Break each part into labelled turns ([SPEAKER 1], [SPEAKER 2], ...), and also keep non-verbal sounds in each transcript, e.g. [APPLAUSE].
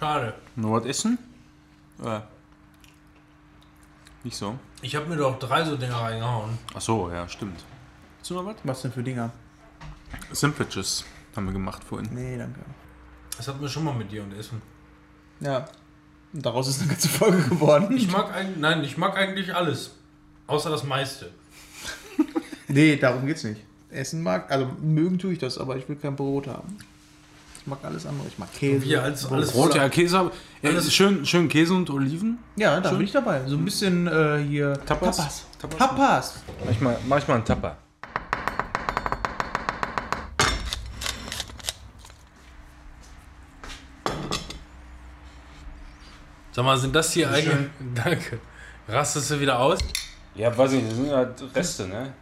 [SPEAKER 1] Schade.
[SPEAKER 2] Nur was essen? Oder? Nicht so.
[SPEAKER 1] Ich habe mir doch drei so Dinger reingehauen.
[SPEAKER 2] Ach so, ja, stimmt. Hast du noch was?
[SPEAKER 3] Was denn für Dinger?
[SPEAKER 2] Sandwiches haben wir gemacht vorhin.
[SPEAKER 3] Nee, danke.
[SPEAKER 1] Das hatten wir schon mal mit dir und Essen.
[SPEAKER 3] Ja. Und daraus ist eine ganze Folge geworden.
[SPEAKER 1] Ich mag eigentlich, nein, ich mag eigentlich alles. Außer das meiste.
[SPEAKER 3] Nee, darum geht's nicht. Essen mag, also mögen tue ich das, aber ich will kein Brot haben. Ich mag alles andere. Ich mag Käse.
[SPEAKER 1] Wir als alles
[SPEAKER 2] Brot, ja, Käse. Ja,
[SPEAKER 1] Alles-
[SPEAKER 2] schön, schön Käse und Oliven.
[SPEAKER 3] Ja, da bin ich dabei. So ein bisschen äh, hier.
[SPEAKER 2] Tapas?
[SPEAKER 3] Tapas.
[SPEAKER 2] Tapas?
[SPEAKER 3] Tapas.
[SPEAKER 2] Manchmal, manchmal ein Tapper.
[SPEAKER 1] Sag mal, sind das hier eigentlich. [LAUGHS] Danke. Rastest du wieder aus?
[SPEAKER 2] Ja, weiß ich nicht, das sind halt Reste, ne?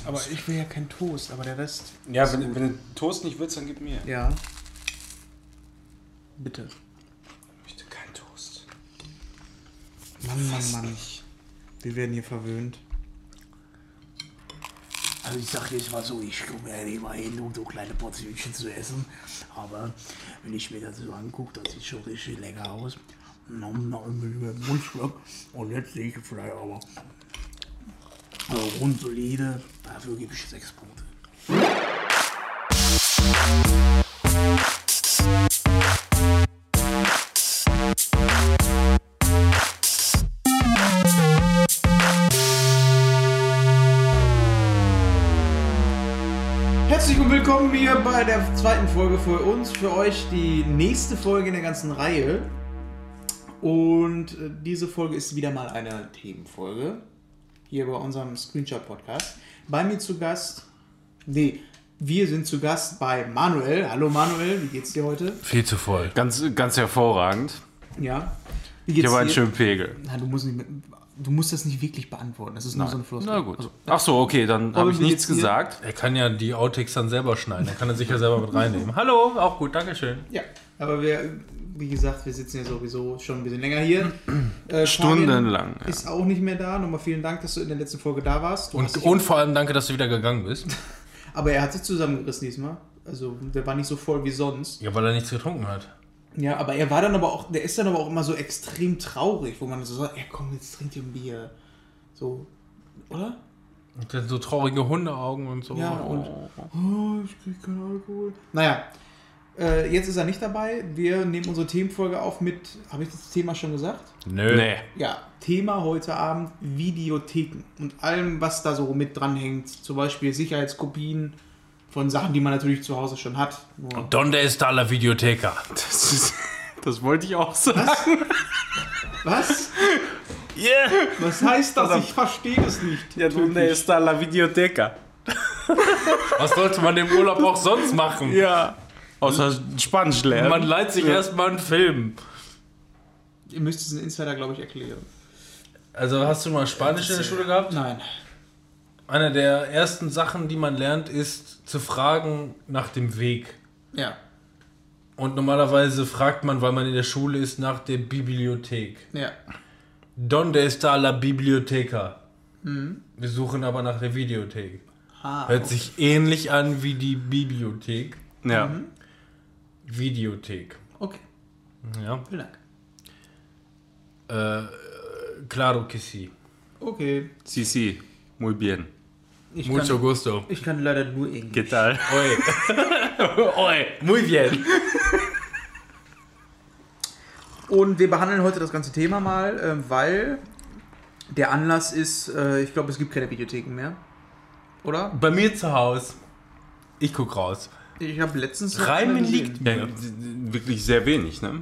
[SPEAKER 3] Ist aber ich will ja kein Toast, aber der Rest.
[SPEAKER 2] Ja, wenn, wenn du Toast nicht willst, dann gib mir.
[SPEAKER 3] Ja. Bitte.
[SPEAKER 2] Ich möchte keinen Toast.
[SPEAKER 3] Mann, Mann, Mann. Wir werden hier verwöhnt.
[SPEAKER 4] Also ich sag jetzt mal so, ich komme ja immer hin, um so kleine Portionchen zu essen. Aber wenn ich mir das so angucke, das sieht schon richtig lecker aus. Nom, nom, Mundstück. Und jetzt sehe ich vielleicht aber also grundsolide. Dafür gebe ich sechs Punkte.
[SPEAKER 3] Herzlich willkommen hier bei der zweiten Folge für uns, für euch die nächste Folge in der ganzen Reihe. Und äh, diese Folge ist wieder mal eine Themenfolge. Hier bei unserem Screenshot-Podcast. Bei mir zu Gast, nee, wir sind zu Gast bei Manuel. Hallo Manuel, wie geht's dir heute?
[SPEAKER 1] Viel zu voll.
[SPEAKER 2] Ganz, ganz hervorragend.
[SPEAKER 3] Ja. Wie
[SPEAKER 2] Ich
[SPEAKER 3] geht's
[SPEAKER 2] habe einen
[SPEAKER 3] dir?
[SPEAKER 2] schönen Pegel.
[SPEAKER 3] Na, du musst nicht mit, du musst das nicht wirklich beantworten. Das ist nur so ein Fluss.
[SPEAKER 2] Na gut. Ach so, okay, dann habe ich nichts gesagt.
[SPEAKER 1] Er kann ja die Outtakes dann selber schneiden. Er kann er sich ja selber mit reinnehmen. [LAUGHS] Hallo, auch gut, Dankeschön.
[SPEAKER 3] Ja, aber wir, wie gesagt, wir sitzen ja sowieso schon ein bisschen länger hier. [CLEARS THROAT] Äh,
[SPEAKER 2] Stundenlang, ja.
[SPEAKER 3] Ist auch nicht mehr da. Nochmal vielen Dank, dass du in der letzten Folge da warst. Du
[SPEAKER 1] Und, und vor allem danke, dass du wieder gegangen bist. [LAUGHS]
[SPEAKER 3] aber er hat sich zusammengerissen diesmal. Also der war nicht so voll wie sonst.
[SPEAKER 1] Ja, weil er nichts getrunken hat.
[SPEAKER 3] Ja, aber er war dann aber auch, der ist dann aber auch immer so extrem traurig, wo man so sagt, ja komm, jetzt trink dir ein Bier. So, oder?
[SPEAKER 1] Und dann so traurige Hundeaugen und so.
[SPEAKER 3] Ja, und oh, ich krieg keinen Alkohol. Naja, äh, jetzt ist er nicht dabei. Wir nehmen unsere Themenfolge auf mit, habe ich das Thema schon gesagt?
[SPEAKER 1] Nö.
[SPEAKER 2] Nee.
[SPEAKER 3] Ja, Thema heute Abend Videotheken und allem, was da so mit dranhängt. Zum Beispiel Sicherheitskopien von Sachen, die man natürlich zu Hause schon hat. Nur
[SPEAKER 1] Donde está la Videoteca?
[SPEAKER 2] Das, ist, [LAUGHS] das wollte ich auch sagen.
[SPEAKER 3] was?
[SPEAKER 2] Yeah.
[SPEAKER 3] Was heißt das? Ich verstehe es nicht.
[SPEAKER 2] Ja, donde está la videoteca?
[SPEAKER 1] Was sollte man im Urlaub auch sonst machen?
[SPEAKER 2] Ja. Außer Spanisch lernen.
[SPEAKER 1] Man leiht sich erstmal einen Film.
[SPEAKER 3] Ihr müsst diesen Insider, glaube ich, erklären.
[SPEAKER 1] Also hast du mal Spanisch in der Schule gehabt?
[SPEAKER 3] Nein.
[SPEAKER 1] Eine der ersten Sachen, die man lernt, ist zu fragen nach dem Weg.
[SPEAKER 3] Ja.
[SPEAKER 1] Und normalerweise fragt man, weil man in der Schule ist, nach der Bibliothek.
[SPEAKER 3] Ja.
[SPEAKER 1] Donde está la biblioteca? Wir suchen aber nach der Videothek.
[SPEAKER 3] Ah,
[SPEAKER 1] Hört sich ähnlich an wie die Bibliothek.
[SPEAKER 2] ja.
[SPEAKER 1] Videothek.
[SPEAKER 3] okay.
[SPEAKER 1] Ja.
[SPEAKER 3] Vielen Dank.
[SPEAKER 1] Äh, claro que sí.
[SPEAKER 3] Okay.
[SPEAKER 2] Sí, sí. Muy bien.
[SPEAKER 3] Ich
[SPEAKER 1] Mucho
[SPEAKER 3] kann,
[SPEAKER 1] gusto.
[SPEAKER 3] ich kann leider nur Englisch.
[SPEAKER 2] ¿Qué tal? [LAUGHS]
[SPEAKER 1] Oye. Oye. Muy bien.
[SPEAKER 3] Und wir behandeln heute das ganze Thema mal, äh, weil der Anlass ist, äh, ich glaube, es gibt keine Videotheken mehr. Oder?
[SPEAKER 1] Bei mir zu Hause. Ich guck raus.
[SPEAKER 3] Ich habe letztens.
[SPEAKER 1] Reimen liegt.
[SPEAKER 2] Ja, wirklich sehr wenig, ne?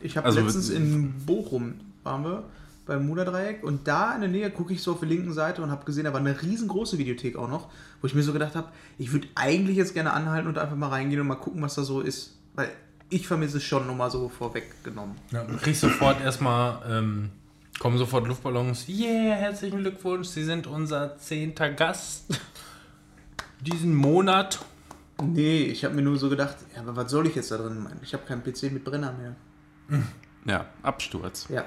[SPEAKER 3] Ich habe
[SPEAKER 2] Also-
[SPEAKER 3] letztens in Bochum waren wir beim Muderdreieck und da in der Nähe gucke ich so auf der linken Seite und habe gesehen, da war eine riesengroße Videothek auch noch, wo ich mir so gedacht habe, ich würde eigentlich jetzt gerne anhalten und einfach mal reingehen und mal gucken, was da so ist. Weil ich vermisse es schon nochmal so vorweggenommen.
[SPEAKER 1] Ja, du kriegst sofort erstmal, ähm, kommen sofort Luftballons. Yeah, herzlichen Glückwunsch, Sie sind unser zehnter Gast diesen Monat.
[SPEAKER 3] Nee, ich habe mir nur so gedacht, ja, aber was soll ich jetzt da drin meinen? Ich habe keinen PC mit Brenner mehr.
[SPEAKER 2] Ja, Absturz.
[SPEAKER 3] Ja.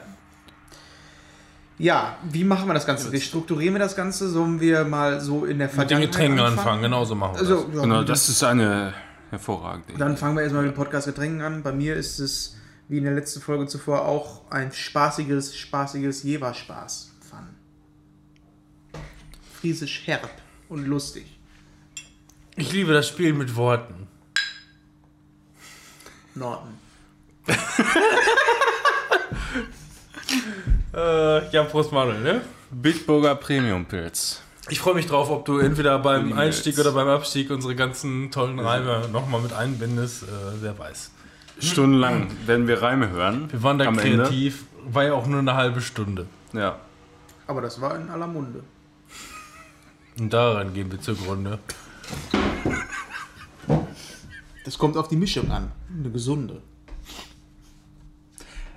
[SPEAKER 3] Ja, wie machen wir das Ganze? Wie strukturieren wir das Ganze? Sollen wir mal so in der
[SPEAKER 1] Mit den
[SPEAKER 3] Vergangenheit
[SPEAKER 1] Getränken anfangen, genauso machen wir
[SPEAKER 3] Also, ja,
[SPEAKER 2] Genau, das ist eine hervorragend. ey.
[SPEAKER 3] Dann fangen wir erstmal mit dem Podcast Getränken an. Bei mir ist es, wie in der letzten Folge zuvor, auch ein spaßiges, spaßiges Jever-Spaß. Fun. Friesisch herb und lustig.
[SPEAKER 1] Ich liebe das Spiel mit Worten.
[SPEAKER 3] Norton. [LAUGHS]
[SPEAKER 1] Äh, ja, Prost Manuel, ne?
[SPEAKER 2] Bitburger Premium Pilz.
[SPEAKER 1] Ich freue mich drauf, ob du entweder beim
[SPEAKER 2] Lieben
[SPEAKER 1] Einstieg oder beim Abstieg unsere ganzen tollen Reime nochmal mit einbindest. Äh, wer weiß.
[SPEAKER 2] Stundenlang werden wir Reime hören.
[SPEAKER 1] Wir waren da
[SPEAKER 2] Am
[SPEAKER 1] kreativ. War ja auch nur eine halbe Stunde.
[SPEAKER 2] Ende. Ja.
[SPEAKER 3] Aber das war in aller Munde.
[SPEAKER 1] Und daran gehen wir zugrunde.
[SPEAKER 3] Das kommt auf die Mischung an. Eine gesunde.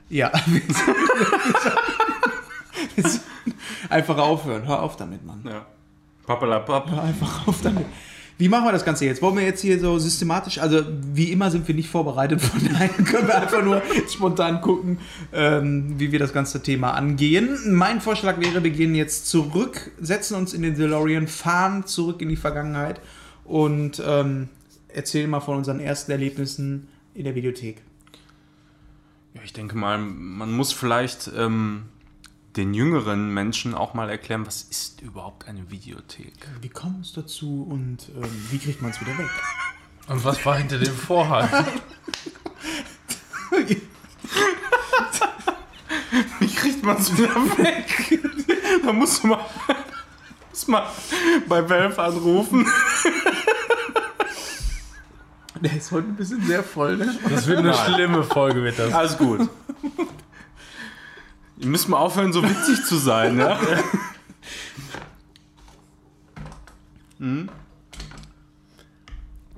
[SPEAKER 3] Ja. [LAUGHS] Einfach aufhören. Hör auf damit, Mann.
[SPEAKER 2] ja. Pappalapapp.
[SPEAKER 3] Hör einfach auf damit. Wie machen wir das Ganze jetzt? Wollen wir jetzt hier so systematisch, also wie immer sind wir nicht vorbereitet, von daher [LAUGHS] können wir einfach nur spontan gucken, ähm, wie wir das ganze Thema angehen. Mein Vorschlag wäre, wir gehen jetzt zurück, setzen uns in den DeLorean, fahren zurück in die Vergangenheit und ähm, erzählen mal von unseren ersten Erlebnissen in der Videothek.
[SPEAKER 2] Ja, ich denke mal, man muss vielleicht ähm, den jüngeren Menschen auch mal erklären, was ist überhaupt eine Videothek?
[SPEAKER 3] Wie kommt es dazu und ähm, wie kriegt man es wieder weg?
[SPEAKER 1] Und was war hinter dem Vorhang? [LAUGHS]
[SPEAKER 2] Wie kriegt man es wieder weg? da musst du mal, musst mal bei Valve anrufen.
[SPEAKER 3] Der ist heute ein bisschen sehr voll, ne?
[SPEAKER 1] Das wird eine schlimme Folge, wird das.
[SPEAKER 2] Alles gut. Ihr müsst mal aufhören, so witzig zu sein, ja?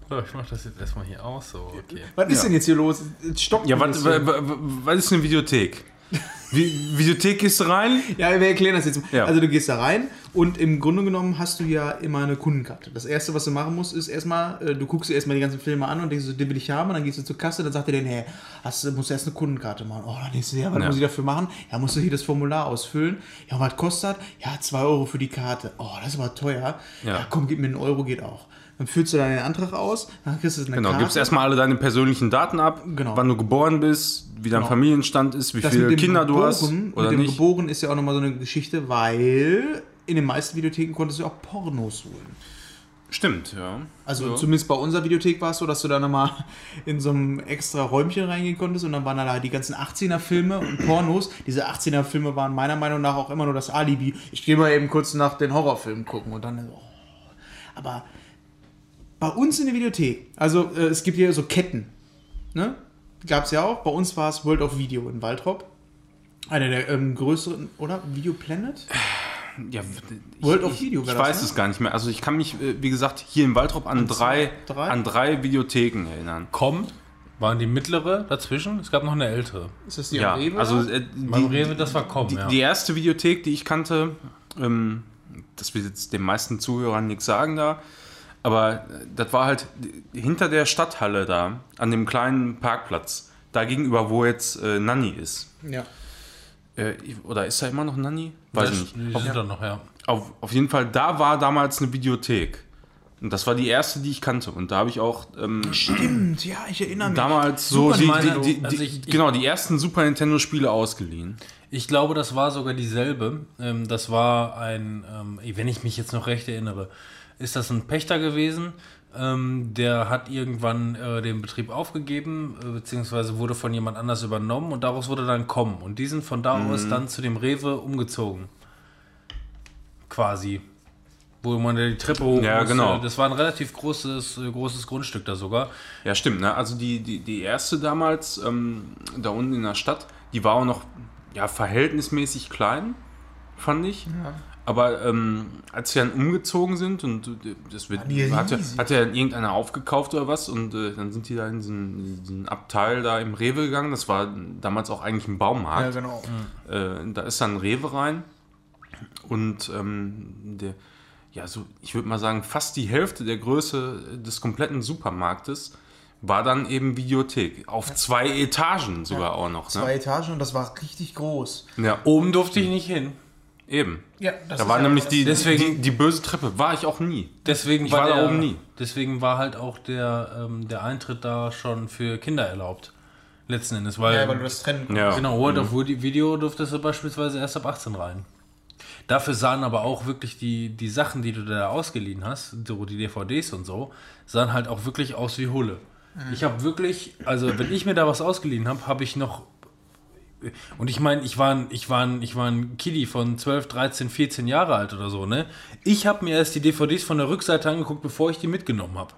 [SPEAKER 1] So, ich mach das jetzt erstmal hier aus. So, okay.
[SPEAKER 3] Was ist
[SPEAKER 2] Ja.
[SPEAKER 3] denn jetzt hier los? Es stockt
[SPEAKER 2] Ja, was, was ist eine Videothek? Wie, Videothek gehst du rein?
[SPEAKER 3] Ja, wir erklären das jetzt. mal.
[SPEAKER 2] Ja.
[SPEAKER 3] Also du gehst da rein und im Grunde genommen hast du ja immer eine Kundenkarte. Das erste, was du machen musst, ist erstmal, äh, du guckst dir erstmal die ganzen Filme an und denkst so, den will ich haben. Und dann gehst du zur Kasse, dann sagt er dir, hey, hast, du musst erst eine Kundenkarte machen. Oh, dann denkst du, ja, was
[SPEAKER 2] Ja.
[SPEAKER 3] muss ich dafür machen? Ja, musst du hier das Formular ausfüllen. Ja, was kostet? Ja, 2 Euro für die Karte. Oh, das ist aber teuer. Ja,
[SPEAKER 2] Ja.
[SPEAKER 3] komm, gib mir einen Euro, geht auch. Dann füllst du deinen Antrag aus, dann kriegst du eine
[SPEAKER 2] Genau,
[SPEAKER 3] Karte.
[SPEAKER 2] gibst erstmal alle deine persönlichen Daten ab,
[SPEAKER 3] Genau.
[SPEAKER 2] wann du geboren bist, wie dein
[SPEAKER 3] Genau.
[SPEAKER 2] Familienstand ist, wie
[SPEAKER 3] Das
[SPEAKER 2] viele Kinder du hast
[SPEAKER 3] Geboren-
[SPEAKER 2] oder
[SPEAKER 3] mit dem
[SPEAKER 2] nicht.
[SPEAKER 3] Geboren ist ja auch nochmal so eine Geschichte, weil in den meisten Videotheken konntest du auch Pornos holen.
[SPEAKER 2] Stimmt, ja.
[SPEAKER 3] Also
[SPEAKER 2] Ja.
[SPEAKER 3] zumindest bei unserer Videothek war es so, dass du da nochmal in so einem extra Räumchen reingehen konntest und dann waren da die ganzen 18er-Filme und Pornos. Diese 18er-Filme waren meiner Meinung nach auch immer nur das Alibi. Ich gehe mal eben kurz nach den Horrorfilmen gucken und dann. Oh. Aber bei uns in der Videothek, also äh, es gibt hier so Ketten, ne? Gab es ja auch. Bei uns war es World of Video in Waldrop. Einer der ähm, größeren, oder? Video Planet?
[SPEAKER 2] ja ich,
[SPEAKER 3] World of
[SPEAKER 2] ich,
[SPEAKER 3] Video
[SPEAKER 2] Ich
[SPEAKER 3] war das,
[SPEAKER 2] weiß
[SPEAKER 3] ne?
[SPEAKER 2] es gar nicht mehr. Also ich kann mich, äh, wie gesagt, hier in Waldrop an, drei,
[SPEAKER 3] zwei- drei?
[SPEAKER 2] an drei Videotheken erinnern.
[SPEAKER 1] Komm, waren die mittlere dazwischen? Es gab noch eine ältere.
[SPEAKER 3] Ist das die
[SPEAKER 2] Ja,
[SPEAKER 3] Rewe?
[SPEAKER 2] also äh, die,
[SPEAKER 1] Rewe, das war Komm,
[SPEAKER 2] die,
[SPEAKER 1] ja.
[SPEAKER 2] die erste Videothek, die ich kannte, ähm, das wird jetzt den meisten Zuhörern nichts sagen da, aber äh, das war halt hinter der Stadthalle da, an dem kleinen Parkplatz, da gegenüber, wo jetzt äh, Nanny ist.
[SPEAKER 3] ja.
[SPEAKER 2] Äh, oder ist da immer noch Nanny? Weiß
[SPEAKER 1] das,
[SPEAKER 2] nicht. Auf,
[SPEAKER 1] sind da noch, ja.
[SPEAKER 2] auf, auf jeden Fall, da war damals eine Videothek. Und das war die erste, die ich kannte. Und da habe ich auch ähm,
[SPEAKER 3] Stimmt, ja, ich erinnere mich.
[SPEAKER 2] damals so
[SPEAKER 1] Super
[SPEAKER 2] die,
[SPEAKER 1] Nintendo.
[SPEAKER 2] die, die,
[SPEAKER 1] Also ich-
[SPEAKER 2] genau, die ersten Super Nintendo-Spiele ausgeliehen.
[SPEAKER 1] Ich glaube, das war sogar dieselbe. Ähm, das war ein, ähm, wenn ich mich jetzt noch recht erinnere, ist das ein Pächter gewesen. Ähm, der hat irgendwann äh, den Betrieb aufgegeben, äh, beziehungsweise wurde von jemand anders übernommen und daraus wurde dann Kommen. Und die sind von da
[SPEAKER 2] Mhm.
[SPEAKER 1] aus dann zu dem Rewe umgezogen. Quasi. Wo man die Treppe hoch
[SPEAKER 2] Ja, genau.
[SPEAKER 1] Das war ein relativ großes, äh, großes Grundstück da sogar.
[SPEAKER 2] Ja, stimmt. Ne? Also die, die, die erste damals, ähm, da unten in der Stadt, die war auch noch ja, verhältnismäßig klein, fand ich. Aber ähm, als wir dann umgezogen sind und äh, das wird,
[SPEAKER 3] die
[SPEAKER 2] hat, ja, hat ja irgendeiner aufgekauft oder was und äh, dann sind die da in diesen, diesen Abteil da im Rewe gegangen. Das war damals auch eigentlich ein
[SPEAKER 3] Ja,
[SPEAKER 2] Baumarkt.
[SPEAKER 3] genau.
[SPEAKER 2] Äh, da ist dann ein Rewe rein und ähm, der, ja, so, ich würde mal sagen, fast die Hälfte der Größe des kompletten Supermarktes war dann eben Videothek. Auf zwei Etagen sogar auch noch.
[SPEAKER 3] Zwei
[SPEAKER 2] Ne?
[SPEAKER 3] Etagen und das war richtig groß.
[SPEAKER 2] Ja.
[SPEAKER 1] Oben durfte ich nicht hin.
[SPEAKER 2] Eben.
[SPEAKER 3] Ja, das
[SPEAKER 2] Da
[SPEAKER 3] ist
[SPEAKER 2] war
[SPEAKER 3] ja
[SPEAKER 2] nämlich die,
[SPEAKER 1] deswegen-
[SPEAKER 2] die, die böse Treppe. War ich auch nie.
[SPEAKER 1] Deswegen
[SPEAKER 2] Ich war da
[SPEAKER 1] der,
[SPEAKER 2] oben nie.
[SPEAKER 1] Deswegen war halt auch der, ähm, der Eintritt da schon für Kinder erlaubt. Letzten Endes, weil,
[SPEAKER 3] Ja, weil du das trennen
[SPEAKER 2] Ja.
[SPEAKER 1] genau, World of Woody Video durftest du beispielsweise erst ab 18 rein. Dafür sahen aber auch wirklich die, die Sachen, die du da ausgeliehen hast, so die DVDs und so, sahen halt auch wirklich aus wie Hulle. Ich habe wirklich, also wenn ich mir da was ausgeliehen habe, habe ich noch und ich meine, ich war, ein- ich, war, ein- ich war ein Kiddie von 12, 13, 14 Jahre alt oder so, ne? Ich habe mir erst die DVDs von der Rückseite angeguckt, bevor ich die mitgenommen habe.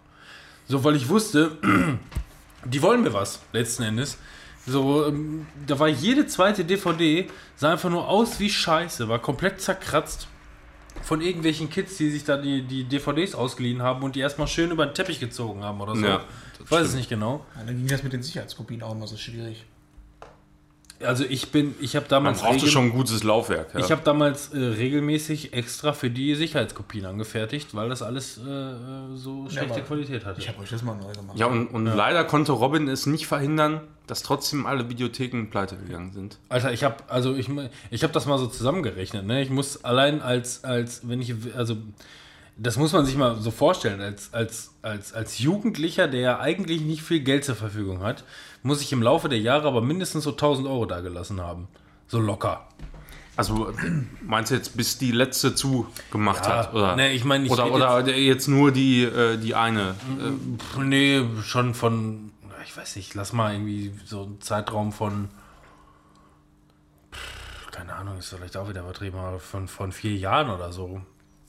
[SPEAKER 1] So, weil ich wusste, [CLEARS THROAT] die wollen mir was, letzten Endes. So, ähm, da war jede zweite DVD, sah einfach nur aus wie Scheiße, war komplett zerkratzt von irgendwelchen Kids, die sich da die, die DVDs ausgeliehen haben und die erstmal schön über den Teppich gezogen haben oder so.
[SPEAKER 2] Ja,
[SPEAKER 1] ich weiß es nicht genau.
[SPEAKER 3] Ja, dann ging das mit den Sicherheitskopien auch immer so schwierig.
[SPEAKER 1] Also ich bin, ich habe
[SPEAKER 2] Man
[SPEAKER 1] damals
[SPEAKER 2] brauchte
[SPEAKER 1] regel-
[SPEAKER 2] schon ein gutes Laufwerk. Ja.
[SPEAKER 1] Ich habe damals äh, regelmäßig extra für die Sicherheitskopien angefertigt, weil das alles äh, äh, so schlechte
[SPEAKER 3] aber
[SPEAKER 1] Qualität hatte.
[SPEAKER 3] Ich habe euch das mal neu gemacht.
[SPEAKER 2] ja, und, und leider konnte Robin es nicht verhindern, dass trotzdem alle Videotheken pleite gegangen sind.
[SPEAKER 1] Alter, ich habe also ich ich habe das mal so zusammengerechnet, ne? Ich muss allein als als wenn ich also das muss man sich mal so vorstellen, als, als, als, als Jugendlicher, der ja eigentlich nicht viel Geld zur Verfügung hat, muss ich im Laufe der Jahre aber mindestens so 1000 Euro da gelassen haben. So locker.
[SPEAKER 2] Also [CLEARS THROAT] meinst du jetzt, bis die letzte zugemacht
[SPEAKER 1] Ja,
[SPEAKER 2] hat? Oder,
[SPEAKER 1] nee, ich meine, ich
[SPEAKER 2] oder, oder jetzt nur die, äh, die eine.
[SPEAKER 1] Pff, Nee, schon von, ich weiß nicht, lass mal irgendwie so einen Zeitraum von, keine Ahnung, ist vielleicht auch wieder übertrieben, aber von, von vier Jahren oder so.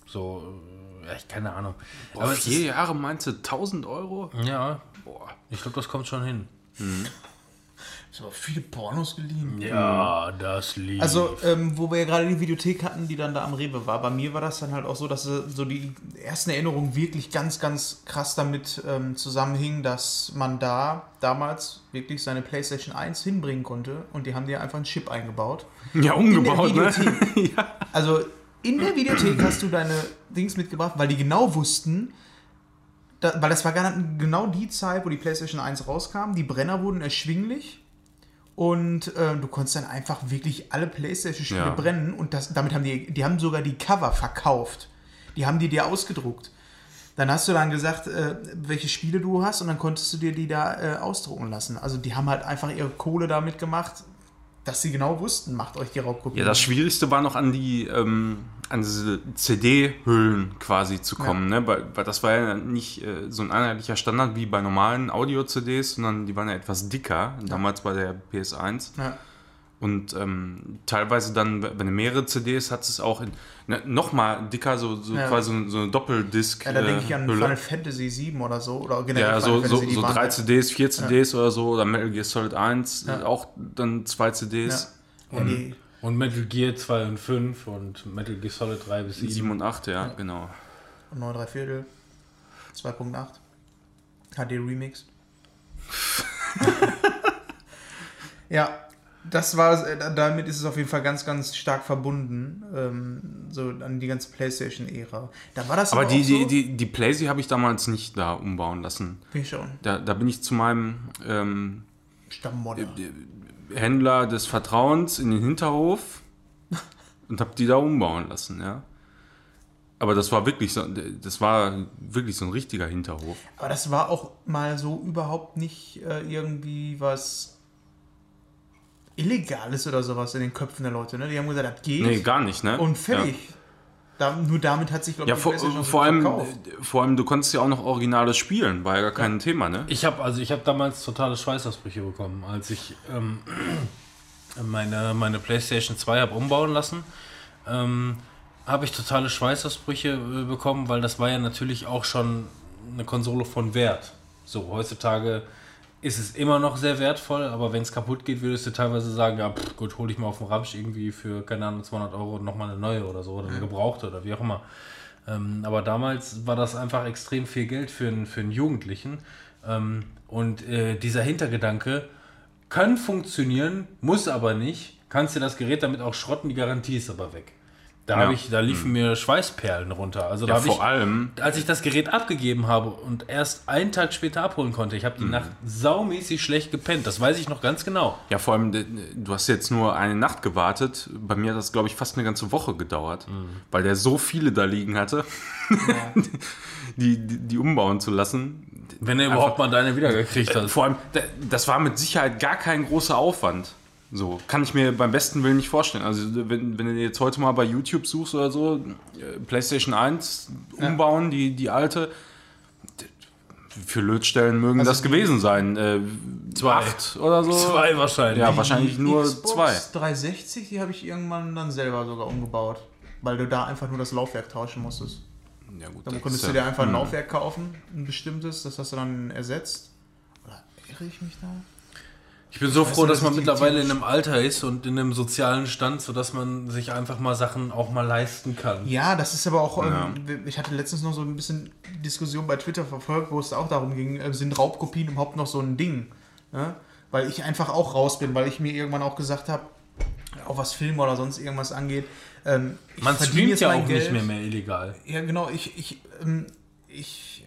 [SPEAKER 1] So, äh, ja, ich keine Ahnung.
[SPEAKER 2] Boah,
[SPEAKER 1] aber
[SPEAKER 2] vier Jahre meinst du 1000 Euro?
[SPEAKER 1] ja,
[SPEAKER 2] Boah.
[SPEAKER 1] ich glaube, das kommt schon hin.
[SPEAKER 3] Ich habe viele Pornos geliehen.
[SPEAKER 1] Ja, das liegt.
[SPEAKER 3] Also, ähm, wo wir ja gerade die Videothek hatten, die dann da am Rewe war, bei mir war das dann halt auch so, dass so die ersten Erinnerungen wirklich ganz, ganz krass damit ähm, zusammenhingen, dass man da damals wirklich seine PlayStation 1 hinbringen konnte und die haben dir einfach einen Chip eingebaut.
[SPEAKER 2] Ja, umgebaut, ne?
[SPEAKER 3] Videothek. [LAUGHS] Also in der Videothek hast du deine Dings mitgebracht, weil die genau wussten, da, weil das war genau die Zeit, wo die PlayStation 1 rauskam. Die Brenner wurden erschwinglich und ähm, du konntest dann einfach wirklich alle PlayStation-Spiele
[SPEAKER 2] Ja.
[SPEAKER 3] brennen und das, damit haben die, die haben sogar die Cover verkauft. Die haben die dir ausgedruckt. Dann hast du dann gesagt, äh, welche Spiele du hast und dann konntest du dir die da äh, ausdrucken lassen. Also die haben halt einfach ihre Kohle damit gemacht, dass sie genau wussten, macht euch die Raubkopie.
[SPEAKER 2] Ja, das Schwierigste war noch an die ähm, an diese CD-Hüllen quasi zu kommen, ne? Weil, weil das war ja nicht äh, so ein einheitlicher Standard wie bei normalen Audio-CDs, sondern die waren ja etwas dicker, damals bei der PS1.
[SPEAKER 3] Ja.
[SPEAKER 2] Und ähm, teilweise dann, wenn du mehrere CDs hattest, es auch in, ne, noch mal dicker, so, so
[SPEAKER 3] Ja.
[SPEAKER 2] quasi so, so eine Doppeldisk.
[SPEAKER 3] Ja, da denke ich an
[SPEAKER 2] äh, Hülle.
[SPEAKER 3] Final Fantasy 7 oder so. Oder generell
[SPEAKER 2] Ja,
[SPEAKER 3] Final
[SPEAKER 2] so, so, so drei CDs, vier CDs oder so, oder Metal Gear Solid 1,
[SPEAKER 3] Ja.
[SPEAKER 2] auch dann zwei CDs,
[SPEAKER 3] Ja, die,
[SPEAKER 1] und Metal Gear 2 und 5 und Metal Gear Solid 3 bis 7.
[SPEAKER 2] 7 und 8, ja, genau.
[SPEAKER 3] 9 3 Viertel, 2.8, HD Remix. [LAUGHS] ja, das war, äh, damit ist es auf jeden Fall ganz, ganz stark verbunden, ähm, so an die ganze Playstation-Ära. Da war das
[SPEAKER 2] Aber die,
[SPEAKER 3] auch
[SPEAKER 2] die,
[SPEAKER 3] so,
[SPEAKER 2] die, die Playsee habe ich damals nicht da umbauen lassen.
[SPEAKER 3] Bin ich schon,
[SPEAKER 2] Da, da bin ich zu meinem ähm,
[SPEAKER 3] Stammmodder.
[SPEAKER 2] Händler des Vertrauens in den Hinterhof [LAUGHS] und habe die da umbauen lassen, ja. Aber das war wirklich so, das war wirklich so ein richtiger Hinterhof.
[SPEAKER 3] Aber das war auch mal so überhaupt nicht äh, irgendwie was Illegales oder sowas in den Köpfen der Leute. Ne? Die haben gesagt, das geht.
[SPEAKER 2] Nee, gar nicht, ne?
[SPEAKER 3] Und fertig. Da, nur damit hat sich, glaube
[SPEAKER 2] Ja,
[SPEAKER 3] ich,
[SPEAKER 2] vor, vor, allem,
[SPEAKER 3] verkauft.
[SPEAKER 2] vor allem, du konntest ja auch noch Originales spielen, war ja gar kein Thema, ne?
[SPEAKER 1] Ich habe also ich habe damals totale Schweißausbrüche bekommen, als ich ähm, [CLEARS THROAT] meine, meine PlayStation 2 habe umbauen lassen. Ähm, habe ich totale Schweißausbrüche äh, bekommen, weil das war ja natürlich auch schon eine Konsole von Wert. So, heutzutage ist es immer noch sehr wertvoll, aber wenn es kaputt geht, würdest du teilweise sagen, ja, pff, gut, hol ich mal auf dem Ramsch irgendwie für, keine Ahnung, 200 Euro nochmal eine neue oder so, oder eine gebrauchte oder wie auch immer. Ähm, aber damals war das einfach extrem viel Geld für einen, für einen Jugendlichen. Ähm, und äh, dieser Hintergedanke kann funktionieren, muss aber nicht. Kannst dir das Gerät damit auch schrotten, die Garantie ist aber weg. Da,
[SPEAKER 2] Ja.
[SPEAKER 1] ich, da liefen mir Schweißperlen runter. Also da
[SPEAKER 2] Ja, vor
[SPEAKER 1] ich,
[SPEAKER 2] allem,
[SPEAKER 1] als ich das Gerät abgegeben habe und erst einen Tag später abholen konnte, ich habe die Nacht saumäßig schlecht gepennt. Das weiß ich noch ganz genau.
[SPEAKER 2] ja, vor allem, du hast jetzt nur eine Nacht gewartet. Bei mir hat das, glaube ich, fast eine ganze Woche gedauert, weil der so viele da liegen hatte, [LAUGHS] die, die, die umbauen zu lassen.
[SPEAKER 1] Wenn du überhaupt mal deine wiedergekriegt hast.
[SPEAKER 2] Vor allem, da- das war mit Sicherheit gar kein großer Aufwand. So, kann ich mir beim besten Willen nicht vorstellen. Also, wenn, wenn du jetzt heute mal bei YouTube suchst oder so, äh, PlayStation 1 umbauen, die, die alte, viele Lötstellen mögen
[SPEAKER 3] Also
[SPEAKER 2] das gewesen sein? Äh,
[SPEAKER 1] Zwei.
[SPEAKER 2] Acht oder so?
[SPEAKER 1] Zwei wahrscheinlich.
[SPEAKER 2] Ja, wahrscheinlich nur
[SPEAKER 3] Xbox
[SPEAKER 2] zwei.
[SPEAKER 3] 360, die habe ich irgendwann dann selber sogar umgebaut. Weil du da einfach nur das Laufwerk tauschen musstest.
[SPEAKER 2] Ja, gut,
[SPEAKER 3] Dann konntest du
[SPEAKER 2] ja-
[SPEAKER 3] dir einfach ein
[SPEAKER 2] hm.
[SPEAKER 3] Laufwerk kaufen, ein bestimmtes, das hast du dann ersetzt. Oder irre ich mich da?
[SPEAKER 1] Ich bin so
[SPEAKER 3] weiß
[SPEAKER 1] froh,
[SPEAKER 3] nur,
[SPEAKER 1] dass
[SPEAKER 3] dass
[SPEAKER 1] man
[SPEAKER 3] ich
[SPEAKER 1] mittlerweile in einem Alter ist und in einem sozialen Stand, sodass man sich einfach mal Sachen auch mal leisten kann.
[SPEAKER 3] Ja, das ist aber auch,
[SPEAKER 2] Ja.
[SPEAKER 3] ähm, ich hatte letztens noch so ein bisschen Diskussion bei Twitter verfolgt, wo es auch darum ging, äh, sind Raubkopien überhaupt noch so ein Ding? Ne? Weil ich einfach auch raus bin, weil ich mir irgendwann auch gesagt habe, auch was Film oder sonst irgendwas angeht, ähm, ich
[SPEAKER 1] Man
[SPEAKER 3] verdiene
[SPEAKER 1] streamt
[SPEAKER 3] jetzt
[SPEAKER 1] ja auch
[SPEAKER 3] Geld-
[SPEAKER 1] nicht mehr, mehr illegal.
[SPEAKER 3] Ja, genau, ich, ich, ähm, ich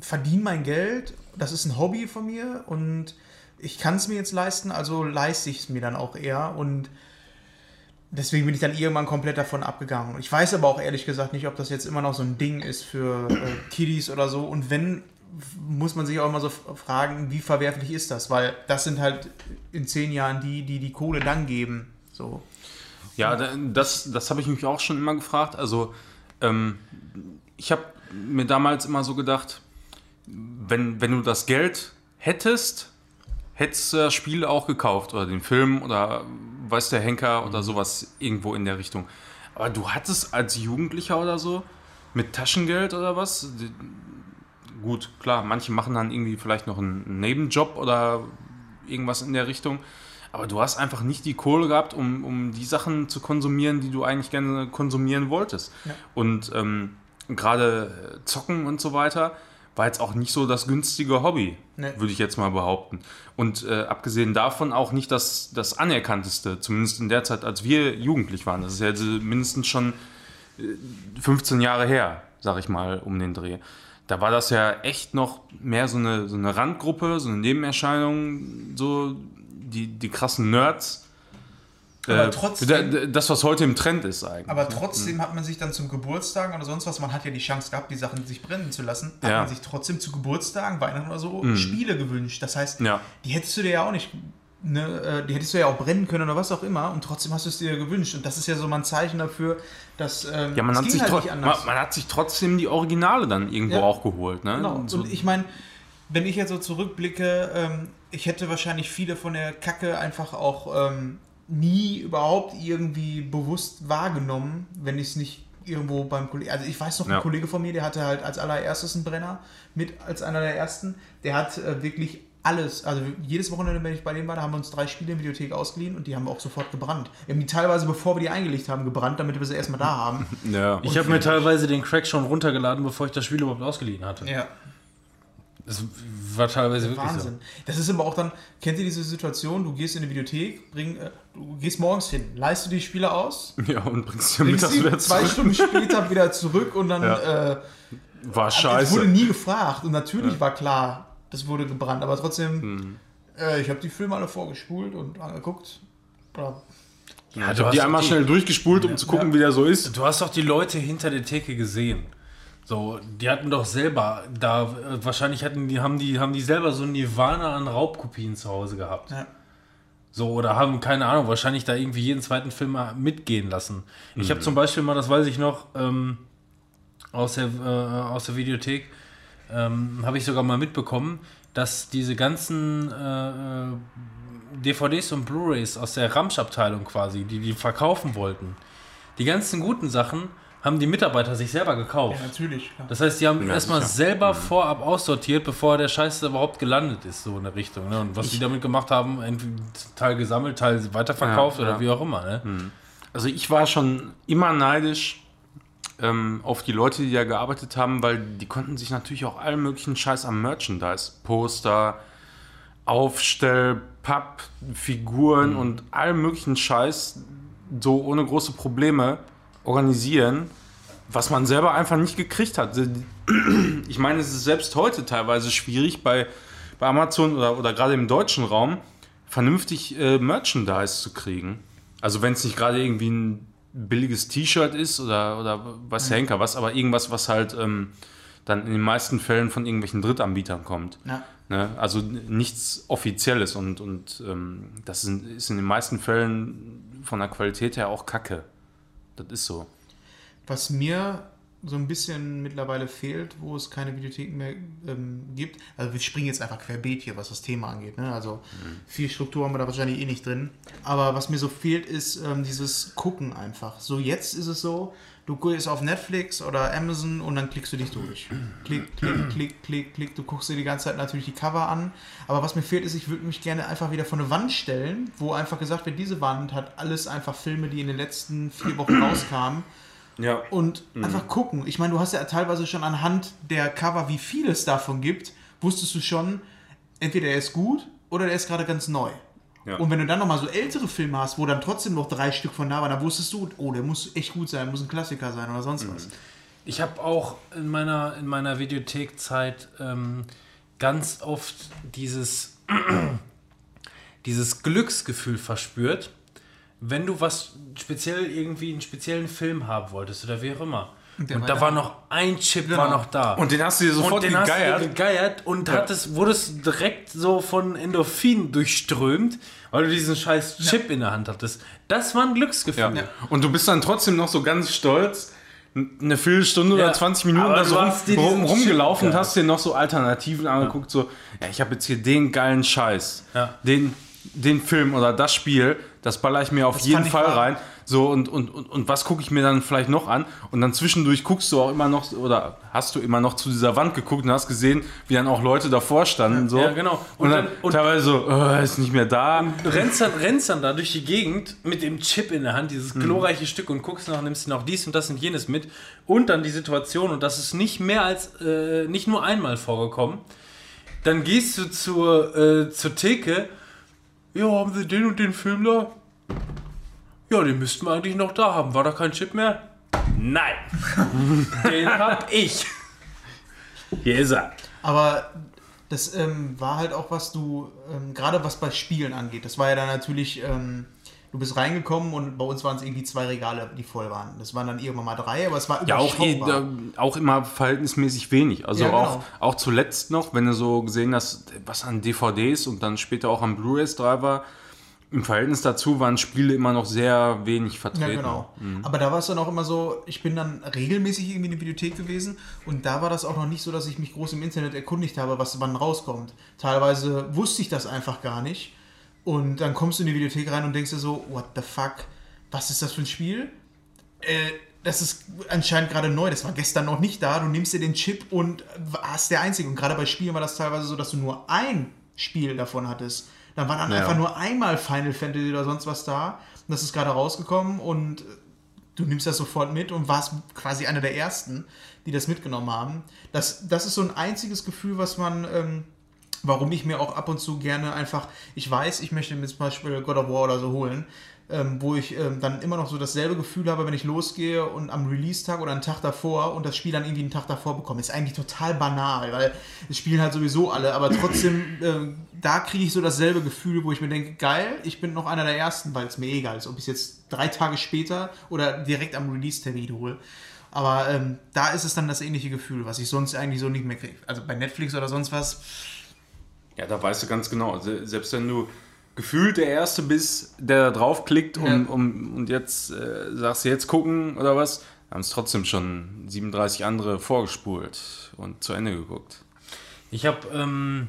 [SPEAKER 3] verdiene mein Geld, das ist ein Hobby von mir und ich kann es mir jetzt leisten, also leiste ich es mir dann auch eher und deswegen bin ich dann irgendwann komplett davon abgegangen. Ich weiß aber auch ehrlich gesagt nicht, ob das jetzt immer noch so ein Ding ist für äh, Kiddies oder so und wenn, muss man sich auch immer so fragen, wie verwerflich ist das, weil das sind halt in zehn Jahren die, die die Kohle dann geben. So.
[SPEAKER 2] Ja, da- das, das habe ich mich auch schon immer gefragt. Also, ähm, ich habe mir damals immer so gedacht, wenn, wenn du das Geld hättest, hättest du das Spiel auch gekauft oder den Film oder weiß der Henker oder sowas irgendwo in der Richtung. Aber du hattest als Jugendlicher oder so mit Taschengeld oder was? Gut, klar, manche machen dann irgendwie vielleicht noch einen Nebenjob oder irgendwas in der Richtung. Aber du hast einfach nicht die Kohle gehabt, um, um die Sachen zu konsumieren, die du eigentlich gerne konsumieren wolltest. Und ähm, gerade äh, Zocken und so weiter war jetzt auch nicht so das günstige Hobby,
[SPEAKER 3] Nee.
[SPEAKER 2] würde ich jetzt mal behaupten. Und äh, abgesehen davon auch nicht das, das anerkannteste, zumindest in der Zeit, als wir jugendlich waren. Das ist ja jetzt mindestens schon äh, 15 Jahre her, sag ich mal, um den Dreh. Da war das ja echt noch mehr so eine, so eine Randgruppe, so eine Nebenerscheinung, so die, die krassen Nerds.
[SPEAKER 3] Aber
[SPEAKER 2] Äh,
[SPEAKER 3] trotzdem-
[SPEAKER 2] Das, was heute im Trend ist eigentlich.
[SPEAKER 3] Aber trotzdem hat man sich dann zum Geburtstagen oder sonst was, man hat ja die Chance gehabt, die Sachen sich brennen zu lassen, hat
[SPEAKER 2] Ja.
[SPEAKER 3] man sich trotzdem zu Geburtstagen, Weihnachten oder so Spiele gewünscht. Das heißt,
[SPEAKER 2] Ja.
[SPEAKER 3] die hättest du dir ja auch nicht, ne, äh, die hättest du ja auch brennen können oder was auch immer und trotzdem hast du es dir gewünscht. Und das ist ja so mal ein Zeichen dafür, dass ähm,
[SPEAKER 2] Ja, man hat, sich
[SPEAKER 3] halt nicht
[SPEAKER 2] man,
[SPEAKER 3] anders.
[SPEAKER 2] man hat sich trotzdem die Originale dann irgendwo
[SPEAKER 3] Ja.
[SPEAKER 2] auch geholt. Ne?
[SPEAKER 3] Genau.
[SPEAKER 2] So,
[SPEAKER 3] Und ich meine, wenn ich jetzt so zurückblicke, ähm, ich hätte wahrscheinlich viele von der Kacke einfach auch ähm, nie überhaupt irgendwie bewusst wahrgenommen, wenn ich es nicht irgendwo beim Kollegen. Also ich weiß noch, ein
[SPEAKER 2] Ja.
[SPEAKER 3] Kollege von mir, der hatte halt als allererstes einen Brenner mit als einer der ersten. Der hat äh, wirklich alles, also jedes Wochenende, wenn ich bei dem war, da haben wir uns drei Spiele in der Videothek ausgeliehen und die haben wir auch sofort gebrannt. Wir haben die teilweise, bevor wir die eingelegt haben, gebrannt, damit wir sie erstmal da haben. [LAUGHS]
[SPEAKER 2] ja.
[SPEAKER 1] Ich habe mir teilweise den Crack schon runtergeladen, bevor ich das Spiel überhaupt ausgeliehen hatte.
[SPEAKER 3] ja.
[SPEAKER 1] Das war teilweise wirklich
[SPEAKER 3] Wahnsinn. Das ist aber auch dann, kennt ihr diese Situation, du gehst in die Videothek, bring, äh, du gehst morgens hin, leist du die Spiele aus, [LAUGHS]
[SPEAKER 2] ja, und bringst
[SPEAKER 3] bringst
[SPEAKER 2] mittags
[SPEAKER 3] sie
[SPEAKER 2] wieder
[SPEAKER 3] zwei
[SPEAKER 2] zurück.
[SPEAKER 3] Stunden [LAUGHS] später wieder zurück und dann
[SPEAKER 2] Ja.
[SPEAKER 3] äh,
[SPEAKER 2] War
[SPEAKER 3] es
[SPEAKER 2] scheiße.
[SPEAKER 3] wurde nie gefragt und natürlich war klar, das wurde gebrannt, aber trotzdem,
[SPEAKER 2] Mhm.
[SPEAKER 3] äh, ich habe die Filme alle vorgespult und angeguckt. Oder,
[SPEAKER 1] Ja,
[SPEAKER 2] ich habe die einmal schnell durchgespult, um zu gucken, wie der so ist.
[SPEAKER 1] Du hast doch die Leute hinter der Theke gesehen. So, die hatten doch selber da wahrscheinlich hatten die haben die haben die selber so ein Nirvana an Raubkopien zu Hause gehabt.
[SPEAKER 3] ja.
[SPEAKER 1] So oder haben keine Ahnung, wahrscheinlich da irgendwie jeden zweiten Film mal mitgehen lassen. Ich habe zum Beispiel mal, das weiß ich noch ähm, aus der äh, aus der Videothek, ähm, habe ich sogar mal mitbekommen, dass diese ganzen äh, äh, DVDs und Blu-rays aus der Ramsch-Abteilung quasi, die die verkaufen wollten, die ganzen guten Sachen haben die Mitarbeiter sich selber gekauft.
[SPEAKER 3] ja, natürlich. Klar.
[SPEAKER 1] Das heißt, die haben
[SPEAKER 2] Ja,
[SPEAKER 1] erstmal selber vorab aussortiert, bevor der Scheiß überhaupt gelandet ist, so in der Richtung. Ne? Und was die damit gemacht haben, entweder Teil gesammelt, Teil weiterverkauft
[SPEAKER 2] Ja,
[SPEAKER 1] oder wie auch immer. Ne?
[SPEAKER 2] Also ich war schon immer neidisch ähm, auf die Leute, die da gearbeitet haben, weil die konnten sich natürlich auch allen möglichen Scheiß am Merchandise, Poster, Aufstell, Papp, Figuren und allen möglichen Scheiß so ohne große Probleme organisieren, was man selber einfach nicht gekriegt hat. Ich meine, es ist selbst heute teilweise schwierig bei, bei Amazon oder, oder gerade im deutschen Raum vernünftig äh, Merchandise zu kriegen. Also wenn es nicht gerade irgendwie ein billiges T-Shirt ist oder, oder was
[SPEAKER 3] Mhm.
[SPEAKER 2] Henker, was, aber irgendwas, was halt ähm, dann in den meisten Fällen von irgendwelchen Drittanbietern kommt.
[SPEAKER 3] Ja.
[SPEAKER 2] Ne? Also nichts Offizielles und, und ähm, das ist in den meisten Fällen von der Qualität her auch Kacke. Das ist so.
[SPEAKER 3] Was mir so ein bisschen mittlerweile fehlt, wo es keine Videotheken mehr ähm, gibt. Also wir springen jetzt einfach querbeet hier, was das Thema angeht. Ne? Also viel Struktur haben wir da wahrscheinlich eh nicht drin. Aber was mir so fehlt, ist ähm, dieses Gucken einfach. So jetzt ist es so, du gehst auf Netflix oder Amazon und dann klickst du dich durch. Klick, klick, klick, klick, klick. Du guckst dir die ganze Zeit natürlich die Cover an. Aber was mir fehlt, ist, ich würde mich gerne einfach wieder vor eine Wand stellen, wo einfach gesagt wird, diese Wand hat alles einfach Filme, die in den letzten vier Wochen [CLEARS THROAT] rauskamen
[SPEAKER 2] Ja.
[SPEAKER 3] und einfach gucken. Ich meine, du hast ja teilweise schon anhand der Cover, wie viel es davon gibt, wusstest du schon, entweder er ist gut oder der ist gerade ganz neu.
[SPEAKER 2] Ja.
[SPEAKER 3] Und wenn du dann nochmal so ältere Filme hast, wo dann trotzdem noch drei Stück von da waren, dann wusstest du, oh, der muss echt gut sein, muss ein Klassiker sein oder sonst was.
[SPEAKER 1] Ich habe auch in meiner, in meiner Videothekzeit ähm, ganz oft dieses, [CLEARS THROAT] dieses Glücksgefühl verspürt, wenn du was speziell irgendwie einen speziellen Film haben wolltest oder wie auch immer. Und,
[SPEAKER 3] der war
[SPEAKER 1] da war noch ein Chip war noch da.
[SPEAKER 2] Und den hast du dir sofort
[SPEAKER 1] und den hast
[SPEAKER 2] gegeiert.
[SPEAKER 1] du gegeiert und hattest, wurdest direkt so von Endorphin durchströmt, weil du diesen scheiß Chip in der Hand hattest. Das war ein Glücksgefühl.
[SPEAKER 2] Ja. Und du bist dann trotzdem noch so ganz stolz, eine Viertelstunde
[SPEAKER 1] Ja.
[SPEAKER 2] oder 20 Minuten da so rum,
[SPEAKER 1] dir
[SPEAKER 2] rum, rumgelaufen und hast dir noch so Alternativen angeguckt, so, ja, ich habe jetzt hier den geilen Scheiß,
[SPEAKER 1] Ja.
[SPEAKER 2] den, den Film oder das Spiel, das baller ich mir auf
[SPEAKER 3] Das
[SPEAKER 2] jeden Fall rein. So, und, und, und, und was gucke ich mir dann vielleicht noch an? Und dann zwischendurch guckst du auch immer noch, oder hast du immer noch zu dieser Wand geguckt und hast gesehen, wie dann auch Leute davor standen. So.
[SPEAKER 1] Ja, genau.
[SPEAKER 2] Und,
[SPEAKER 1] Und
[SPEAKER 2] dann
[SPEAKER 1] dann- und-
[SPEAKER 2] teilweise so, oh, er ist nicht mehr da.
[SPEAKER 1] Du rennst dann, rennst dann da durch die Gegend mit dem Chip in der Hand, dieses glorreiche Stück und guckst noch, nimmst noch dies und das und jenes mit und dann die Situation und das ist nicht mehr als, äh, nicht nur einmal vorgekommen. Dann gehst du zur, äh, zur Theke, ja, haben sie den und den Film da? Ja, den müssten wir eigentlich noch da haben. War da kein Chip mehr? Nein. [LAUGHS] den hab ich. Hier ist er.
[SPEAKER 3] Aber das ähm, war halt auch was du, ähm, gerade was bei Spielen angeht, das war ja dann natürlich, ähm, du bist reingekommen und bei uns waren es irgendwie zwei Regale, die voll waren. Das waren dann irgendwann mal drei, aber es war
[SPEAKER 2] Ja, auch, eh, äh, auch immer verhältnismäßig wenig. Also
[SPEAKER 3] Ja, genau.
[SPEAKER 2] auch, auch zuletzt noch, wenn du so gesehen hast, was an DVDs und dann später auch am Blu-rays drauf war, im Verhältnis dazu waren Spiele immer noch sehr wenig vertreten.
[SPEAKER 3] Ja, genau. Aber da war es dann auch immer so, ich bin dann regelmäßig irgendwie in der Bibliothek gewesen und da war das auch noch nicht so, dass ich mich groß im Internet erkundigt habe, was wann rauskommt. Teilweise wusste ich das einfach gar nicht. Und dann kommst du in die Bibliothek rein und denkst dir so, what the fuck, was ist das für ein Spiel? Äh, das ist anscheinend gerade neu, das war gestern noch nicht da. Du nimmst dir den Chip und hast der Einzige. Und gerade bei Spielen war das teilweise so, dass du nur ein Spiel davon hattest. Dann war dann
[SPEAKER 2] Ja.
[SPEAKER 3] einfach nur einmal Final Fantasy oder sonst was da. Und das ist gerade rausgekommen und du nimmst das sofort mit und warst quasi einer der ersten, die das mitgenommen haben. Das, das ist so ein einziges Gefühl, was man, ähm, warum ich mir auch ab und zu gerne einfach, ich weiß, ich möchte mir zum Beispiel God of War oder so holen, ähm, wo ich ähm, dann immer noch so dasselbe Gefühl habe, wenn ich losgehe und am Release-Tag oder einen Tag davor und das Spiel dann irgendwie einen Tag davor bekomme. Ist eigentlich total banal, weil es spielen halt sowieso alle, aber trotzdem, [CLEARS THROAT] ähm, da kriege ich so dasselbe Gefühl, wo ich mir denke, geil, ich bin noch einer der Ersten, weil es mir eh egal ist, ob ich es jetzt drei Tage später oder direkt am Release-Termin hole. Aber ähm, da ist es dann das ähnliche Gefühl, was ich sonst eigentlich so nicht mehr kriege. Also bei Netflix oder sonst was,
[SPEAKER 2] Ja, da weißt du ganz genau. Se- Selbst wenn du gefühlt der Erste bist, der da draufklickt um,
[SPEAKER 3] Ja.
[SPEAKER 2] um, und jetzt äh, sagst du jetzt gucken oder was, haben es trotzdem schon 37 andere vorgespult und zu Ende geguckt.
[SPEAKER 1] Ich habe, ähm,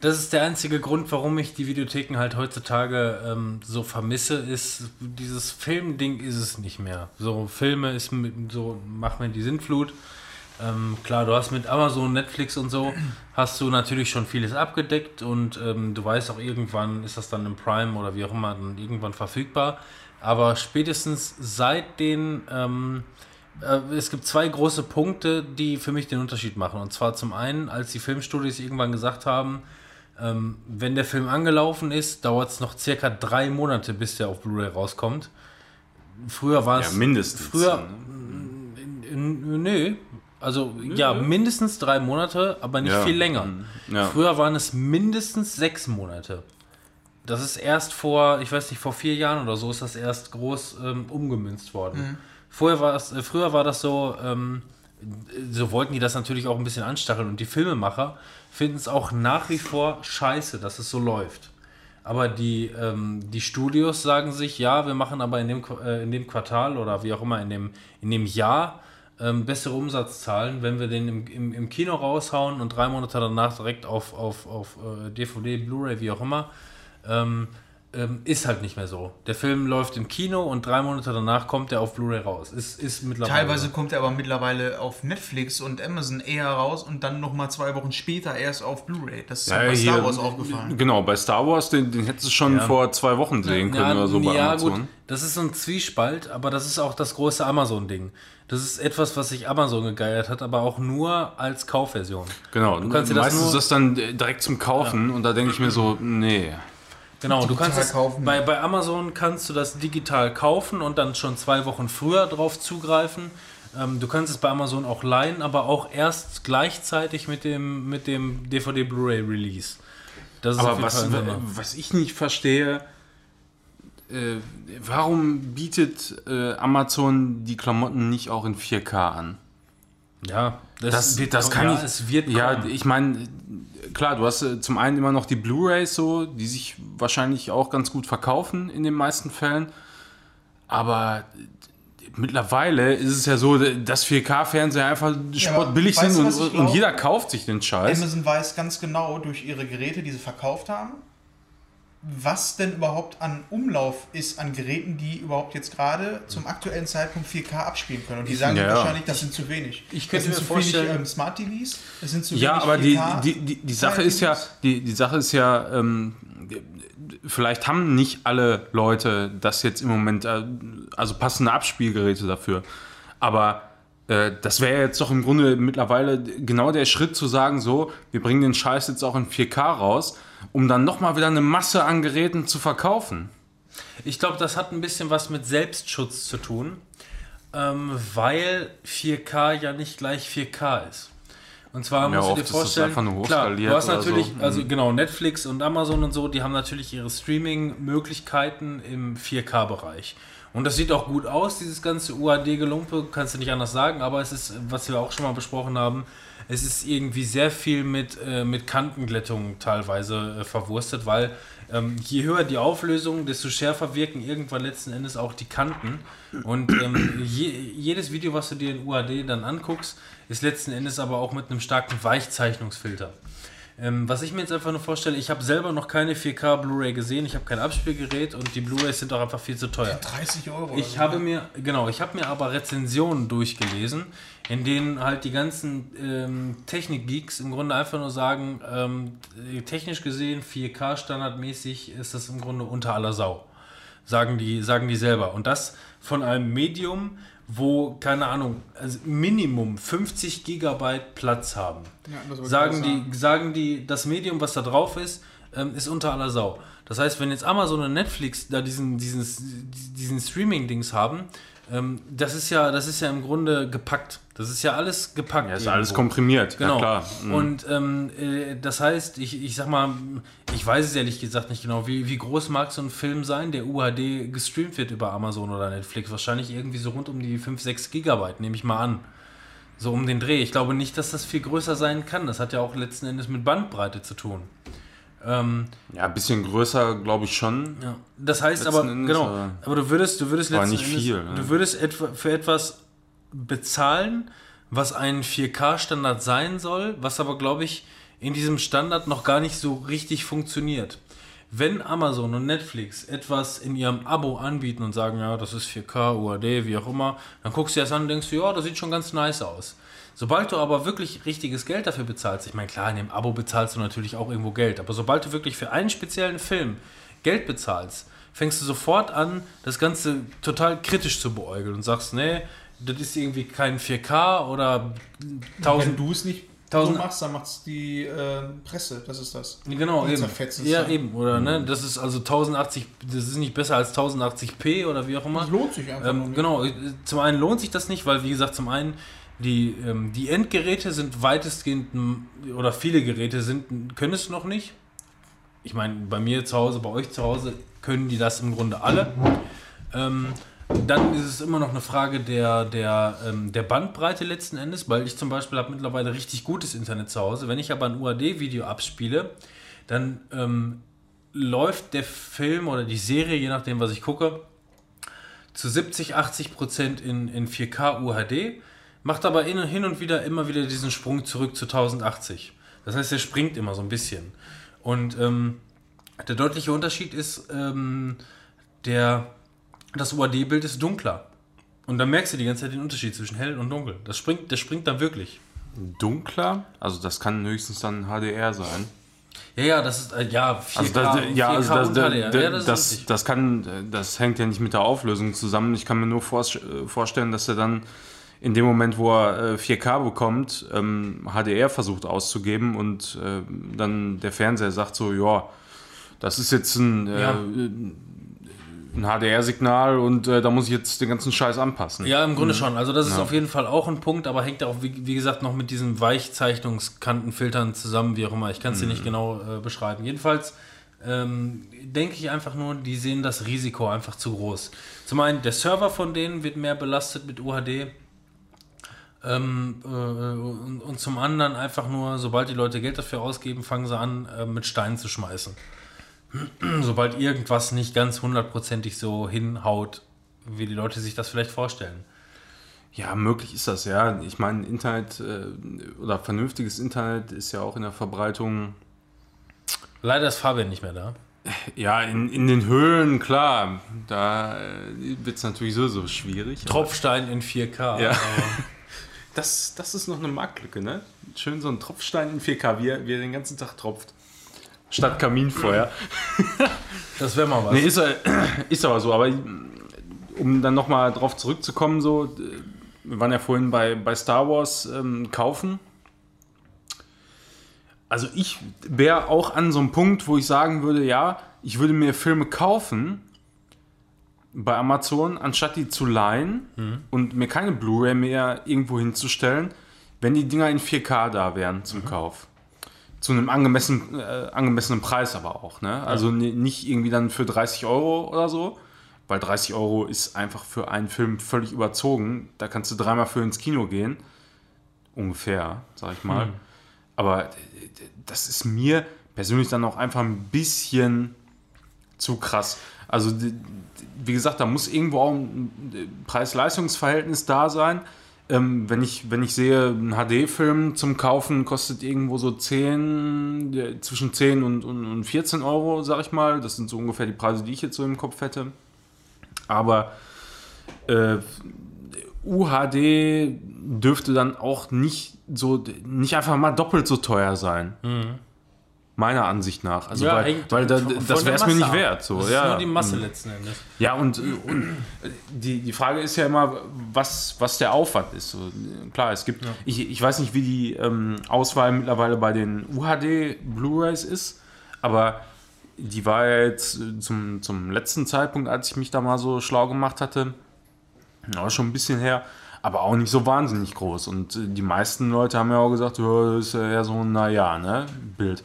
[SPEAKER 1] das ist der einzige Grund, warum ich die Videotheken halt heutzutage ähm, so vermisse, ist, dieses Filmding ist es nicht mehr. So, Filme ist so, mach mir die Sintflut. Ähm, klar, du hast mit Amazon, Netflix und so, hast du natürlich schon vieles abgedeckt und ähm, du weißt auch irgendwann ist das dann im Prime oder wie auch immer dann irgendwann verfügbar. Aber spätestens seit den, ähm, äh, es gibt zwei große Punkte, die für mich den Unterschied machen. Und zwar zum einen, als die Filmstudios irgendwann gesagt haben, ähm, wenn der Film angelaufen ist, dauert es noch circa drei Monate, bis der auf Blu-ray rauskommt. früher war es.
[SPEAKER 2] Ja, mindestens.
[SPEAKER 1] Früher. n- Nö. Also, ja, mindestens drei Monate, aber nicht
[SPEAKER 2] Ja.
[SPEAKER 1] viel länger.
[SPEAKER 2] Ja.
[SPEAKER 1] Früher waren es mindestens sechs Monate. Das ist erst vor, ich weiß nicht, vor vier Jahren oder so ist das erst groß ähm, umgemünzt worden. Vorher war es, äh, früher war das so, ähm, so wollten die das natürlich auch ein bisschen anstacheln und die Filmemacher finden es auch nach wie vor scheiße, dass es so läuft. Aber die, ähm, die Studios sagen sich, ja, wir machen aber in dem, Qu- äh, in dem Quartal oder wie auch immer in dem, in dem Jahr ähm, bessere Umsatzzahlen, wenn wir den im, im, im Kino raushauen und drei Monate danach direkt auf, auf, auf äh, DVD, Blu-ray, wie auch immer. Ähm, ähm, ist halt nicht mehr so. Der Film läuft im Kino und drei Monate danach kommt er auf Blu-ray raus. Ist, ist mittlerweile.
[SPEAKER 3] Teilweise kommt er aber mittlerweile auf Netflix und Amazon eher raus und dann nochmal zwei Wochen später erst auf Bluray. Das ist
[SPEAKER 2] Ja,
[SPEAKER 3] bei
[SPEAKER 2] hier-
[SPEAKER 3] Star Wars aufgefallen.
[SPEAKER 2] Genau, bei Star Wars, den, den hättest du schon vor zwei Wochen sehen können oder so bei
[SPEAKER 1] ja,
[SPEAKER 2] Amazon.
[SPEAKER 1] gut, das ist so ein Zwiespalt, aber das ist auch das große Amazon-Ding. Das ist etwas, was sich Amazon gegeiert hat, aber auch nur als Kaufversion.
[SPEAKER 2] Genau,
[SPEAKER 1] Du kannst dir das
[SPEAKER 2] meistens
[SPEAKER 1] nur-
[SPEAKER 2] ist das dann direkt zum Kaufen und da denke ich mir so, nee.
[SPEAKER 1] Genau, du kannst es,
[SPEAKER 3] kaufen.
[SPEAKER 1] bei, bei Amazon kannst du das digital kaufen und dann schon zwei Wochen früher drauf zugreifen. Ähm, du kannst es bei Amazon auch leihen, aber auch erst gleichzeitig mit dem, mit dem DVD-Blu-ray-Release. Das ist auf
[SPEAKER 2] Aber was, was ich nicht verstehe, äh, warum bietet äh, Amazon die Klamotten nicht auch in 4K an?
[SPEAKER 1] Ja,
[SPEAKER 2] Das,
[SPEAKER 1] wird
[SPEAKER 2] das kann
[SPEAKER 1] ja,
[SPEAKER 2] ich.
[SPEAKER 1] Es wird
[SPEAKER 2] ja, ich meine, klar, du hast äh, zum einen immer noch die Blu-rays so, die sich wahrscheinlich auch ganz gut verkaufen in den meisten Fällen. Aber äh, mittlerweile ist es ja so, dass 4K-Fernseher einfach spottbillig
[SPEAKER 3] weißt
[SPEAKER 2] sind und, und jeder kauft sich den Scheiß.
[SPEAKER 3] Amazon weiß ganz genau durch ihre Geräte, die sie verkauft haben, was denn überhaupt an Umlauf ist an Geräten, die überhaupt jetzt gerade zum aktuellen Zeitpunkt 4K abspielen können. Und die sagen
[SPEAKER 2] Ja.
[SPEAKER 3] wahrscheinlich, das sind zu wenig.
[SPEAKER 1] Ich könnte
[SPEAKER 3] das sind
[SPEAKER 1] mir
[SPEAKER 3] zu wenig
[SPEAKER 1] vorstellen-
[SPEAKER 3] ähm, Smart TVs, das sind zu
[SPEAKER 2] Ja,
[SPEAKER 3] wenig
[SPEAKER 2] aber die,
[SPEAKER 3] 4K.
[SPEAKER 2] die, die, die Sache ist ja, die, die Sache ist ja, vielleicht haben nicht alle Leute das jetzt im Moment, äh, also passende Abspielgeräte dafür. Aber äh, das wäre jetzt doch im Grunde mittlerweile genau der Schritt zu sagen, so, wir bringen den Scheiß jetzt auch in 4K raus, um dann nochmal wieder eine Masse an Geräten zu verkaufen.
[SPEAKER 1] Ich glaube, das hat ein bisschen was mit Selbstschutz zu tun, ähm, weil 4K ja nicht gleich 4K ist. Und zwar
[SPEAKER 2] Ja,
[SPEAKER 1] musst du dir vorstellen, klar, du hast natürlich,
[SPEAKER 2] so. Mhm.
[SPEAKER 1] also genau, Netflix und Amazon und so, die haben natürlich ihre Streaming-Möglichkeiten im 4K-Bereich. Und das sieht auch gut aus, dieses ganze UAD-Gelumpe, kannst du nicht anders sagen, aber es ist, was wir auch schon mal besprochen haben, es ist irgendwie sehr viel mit, äh, mit Kantenglättung teilweise äh, verwurstet, weil ähm, je höher die Auflösung, desto schärfer wirken irgendwann letzten Endes auch die Kanten. Und ähm, je, jedes Video, was du dir in UAD dann anguckst, ist letzten Endes aber auch mit einem starken Weichzeichnungsfilter. Ähm, was ich mir jetzt einfach nur vorstelle, ich habe selber noch keine 4K Blu-ray gesehen, ich habe kein Abspielgerät und die Blu-rays sind auch einfach viel zu teuer.
[SPEAKER 3] 30 Euro. oder
[SPEAKER 1] Ich
[SPEAKER 3] so.
[SPEAKER 1] habe mir, genau, ich habe mir aber Rezensionen durchgelesen, in denen halt die ganzen ähm, Technik-Geeks im Grunde einfach nur sagen, ähm, technisch gesehen, 4K standardmäßig ist das im Grunde unter aller Sau. Sagen die, sagen die selber. Und das von einem Medium, wo, keine Ahnung, also Minimum 50 Gigabyte Platz haben.
[SPEAKER 3] Ja,
[SPEAKER 1] sagen, die, sagen die, das Medium, was da drauf ist, ähm, ist unter aller Sau. Das heißt, wenn jetzt Amazon und Netflix da diesen, diesen, diesen Streaming-Dings haben, ähm, das ist ja, das ist ja im Grunde gepackt. Das ist ja alles gepackt.
[SPEAKER 2] Ja, ist
[SPEAKER 1] irgendwo.
[SPEAKER 2] alles komprimiert,
[SPEAKER 1] Genau.
[SPEAKER 2] ja klar. Mhm.
[SPEAKER 1] Und ähm, äh, das heißt, ich, ich sag mal, ich weiß es ehrlich gesagt nicht genau, wie, wie groß mag so ein Film sein, der UHD gestreamt wird über Amazon oder Netflix? Wahrscheinlich irgendwie so rund um die 5, 6 Gigabyte, nehme ich mal an. So um den Dreh. Ich glaube nicht, dass das viel größer sein kann. Das hat ja auch letzten Endes mit Bandbreite zu tun. Ähm,
[SPEAKER 2] Ja, ein bisschen größer, glaube ich schon.
[SPEAKER 1] ja. Das heißt aber,
[SPEAKER 2] Endes,
[SPEAKER 1] genau,
[SPEAKER 2] aber-
[SPEAKER 1] aber du würdest, du würdest letzten
[SPEAKER 2] nicht
[SPEAKER 1] Endes,
[SPEAKER 2] viel, ne?
[SPEAKER 1] du würdest etwa für etwas bezahlen, was ein 4K-Standard sein soll, was aber, glaube ich, in diesem Standard noch gar nicht so richtig funktioniert. Wenn Amazon und Netflix etwas in ihrem Abo anbieten und sagen, ja, das ist 4K, UAD, wie auch immer, dann guckst du dir das an und denkst, du, ja, das sieht schon ganz nice aus. Sobald du aber wirklich richtiges Geld dafür bezahlst, ich meine, klar, in dem Abo bezahlst du natürlich auch irgendwo Geld, aber sobald du wirklich für einen speziellen Film Geld bezahlst, fängst du sofort an, das Ganze total kritisch zu beäugeln und sagst, nee, das ist irgendwie kein 4K oder 1000
[SPEAKER 3] Wenn du es nicht so
[SPEAKER 1] 1000
[SPEAKER 3] machst, dann macht's die äh, Presse, das ist das.
[SPEAKER 1] Genau,
[SPEAKER 3] Die
[SPEAKER 1] eben.
[SPEAKER 3] es
[SPEAKER 1] Ja,
[SPEAKER 3] dann.
[SPEAKER 1] eben. Oder, ne? Das ist also 1080, das ist nicht besser als 1080p oder wie auch immer.
[SPEAKER 3] Das lohnt sich einfach
[SPEAKER 1] Ähm, genau, zum einen lohnt sich das nicht, weil wie gesagt, zum einen die, ähm, die Endgeräte sind weitestgehend oder viele Geräte sind, können es noch nicht. Ich meine, bei mir zu Hause, bei euch zu Hause können die das im Grunde alle. Ähm, dann ist es immer noch eine Frage der, der, ähm, der Bandbreite letzten Endes, weil ich zum Beispiel habe mittlerweile richtig gutes Internet zu Hause. Wenn ich aber ein UAD-Video abspiele, dann ähm, läuft der Film oder die Serie, je nachdem, was ich gucke, zu 70, 80 Prozent in, in 4K UHD, macht aber in, hin und wieder immer wieder diesen Sprung zurück zu 1080. Das heißt, er springt immer so ein bisschen. Und ähm, der deutliche Unterschied ist, ähm, der, das UAD-Bild ist dunkler. Und dann merkst du die ganze Zeit den Unterschied zwischen hell und dunkel. Das springt, das springt dann wirklich.
[SPEAKER 2] Dunkler? Also das kann höchstens dann HDR sein.
[SPEAKER 1] Ja, ja, das ist, äh, ja, 4K,
[SPEAKER 2] Also das, ja,
[SPEAKER 1] 4K
[SPEAKER 2] also das,
[SPEAKER 1] HDR.
[SPEAKER 2] das,
[SPEAKER 1] ja, das,
[SPEAKER 2] das, das kann, das hängt ja nicht mit der Auflösung zusammen. Ich kann mir nur vor, vorstellen, dass er dann in dem Moment, wo er äh, 4K bekommt, ähm, HDR versucht auszugeben und äh, dann der Fernseher sagt so, ja, das ist jetzt ein, äh,
[SPEAKER 1] Ja.
[SPEAKER 2] ein HDR-Signal und äh, da muss ich jetzt den ganzen Scheiß anpassen.
[SPEAKER 1] Ja, im Grunde schon. Also das ist
[SPEAKER 2] Ja.
[SPEAKER 1] auf jeden Fall auch ein Punkt, aber hängt auch, wie, wie gesagt, noch mit diesen Weichzeichnungskantenfiltern zusammen, wie auch immer. Ich kann es dir nicht genau äh, beschreiben. Jedenfalls ähm, denke ich einfach nur, die sehen das Risiko einfach zu groß. Zum einen, der Server von denen wird mehr belastet mit UHD. Ähm, äh, und, und zum anderen einfach nur, sobald die Leute Geld dafür ausgeben, fangen sie an, äh, mit Steinen zu schmeißen. [CLEARS THROAT] Sobald irgendwas nicht ganz hundertprozentig so hinhaut, wie die Leute sich das vielleicht vorstellen.
[SPEAKER 2] Ja, möglich ist das, ja. Ich meine, Internet äh, oder vernünftiges Internet ist ja auch in der Verbreitung
[SPEAKER 1] Leider ist Fabian nicht mehr da.
[SPEAKER 2] Ja, in, in den Höhlen, klar. Da äh, wird es natürlich so, so schwierig.
[SPEAKER 1] Tropfstein in 4K.
[SPEAKER 2] Ja. Das, das ist noch eine Marktlücke, ne? Schön so ein Tropfstein in 4K, wie er, wie er den ganzen Tag tropft. Statt Kaminfeuer. [LAUGHS]
[SPEAKER 1] Das wäre mal was.
[SPEAKER 2] Nee, ist, äh, [CLEARS THROAT] ist aber so. Aber um dann nochmal drauf zurückzukommen, so, wir waren ja vorhin bei, bei Star Wars ähm, kaufen. Also ich wäre auch an so einem Punkt, wo ich sagen würde, ja, ich würde mir Filme kaufen bei Amazon, anstatt die zu leihen und mir keine Blu-ray mehr irgendwo hinzustellen, wenn die Dinger in 4K da wären zum Kauf. Zu einem angemessenen, äh, angemessenen Preis aber auch. Ne? Also ni- nicht irgendwie dann für 30 Euro oder so, weil 30 Euro ist einfach für einen Film völlig überzogen. Da kannst du dreimal für ins Kino gehen. Ungefähr, sag ich mal. Aber äh, das ist mir persönlich dann auch einfach ein bisschen zu krass. Also, wie gesagt, da muss irgendwo auch ein Preis-Leistungs-Verhältnis da sein. Ähm, wenn, ich, wenn ich sehe, ein HD-Film zum Kaufen kostet irgendwo so 10, äh, zwischen 10 und, und, und 14 Euro, sag ich mal. Das sind so ungefähr die Preise, die ich jetzt so im Kopf hätte. Aber äh, UHD dürfte dann auch nicht so, nicht einfach mal doppelt so teuer sein. Meiner Ansicht nach. Also, weil,
[SPEAKER 1] hängt
[SPEAKER 2] weil da, das wäre es mir nicht wert. So.
[SPEAKER 1] Das ist
[SPEAKER 2] ja.
[SPEAKER 1] nur die Masse letzten Endes.
[SPEAKER 2] Ja, und, und die, die Frage ist ja immer, was, was der Aufwand ist. So, klar, es gibt, ich, ich weiß nicht, wie die ähm, Auswahl mittlerweile bei den UHD Blu-rays ist, aber die war ja jetzt äh, zum, zum letzten Zeitpunkt, als ich mich da mal so schlau gemacht hatte, ja, schon ein bisschen her, aber auch nicht so wahnsinnig groß. Und äh, die meisten Leute haben ja auch gesagt, ja, das ist ja so ein Naja, ne, Bild.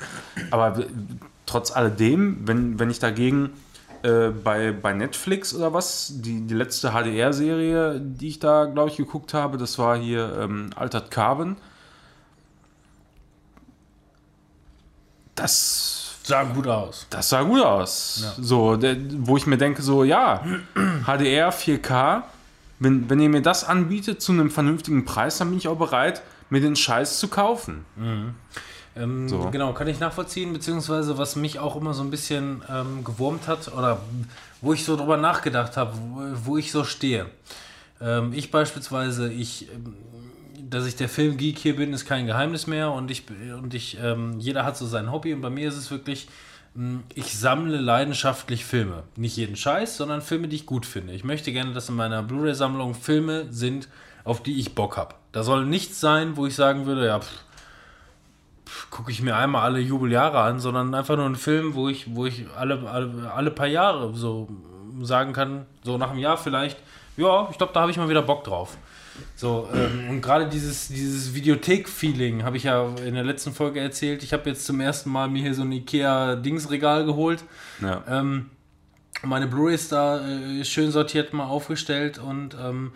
[SPEAKER 2] Aber trotz alledem, wenn, wenn ich dagegen äh, bei, bei Netflix oder was, die, die letzte HDR-Serie, die ich da, glaube ich, geguckt habe, das war hier ähm, Altered Carbon. Das
[SPEAKER 1] Sah gut aus.
[SPEAKER 2] das sah gut aus. So, der, wo ich mir denke, so, ja, [CLEARS THROAT] HDR 4K, wenn, wenn ihr mir das anbietet zu einem vernünftigen Preis, dann bin ich auch bereit, mir den Scheiß zu kaufen.
[SPEAKER 1] Ähm,
[SPEAKER 2] So.
[SPEAKER 1] Genau, kann ich nachvollziehen, beziehungsweise was mich auch immer so ein bisschen ähm, gewurmt hat oder wo ich so drüber nachgedacht habe, wo, wo ich so stehe. Ähm, ich beispielsweise, ich, ähm, dass ich der Filmgeek hier bin, ist kein Geheimnis mehr und ich, und ich ähm, jeder hat so sein Hobby und bei mir ist es wirklich, ich sammle leidenschaftlich Filme. Nicht jeden Scheiß, sondern Filme, die ich gut finde. Ich möchte gerne, dass in meiner Blu-ray-Sammlung Filme sind, auf die ich Bock habe. Da soll nichts sein, wo ich sagen würde, ja, gucke ich mir einmal alle Jubeljahre an, sondern einfach nur einen Film, wo ich, wo ich alle, alle, alle paar Jahre so sagen kann, so nach einem Jahr vielleicht, ja, ich glaube, da habe ich mal wieder Bock drauf. So, ähm, und gerade dieses, dieses Videothek-Feeling habe ich ja in der letzten Folge erzählt. Ich habe jetzt zum ersten Mal mir hier so ein IKEA-Dingsregal geholt.
[SPEAKER 2] Ja.
[SPEAKER 1] Ähm, meine Blu-rays da äh, schön sortiert mal aufgestellt und, ähm,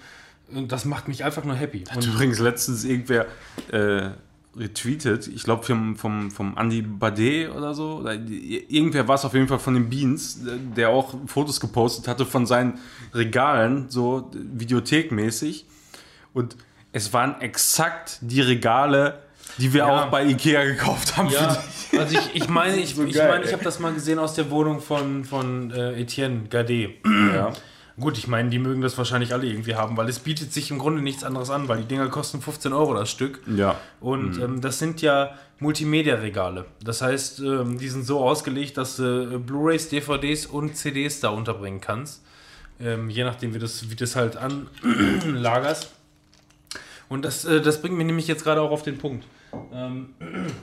[SPEAKER 1] und das macht mich einfach nur happy.
[SPEAKER 2] Hat
[SPEAKER 1] Und
[SPEAKER 2] übrigens letztens irgendwer äh, retweetet, ich glaube vom, vom, vom Andy Bade oder so, oder irgendwer war es auf jeden Fall von den Beans, der auch Fotos gepostet hatte von seinen Regalen, so videothekmäßig. Und es waren exakt die Regale, die wir
[SPEAKER 1] Ja.
[SPEAKER 2] auch bei Ikea gekauft haben.
[SPEAKER 1] ja, also ich, ich meine, ich, [LAUGHS]
[SPEAKER 2] So
[SPEAKER 1] ich, meine, ich habe das mal gesehen aus der Wohnung von, von äh, Etienne Gade.
[SPEAKER 2] Ja. [CLEARS THROAT]
[SPEAKER 1] Gut, ich meine, die mögen das wahrscheinlich alle irgendwie haben, weil es bietet sich im Grunde nichts anderes an, weil die Dinger kosten 15 Euro das Stück.
[SPEAKER 2] ja.
[SPEAKER 1] Und ähm, das sind ja Multimedia-Regale. Das heißt, ähm, die sind so ausgelegt, dass du äh, Blu-rays, DVDs und CDs da unterbringen kannst. Ähm, je nachdem, wie das, wie das halt anlagerst. [CLEARS THROAT] Und das, äh, das bringt mich nämlich jetzt gerade auch auf den Punkt. Ähm, [CLEARS THROAT]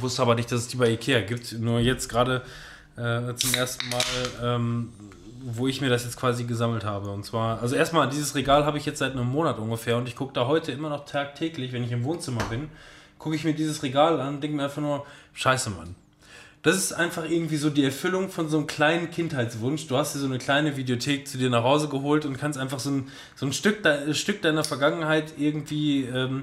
[SPEAKER 1] wusste aber nicht, dass es die bei Ikea gibt. Nur jetzt gerade äh, zum ersten Mal, ähm, wo ich mir das jetzt quasi gesammelt habe. Und zwar, also erstmal, dieses Regal habe ich jetzt seit einem Monat ungefähr und ich gucke da heute immer noch tagtäglich, wenn ich im Wohnzimmer bin, gucke ich mir dieses Regal an und denke mir einfach nur, scheiße, Mann. Das ist einfach irgendwie so die Erfüllung von so einem kleinen Kindheitswunsch. Du hast dir so eine kleine Videothek zu dir nach Hause geholt und kannst einfach so ein, so ein Stück, de, Stück deiner Vergangenheit irgendwie ähm,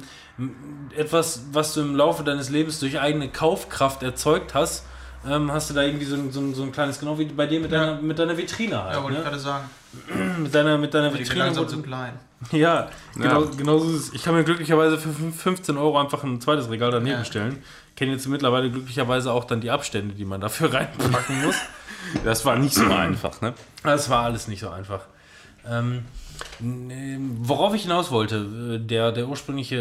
[SPEAKER 1] etwas, was du im Laufe deines Lebens durch eigene Kaufkraft erzeugt hast, ähm, hast du da irgendwie so ein, so ein, so ein kleines, genau wie bei dir mit deiner, mit deiner Vitrine halt.
[SPEAKER 3] Ja, wollte ich
[SPEAKER 1] ne?
[SPEAKER 3] gerade sagen. [CLEARS THROAT]
[SPEAKER 1] Mit deiner, mit deiner
[SPEAKER 3] Die
[SPEAKER 1] Vitrine.
[SPEAKER 3] langsam zu klein.
[SPEAKER 1] ja, genau,
[SPEAKER 2] Ja.
[SPEAKER 1] genau so ist es. Ich kann mir glücklicherweise für fünf- 15 Euro einfach ein zweites Regal daneben
[SPEAKER 3] Ja.
[SPEAKER 1] stellen. Kenne jetzt mittlerweile glücklicherweise auch dann die Abstände, die man dafür [LAUGHS] reinpacken muss.
[SPEAKER 2] Das war nicht so [CLEARS THROAT] einfach, ne?
[SPEAKER 1] Das war alles nicht so einfach. Ähm, n- worauf ich hinaus wollte, äh, der, der ursprüngliche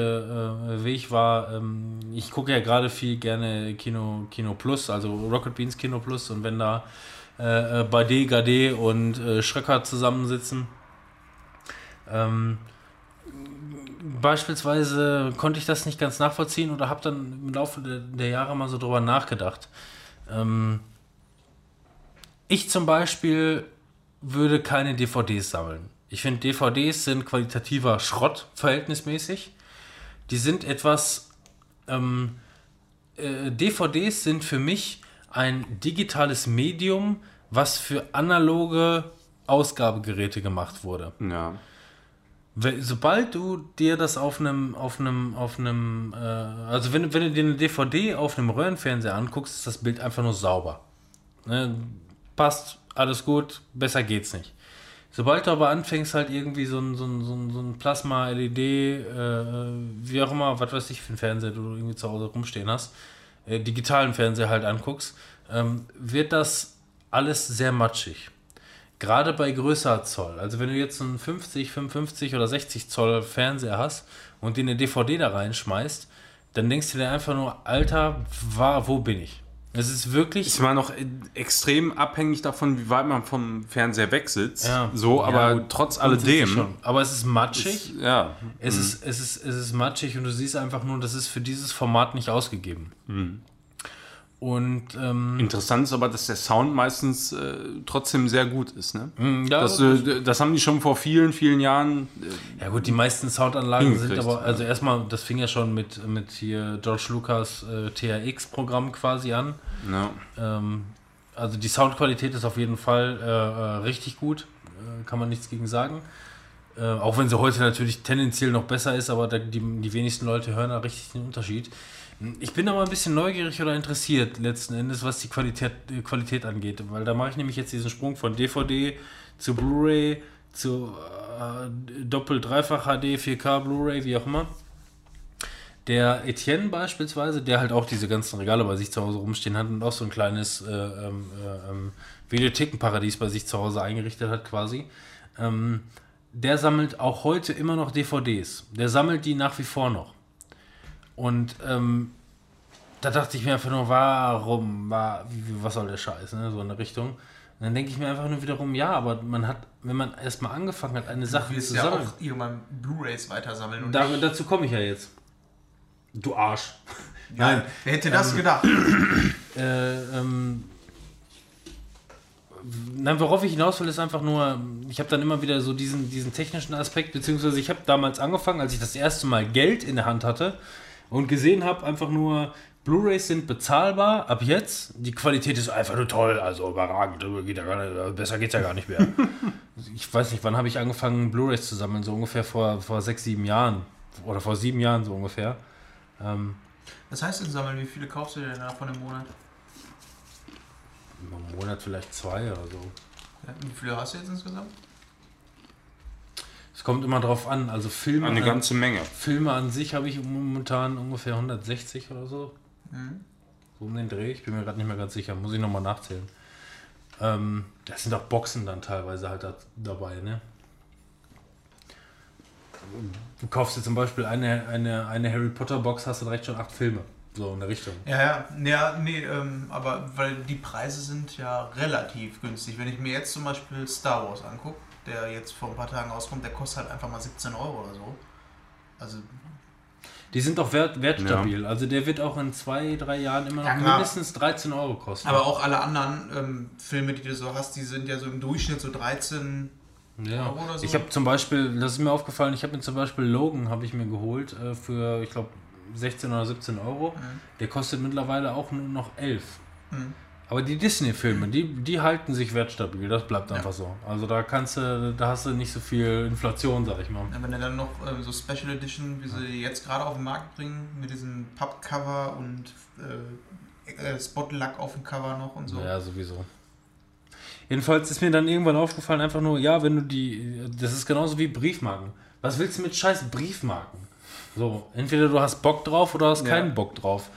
[SPEAKER 1] äh, Weg war, ähm, ich gucke ja gerade viel gerne Kino, Kino Plus, also Rocket Beans Kino Plus und wenn da äh, äh, Bade, Gade und äh, Schröcker zusammensitzen, ähm, beispielsweise konnte ich das nicht ganz nachvollziehen oder habe dann im Laufe der, Jahre mal so drüber nachgedacht. Ähm, ich zum Beispiel würde keine DVDs sammeln. Ich finde, DVDs sind qualitativer Schrott, verhältnismäßig. Die sind etwas. Ähm, äh, DVDs sind für mich ein digitales Medium, was für analoge Ausgabegeräte gemacht wurde.
[SPEAKER 2] Ja.
[SPEAKER 1] Sobald du dir das auf einem, auf einem, auf einem, äh, also wenn, du- wenn du dir eine DVD auf einem Röhrenfernseher anguckst, ist das Bild einfach nur sauber. Ne? Passt, alles gut, besser geht's nicht. Sobald du aber anfängst, halt irgendwie so ein, so ein, so ein, so ein Plasma, LED, äh, wie auch immer, was weiß ich für einen Fernseher du irgendwie zu Hause rumstehen hast, äh, digitalen Fernseher halt anguckst, ähm, wird das alles sehr matschig. Gerade bei größerer Zoll. Also wenn du jetzt einen 50, 55 oder 60 Zoll Fernseher hast und dir eine DVD da reinschmeißt, dann denkst du dir einfach nur, Alter, war, wo bin ich? Es ist wirklich.
[SPEAKER 2] Ist man noch extrem abhängig davon, wie weit man vom Fernseher wegsitzt.
[SPEAKER 1] Ja.
[SPEAKER 2] So, aber
[SPEAKER 1] Ja,
[SPEAKER 2] trotz alledem.
[SPEAKER 1] Aber es ist matschig.
[SPEAKER 2] Ja.
[SPEAKER 1] Es, ist, es, ist, es ist matschig und du siehst einfach nur, das ist für dieses Format nicht ausgegeben. Und ähm,
[SPEAKER 2] Interessant ist aber, dass der Sound meistens äh, trotzdem sehr gut ist. Ne?
[SPEAKER 1] ja,
[SPEAKER 2] Das, äh, das haben die schon vor vielen, vielen Jahren. Äh,
[SPEAKER 1] ja gut, die meisten Soundanlagen sind aber,
[SPEAKER 2] ja.
[SPEAKER 1] also erstmal, das fing ja schon mit, mit hier George Lucas äh, TRX-Programm quasi an.
[SPEAKER 2] ja.
[SPEAKER 1] Ähm, also die Soundqualität ist auf jeden Fall äh, äh, richtig gut, kann man nichts gegen sagen. Auch wenn sie heute natürlich tendenziell noch besser ist, aber die, die wenigsten Leute hören da richtig den Unterschied. Ich bin aber ein bisschen neugierig oder interessiert letzten Endes, was die Qualität, äh, Qualität angeht, weil da mache ich nämlich jetzt diesen Sprung von DVD zu Blu-ray zu äh, Doppel-, Dreifach HD, 4K Blu-ray, wie auch immer. Der Etienne beispielsweise, der halt auch diese ganzen Regale bei sich zu Hause rumstehen hat und auch so ein kleines äh, ähm, äh, ähm, Videothekenparadies bei sich zu Hause eingerichtet hat quasi, ähm, der sammelt auch heute immer noch DVDs. Der sammelt die nach wie vor noch. Und ähm, da dachte ich mir einfach nur, warum, war, was soll der Scheiß, ne? so in der Richtung. Und dann denke ich mir einfach nur wiederum, ja, aber man hat, wenn man erstmal angefangen hat, eine Sache zu
[SPEAKER 3] ja
[SPEAKER 1] sammeln.
[SPEAKER 3] auch irgendwann Blu-Rays weitersammeln und
[SPEAKER 1] Da, dazu komme ich ja jetzt. Du Arsch. [LAUGHS]
[SPEAKER 3] Nein. Wer hätte das gedacht? [CLEARS THROAT]
[SPEAKER 1] Äh, ähm, nein, worauf ich hinaus will, ist einfach nur, ich habe dann immer wieder so diesen, diesen technischen Aspekt, beziehungsweise ich habe damals angefangen, als ich das erste Mal Geld in der Hand hatte und gesehen habe, einfach nur, Blu-rays sind bezahlbar, ab jetzt, die Qualität ist einfach nur toll, also überragend, geht ja gar nicht, besser geht's ja gar nicht mehr. [LAUGHS] ich weiß nicht, wann habe ich angefangen, Blu-rays zu sammeln, so ungefähr vor, vor sechs, sieben Jahren oder vor sieben Jahren so ungefähr. Ähm,
[SPEAKER 3] Was heißt denn sammeln? Wie viele kaufst du denn davon im Monat?
[SPEAKER 1] im Monat vielleicht zwei oder so.
[SPEAKER 3] Ja, wie viele hast du jetzt insgesamt?
[SPEAKER 1] Es kommt immer drauf an, also Filme,
[SPEAKER 2] Eine
[SPEAKER 1] an,
[SPEAKER 2] ganze Menge.
[SPEAKER 1] Filme an sich habe ich momentan ungefähr 160 oder so.
[SPEAKER 3] Mhm.
[SPEAKER 1] So um den Dreh, ich bin mir gerade nicht mehr ganz sicher, muss ich nochmal nachzählen. Ähm, da sind auch Boxen dann teilweise halt da, dabei, ne? Du kaufst dir zum Beispiel eine, eine, eine Harry Potter Box, hast du direkt schon acht Filme. So in der Richtung.
[SPEAKER 3] Ja, ja, ja, nee, ähm, aber weil die Preise sind ja relativ günstig. Wenn ich mir jetzt zum Beispiel Star Wars angucke, der jetzt vor ein paar Tagen rauskommt, der kostet halt einfach mal 17 Euro oder so. Also,
[SPEAKER 1] Die sind auch wert, wertstabil. Also der wird auch in zwei, drei Jahren immer noch
[SPEAKER 3] Ja,
[SPEAKER 1] mindestens 13 Euro kosten.
[SPEAKER 3] aber auch alle anderen ähm, Filme, die du so hast, die sind ja so im Durchschnitt so 13.
[SPEAKER 1] Ja.
[SPEAKER 3] Euro oder so?
[SPEAKER 1] Ich habe zum Beispiel, das ist mir aufgefallen, ich habe mir zum Beispiel Logan habe ich mir geholt äh, für, ich glaube, 16 oder 17 Euro. Der kostet mittlerweile auch nur noch 11.
[SPEAKER 3] Mhm.
[SPEAKER 1] Aber die Disney-Filme, die, die halten sich wertstabil, das bleibt einfach so. Also da kannst du, da hast du nicht so viel Inflation, sag ich mal.
[SPEAKER 3] Ja, Wenn er dann noch ähm, so Special Edition, wie sie jetzt gerade auf den Markt bringen, mit diesem Pappcover und äh, äh, Spotlack auf dem Cover noch und so.
[SPEAKER 1] Ja, sowieso. Jedenfalls ist mir dann irgendwann aufgefallen, einfach nur, ja, wenn du die, das ist genauso wie Briefmarken. Was willst du mit scheiß Briefmarken? So, entweder du hast Bock drauf oder hast
[SPEAKER 3] Ja.
[SPEAKER 1] keinen Bock drauf.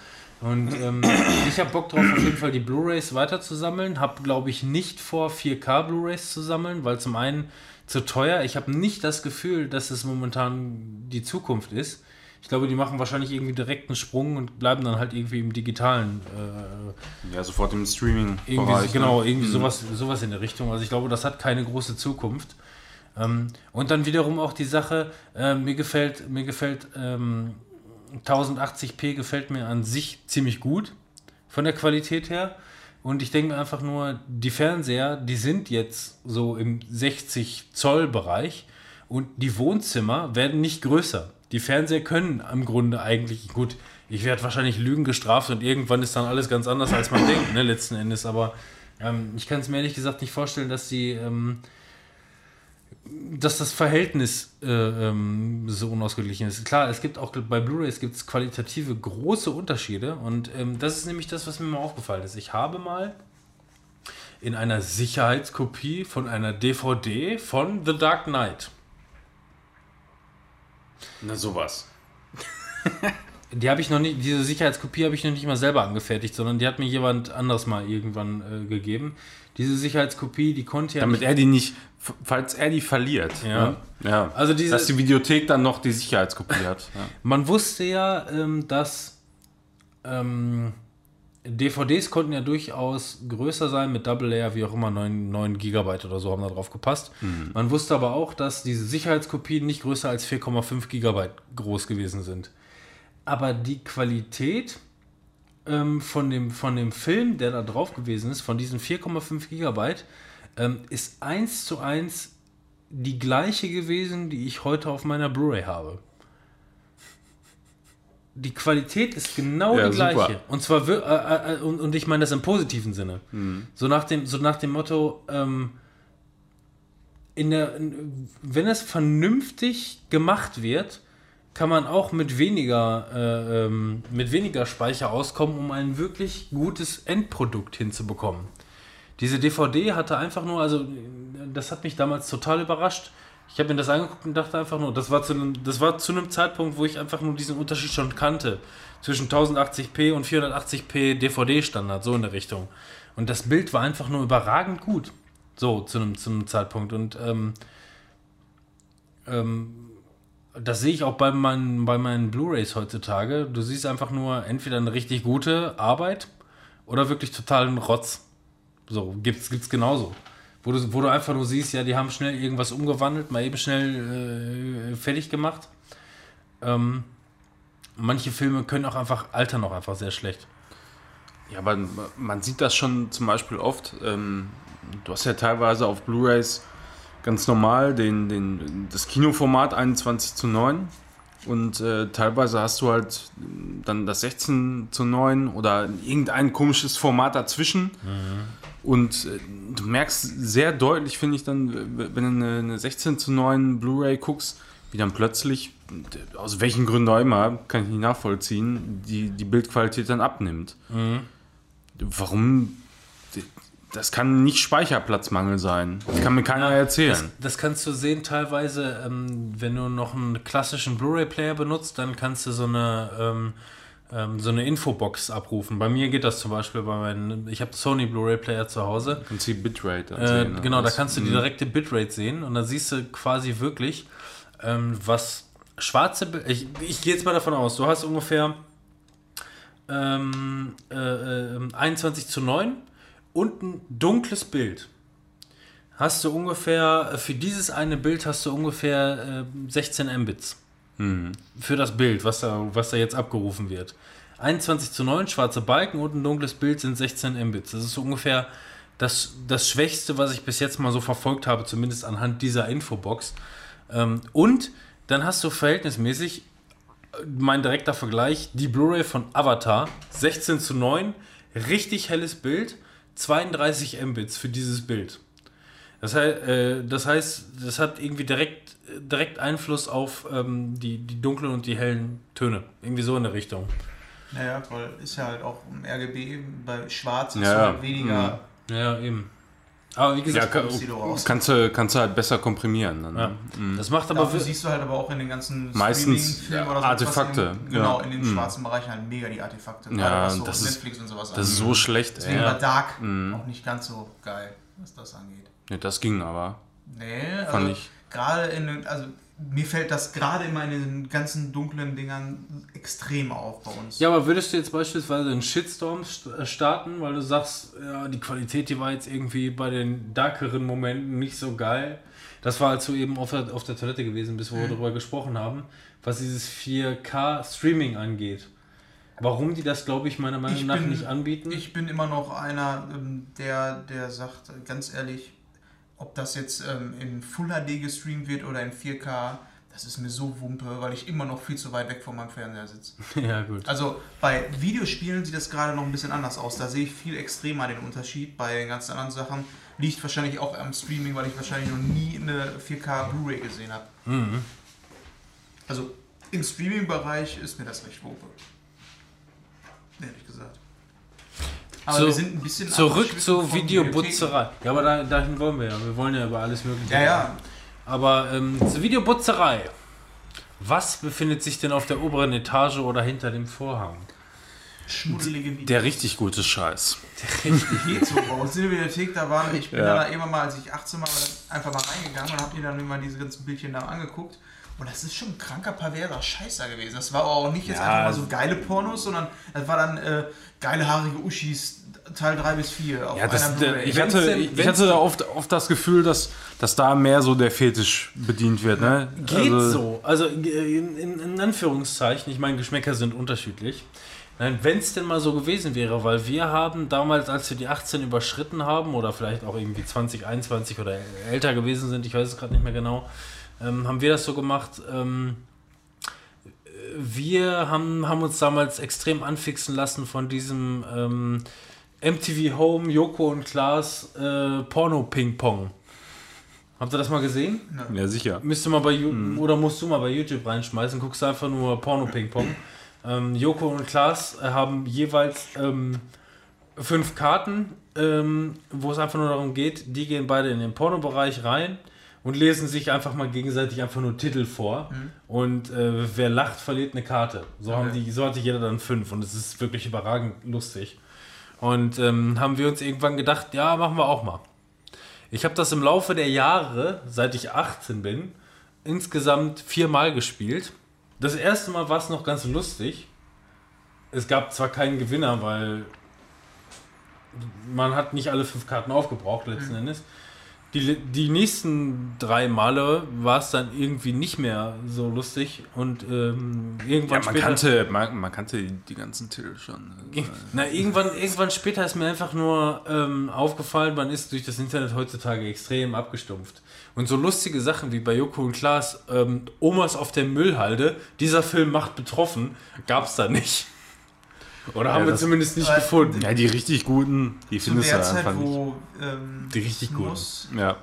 [SPEAKER 1] Und ähm, [CLEARS THROAT] ich habe Bock drauf, auf jeden Fall die Blu-Rays weiter zu sammeln. Habe, glaube ich, nicht vor, 4K Blu-Rays zu sammeln, weil zum einen zu teuer. Ich habe nicht das Gefühl, dass es momentan die Zukunft ist. Ich glaube, die machen wahrscheinlich irgendwie direkt einen Sprung und bleiben dann halt irgendwie im digitalen äh,
[SPEAKER 2] Ja, sofort im Streaming.
[SPEAKER 1] irgendwie, genau, irgendwie
[SPEAKER 2] Mhm.
[SPEAKER 1] sowas, sowas in der Richtung. Also ich glaube, das hat keine große Zukunft. Ähm, und dann wiederum auch die Sache, äh, mir gefällt, mir gefällt ähm, 1080p gefällt mir an sich ziemlich gut von der Qualität her. Und ich denke einfach nur, die Fernseher, die sind jetzt so im 60 Zoll Bereich und die Wohnzimmer werden nicht größer. Die Fernseher können im Grunde eigentlich, gut, ich werde wahrscheinlich Lügen gestraft und irgendwann ist dann alles ganz anders, als man denkt, ne, letzten Endes. Aber ähm, ich kann es mir ehrlich gesagt nicht vorstellen, dass die, ähm, dass das Verhältnis äh, ähm, so unausgeglichen ist. Klar, es gibt auch bei Blu-rays gibt es qualitative große Unterschiede und ähm, das ist nämlich das, was mir mal aufgefallen ist. Ich habe mal in einer Sicherheitskopie von einer DVD von The Dark Knight.
[SPEAKER 2] Na, sowas.
[SPEAKER 1] Die habe ich noch nicht, diese Sicherheitskopie habe ich noch nicht mal selber angefertigt, sondern die hat mir jemand anders mal irgendwann äh, gegeben. Diese Sicherheitskopie, die konnte ja
[SPEAKER 2] Damit
[SPEAKER 1] nicht,
[SPEAKER 2] er die nicht, falls er die verliert.
[SPEAKER 1] Ja.
[SPEAKER 2] ne? ja.
[SPEAKER 1] Also diese-
[SPEAKER 2] Dass die Videothek dann noch die Sicherheitskopie hat. Ja.
[SPEAKER 1] Man wusste ja, ähm, dass ähm, DVDs konnten ja durchaus größer sein mit Double Layer, wie auch immer, 9, 9 Gigabyte oder so haben da drauf gepasst. Man wusste aber auch, dass diese Sicherheitskopien nicht größer als 4,5 Gigabyte groß gewesen sind. Aber die Qualität ähm, von, dem, von dem Film, der da drauf gewesen ist, von diesen 4,5 Gigabyte, ähm, ist eins zu eins die gleiche gewesen, die ich heute auf meiner Blu-ray habe. Die Qualität ist genau
[SPEAKER 2] Ja,
[SPEAKER 1] die gleiche.
[SPEAKER 2] super.
[SPEAKER 1] Und zwar wir- äh, äh, und, und ich meine das im positiven Sinne. So, nach dem, so nach dem Motto, ähm, in der, in, wenn es vernünftig gemacht wird, kann man auch mit weniger, äh, ähm, mit weniger Speicher auskommen, um ein wirklich gutes Endprodukt hinzubekommen. Diese DVD hatte einfach nur, also das hat mich damals total überrascht. Ich habe mir das angeguckt und dachte einfach nur, das war, zu einem, das war zu einem Zeitpunkt, wo ich einfach nur diesen Unterschied schon kannte. Zwischen 1080p und 480p DVD-Standard, so in der Richtung. Und das Bild war einfach nur überragend gut. So, zu einem, zu einem Zeitpunkt. Und ähm, ähm, das sehe ich auch bei meinen, bei meinen Blu-Rays heutzutage. Du siehst einfach nur entweder eine richtig gute Arbeit oder wirklich totalen Rotz. So, gibt's, gibt's genauso. Wo du, wo du einfach nur siehst, ja, die haben schnell irgendwas umgewandelt, mal eben schnell äh, fertig gemacht. Ähm, manche Filme können auch einfach altern auch einfach sehr schlecht.
[SPEAKER 2] Ja, aber man sieht das schon zum Beispiel oft. Ähm, du hast ja teilweise auf Blu-rays ganz normal den, den, das Kinoformat 21 zu 9 und äh, teilweise hast du halt dann das 16 zu 9 oder irgendein komisches Format dazwischen. Und äh, du merkst sehr deutlich, finde ich dann, wenn du eine, eine 16 zu 9 Blu-ray guckst, wie dann plötzlich, aus welchen Gründen auch immer, kann ich nicht nachvollziehen, die, die Bildqualität dann abnimmt. Warum? Das kann nicht Speicherplatzmangel sein. Das kann mir keiner erzählen.
[SPEAKER 1] Das, das kannst du sehen teilweise, ähm, wenn du noch einen klassischen Blu-ray-Player benutzt, dann kannst du so eine, ähm, ähm, so eine Infobox abrufen. Bei mir geht das zum Beispiel bei meinen, ich habe Sony Blu-ray-Player zu Hause.
[SPEAKER 2] kannst du die Bitrate
[SPEAKER 1] Äh,
[SPEAKER 2] sehen, ne?
[SPEAKER 1] genau, da
[SPEAKER 2] Das-
[SPEAKER 1] kannst du die direkte Bitrate sehen und dann siehst du quasi wirklich, ähm, was schwarze. Ich, ich gehe jetzt mal davon aus, du hast ungefähr ähm, äh, äh, 21 zu 9 und ein dunkles Bild. Hast du ungefähr, für dieses eine Bild hast du ungefähr äh, 16 Mbits. Für das Bild, was da, was da jetzt abgerufen wird. 21 zu 9, schwarze Balken und ein dunkles Bild sind 16 Mbits. Das ist so ungefähr das, das Schwächste, was ich bis jetzt mal so verfolgt habe, zumindest anhand dieser Infobox. Ähm, und dann hast du verhältnismäßig, äh, mein direkter Vergleich, die Blu-ray von Avatar, 16 zu 9, richtig helles Bild, 32 Mbits für dieses Bild. Das heißt, äh, das heißt, das hat irgendwie direkt, direkt Einfluss auf ähm, die, die dunklen und die hellen Töne. Irgendwie so in der Richtung.
[SPEAKER 3] Naja, weil ist ja halt auch im RGB, bei Schwarz ist
[SPEAKER 2] Ja,
[SPEAKER 3] halt
[SPEAKER 2] ja.
[SPEAKER 3] weniger.
[SPEAKER 1] Ja, eben. Aber wie
[SPEAKER 2] Ja,
[SPEAKER 1] gesagt,
[SPEAKER 2] kann,
[SPEAKER 3] du raus.
[SPEAKER 2] kannst, du, kannst du halt besser komprimieren. Dann,
[SPEAKER 1] ja,
[SPEAKER 2] ne?
[SPEAKER 1] das macht aber
[SPEAKER 3] Dafür siehst du halt aber auch in den ganzen
[SPEAKER 2] Meistens, ja,
[SPEAKER 3] oder so,
[SPEAKER 2] Artefakte,
[SPEAKER 3] In, genau,
[SPEAKER 2] ja.
[SPEAKER 3] in den
[SPEAKER 2] Mhm.
[SPEAKER 3] schwarzen Bereichen halt mega die Artefakte.
[SPEAKER 2] Ja,
[SPEAKER 3] so
[SPEAKER 2] das ist-
[SPEAKER 3] Netflix und sowas
[SPEAKER 2] Das ist so schlecht.
[SPEAKER 3] Deswegen war Dark
[SPEAKER 2] Mhm.
[SPEAKER 3] auch nicht ganz so geil, was das angeht.
[SPEAKER 2] Nee, das ging aber.
[SPEAKER 3] Nee,
[SPEAKER 2] Fand
[SPEAKER 3] also
[SPEAKER 2] ich.
[SPEAKER 3] gerade in den, also mir fällt das gerade immer in den ganzen dunklen Dingern extrem auf bei uns.
[SPEAKER 1] Ja, aber würdest du jetzt beispielsweise einen Shitstorm st- äh, starten, weil du sagst, ja, die Qualität, die war jetzt irgendwie bei den darkeren Momenten nicht so geil. Das war, als du eben auf der, auf der Toilette gewesen bist, wo wir darüber gesprochen haben, was dieses 4K-Streaming angeht. Warum die das, glaube ich, meiner Meinung
[SPEAKER 3] Ich
[SPEAKER 1] nach
[SPEAKER 3] bin-
[SPEAKER 1] nicht anbieten.
[SPEAKER 3] Ich bin immer noch einer, ähm, der, der sagt, ganz ehrlich, ob das jetzt ähm, in Full HD gestreamt wird oder in 4K, das ist mir so Wumpe, weil ich immer noch viel zu weit weg von meinem Fernseher sitze. [LAUGHS]
[SPEAKER 1] ja, gut.
[SPEAKER 3] Also bei Videospielen sieht das gerade noch ein bisschen anders aus. Da sehe ich viel extremer den Unterschied. Bei den ganzen anderen Sachen liegt wahrscheinlich auch am Streaming, weil ich wahrscheinlich noch nie eine 4K Blu-ray gesehen habe.
[SPEAKER 1] Mhm.
[SPEAKER 3] Also im Streaming-Bereich ist mir das recht Wumpe. Ehrlich gesagt. Aber
[SPEAKER 1] So,
[SPEAKER 3] wir sind ein bisschen
[SPEAKER 1] Zurück zur Videobutzerei. Ja, aber da, dahin wollen wir ja. Wir wollen ja über alles Mögliche.
[SPEAKER 3] Ja, ja.
[SPEAKER 1] Aber ähm, zur Videobutzerei. Was befindet sich denn auf der oberen Etage oder hinter dem Vorhang?
[SPEAKER 3] Schmuddelige Videos.
[SPEAKER 2] Der richtig gute Scheiß. [LAUGHS]
[SPEAKER 3] geht so. Bei uns in der Bibliothek, da waren, ich bin
[SPEAKER 2] Ja.
[SPEAKER 3] da immer mal, als ich 18 war, einfach mal reingegangen und hab mir dann immer diese ganzen Bildchen da angeguckt. Und das ist schon ein kranker, perverser Scheißer gewesen. Das war auch nicht jetzt
[SPEAKER 2] Ja.
[SPEAKER 3] einfach mal so geile Pornos, sondern das war dann äh, geile haarige Uschis Teil 3 bis 4 auf
[SPEAKER 2] Ja, das,
[SPEAKER 3] einer
[SPEAKER 2] der, ich
[SPEAKER 1] Wenn's
[SPEAKER 2] hatte,
[SPEAKER 1] denn-
[SPEAKER 2] ich hatte da oft, oft das Gefühl, dass, dass da mehr so der Fetisch bedient wird. Ne?
[SPEAKER 1] Geht
[SPEAKER 2] Also,
[SPEAKER 1] so. Also in, in, in Anführungszeichen, ich meine, Geschmäcker sind unterschiedlich. Nein, wenn es denn mal so gewesen wäre, weil wir haben damals, als wir die 18 überschritten haben oder vielleicht auch irgendwie 20, 21 oder älter gewesen sind, ich weiß es gerade nicht mehr genau, ähm, haben wir das so gemacht. Ähm, wir haben, haben uns damals extrem anfixen lassen von diesem ähm, MTV Home, Joko und Klaas äh, Porno-Ping-Pong. Habt ihr das mal gesehen?
[SPEAKER 2] Ja, sicher.
[SPEAKER 1] Müsste mal bei Ju- oder musst du mal bei YouTube reinschmeißen, guckst einfach nur Porno Ping Pong. [CLEARS THROAT] Ähm, Joko und Klaas äh, haben jeweils ähm, fünf Karten, ähm, wo es einfach nur darum geht, die gehen beide in den Pornobereich rein und lesen sich einfach mal gegenseitig einfach nur Titel vor. Und äh, wer lacht, verliert eine Karte. So, haben
[SPEAKER 3] Okay.
[SPEAKER 1] die, so hatte jeder dann fünf und es ist wirklich überragend lustig. Und ähm, haben wir uns irgendwann gedacht, ja, machen wir auch mal. Ich habe das im Laufe der Jahre, seit ich 18 bin, insgesamt viermal gespielt. Das erste Mal war es noch ganz lustig. Es gab zwar keinen Gewinner, weil man hat nicht alle fünf Karten aufgebraucht letzten Endes. Die, die nächsten drei Male war es dann irgendwie nicht mehr so lustig und ähm,
[SPEAKER 2] Ja,
[SPEAKER 1] irgendwann
[SPEAKER 2] man
[SPEAKER 1] später.
[SPEAKER 2] kannte, man, man kannte die ganzen Titel schon.
[SPEAKER 1] Na, irgendwann, irgendwann später ist mir einfach nur ähm, aufgefallen, man ist durch das Internet heutzutage extrem abgestumpft. Und so lustige Sachen wie bei Joko und Klaas, ähm, Omas auf der Müllhalde, dieser Film macht betroffen, gab es da nicht. Oder haben wir zumindest nicht gefunden.
[SPEAKER 2] Ja, die richtig guten, die findest du
[SPEAKER 3] der Zeit,
[SPEAKER 2] einfach nicht.
[SPEAKER 3] wo. Ähm,
[SPEAKER 1] Die richtig guten.
[SPEAKER 3] Muss,
[SPEAKER 2] Ja.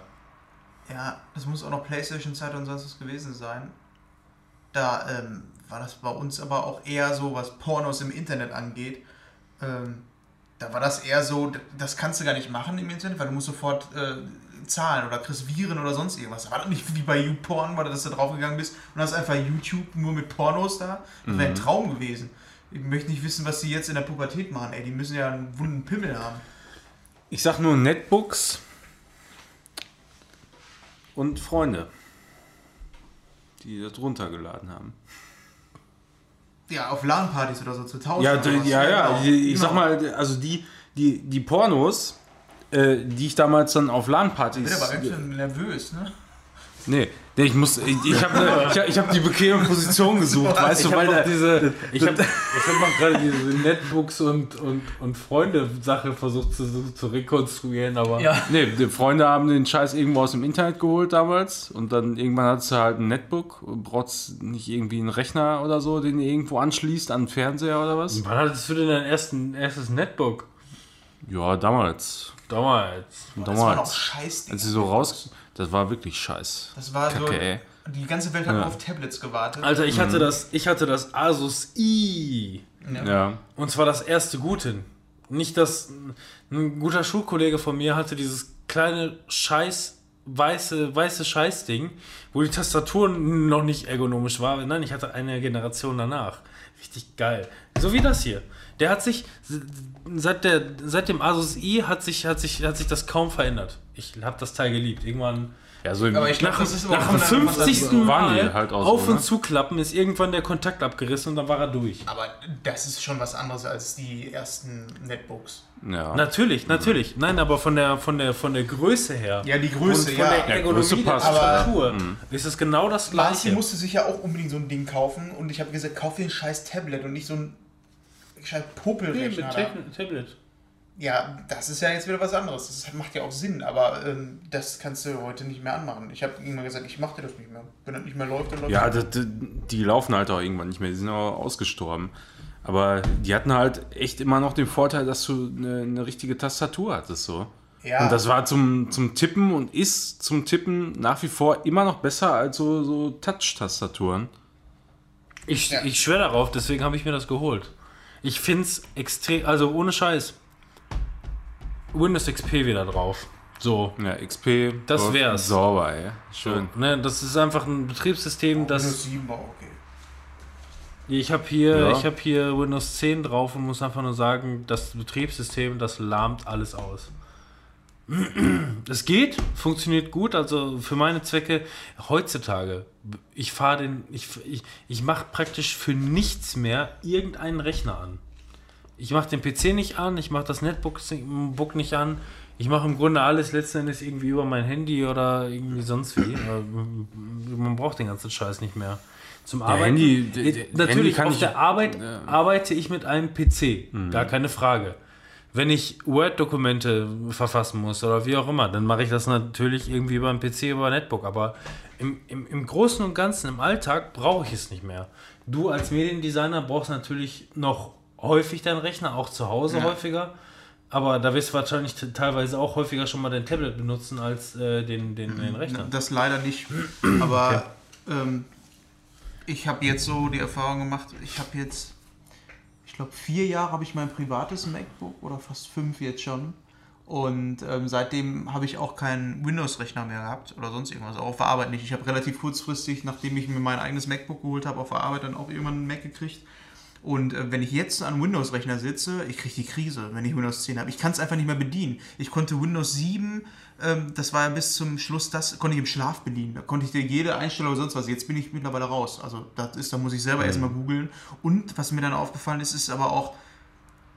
[SPEAKER 3] ja, das muss auch noch Playstation-Zeit und sonst was gewesen sein. Da ähm, war das bei uns aber auch eher so, was Pornos im Internet angeht. Ähm, da war das eher so, das kannst du gar nicht machen im Internet, weil du musst sofort äh, zahlen oder kriegst Viren oder sonst irgendwas. Da war das nicht wie bei YouPorn, weil du das da draufgegangen bist und hast einfach YouTube nur mit Pornos da. Das wäre ein Traum gewesen. Ich möchte nicht wissen, was die jetzt in der Pubertät machen. Ey, die müssen ja einen wunden Pimmel haben.
[SPEAKER 2] Ich sag nur Netbooks und Freunde, die das runtergeladen haben.
[SPEAKER 3] Ja, auf LAN-Partys oder so zu tauschen.
[SPEAKER 2] Ja,
[SPEAKER 3] was.
[SPEAKER 2] ja, ja.
[SPEAKER 3] genau.
[SPEAKER 2] Ich, ich sag mal, also die, die, die Pornos, äh, die ich damals dann auf
[SPEAKER 3] Ich
[SPEAKER 2] LAN-Partys.
[SPEAKER 3] bin aber ganz schön nervös, ne?
[SPEAKER 2] Nee, nee, ich muss. Ich, ich habe ne, ich hab, ich hab die bequeme Position gesucht, [LAUGHS] weißt du,
[SPEAKER 1] ich
[SPEAKER 2] weil
[SPEAKER 1] habe
[SPEAKER 2] da.
[SPEAKER 1] diese, ich habe hab gerade diese Netbooks und, und, und Freunde-Sache versucht zu, zu rekonstruieren, aber
[SPEAKER 3] Ja.
[SPEAKER 2] Nee, die Freunde haben den Scheiß irgendwo aus dem Internet geholt damals und dann irgendwann hattest du halt ein Netbook und brauchst nicht irgendwie einen Rechner oder so, den du irgendwo anschließt an den Fernseher oder was?
[SPEAKER 1] wann hattest du denn dein ersten, erstes Netbook?
[SPEAKER 2] Ja, damals.
[SPEAKER 1] Damals.
[SPEAKER 3] Das war noch
[SPEAKER 2] Damals.
[SPEAKER 3] scheiß.
[SPEAKER 2] Als sie so raus. Das war wirklich scheiß.
[SPEAKER 3] Das war so.
[SPEAKER 2] Kacke, ey.
[SPEAKER 3] Die ganze Welt hat
[SPEAKER 2] Ja.
[SPEAKER 3] nur auf Tablets gewartet.
[SPEAKER 1] Alter, ich hatte das, ich hatte das Asus i.
[SPEAKER 2] Ja.
[SPEAKER 1] Und zwar das erste Gute. Nicht das. Ein guter Schulkollege von mir hatte dieses kleine Scheiß, weiße, weiße Scheißding, wo die Tastatur noch nicht ergonomisch war. Nein, ich hatte eine Generation danach. Richtig geil. So wie das hier. Der hat sich, seit, der, seit dem Asus i hat sich, hat, sich, hat sich das kaum verändert. Ich habe das Teil geliebt. Irgendwann
[SPEAKER 2] Ja, so im,
[SPEAKER 3] Aber ich
[SPEAKER 1] nach,
[SPEAKER 3] das ist
[SPEAKER 1] nach dem
[SPEAKER 3] von der-
[SPEAKER 1] 50.
[SPEAKER 3] von der-
[SPEAKER 2] waren die
[SPEAKER 1] Mal
[SPEAKER 2] halt auch
[SPEAKER 1] auf
[SPEAKER 2] so,
[SPEAKER 1] und
[SPEAKER 2] ne?
[SPEAKER 1] zuklappen ist irgendwann der Kontakt abgerissen und dann war er durch.
[SPEAKER 3] Aber das ist schon was anderes als die ersten Netbooks.
[SPEAKER 2] ja.
[SPEAKER 1] Natürlich, natürlich. Nein, aber von der, von der, von der Größe her.
[SPEAKER 3] Ja, die Größe,
[SPEAKER 1] und von
[SPEAKER 3] ja.
[SPEAKER 1] der
[SPEAKER 3] Ja,
[SPEAKER 1] Ergonomie
[SPEAKER 2] Größe
[SPEAKER 1] der
[SPEAKER 2] passt,
[SPEAKER 1] Tastatur ist es genau das
[SPEAKER 3] Marci
[SPEAKER 1] gleiche.
[SPEAKER 3] musste sich ja auch unbedingt so ein Ding kaufen und ich habe gesagt, kauf dir ein scheiß Tablet und nicht so ein scheiß Popelrechner. da.
[SPEAKER 1] Tablet.
[SPEAKER 3] Ja, das ist ja jetzt wieder was anderes. Das macht ja auch Sinn, aber ähm, das kannst du heute nicht mehr anmachen. Ich habe irgendwann gesagt, ich mache dir das nicht mehr. Wenn das nicht mehr läuft, dann läuft
[SPEAKER 2] Ja,
[SPEAKER 3] das.
[SPEAKER 2] das, die laufen halt auch irgendwann nicht mehr, die sind auch ausgestorben. Aber die hatten halt echt immer noch den Vorteil, dass du eine, eine richtige Tastatur hattest. So.
[SPEAKER 3] Ja.
[SPEAKER 2] Und das war zum, zum Tippen und ist zum Tippen nach wie vor immer noch besser als so, so Touch-Tastaturen.
[SPEAKER 1] Ich,
[SPEAKER 3] Ja.
[SPEAKER 1] ich schwöre darauf, deswegen habe ich mir das geholt. Ich finde es extrem, also ohne Scheiß. Windows XP wieder drauf. So.
[SPEAKER 2] Ja, XP.
[SPEAKER 1] Das wär's.
[SPEAKER 2] Sauber, ey. Schön.
[SPEAKER 1] Ne, das ist einfach ein Betriebssystem,
[SPEAKER 3] Windows
[SPEAKER 1] das.
[SPEAKER 3] 7 war okay.
[SPEAKER 1] Ich habe hier,
[SPEAKER 2] Ja.
[SPEAKER 1] ich habe hier Windows 10 drauf und muss einfach nur sagen, das Betriebssystem, das lahmt alles aus. [CLEARS THROAT] Es geht, funktioniert gut, also für meine Zwecke heutzutage. Ich fahre den, ich, ich, ich mache praktisch für nichts mehr irgendeinen Rechner an. Ich mache den PC nicht an, ich mache das Netbook Book nicht an. Ich mache im Grunde alles letzten Endes irgendwie über mein Handy oder irgendwie sonst wie. Man braucht den ganzen Scheiß nicht mehr. Zum Arbeiten.
[SPEAKER 2] Handy- d-
[SPEAKER 1] Äh,
[SPEAKER 2] d-
[SPEAKER 1] Natürlich,
[SPEAKER 2] Handy
[SPEAKER 1] auf
[SPEAKER 2] ich-
[SPEAKER 1] der Arbeit
[SPEAKER 2] Ja.
[SPEAKER 1] arbeite ich mit einem PC. Gar keine Frage. Wenn ich Word-Dokumente verfassen muss oder wie auch immer, dann mache ich das natürlich irgendwie über einen PC, über ein Netbook. Aber im, im, im Großen und Ganzen, im Alltag, brauche ich es nicht mehr. Du als Mediendesigner brauchst natürlich noch häufig deinen Rechner, auch zu Hause häufiger. Aber da wirst du wahrscheinlich teilweise auch häufiger schon mal dein Tablet benutzen als äh, den, den, den Rechner.
[SPEAKER 3] Das leider nicht. [CLEARS THROAT] Aber ähm, ich habe jetzt so die Erfahrung gemacht, ich habe jetzt, ich glaube, vier Jahre habe ich mein privates MacBook oder fast fünf jetzt schon. Und ähm, seitdem habe ich auch keinen Windows-Rechner mehr gehabt oder sonst irgendwas, auch auf der Arbeit nicht. Ich habe relativ kurzfristig, nachdem ich mir mein eigenes MacBook geholt habe, auf der Arbeit dann auch irgendwann einen Mac gekriegt. Und äh, wenn ich jetzt an Windows-Rechner sitze, ich kriege die Krise, wenn ich Windows 10 habe. Ich kann es einfach nicht mehr bedienen. Ich konnte Windows 7, ähm, das war ja bis zum Schluss, das konnte ich im Schlaf bedienen. Da konnte ich dir jede Einstellung oder sonst was. Jetzt bin ich mittlerweile raus. Also das ist, da muss ich selber erstmal googeln. Und was mir dann aufgefallen ist, ist aber auch,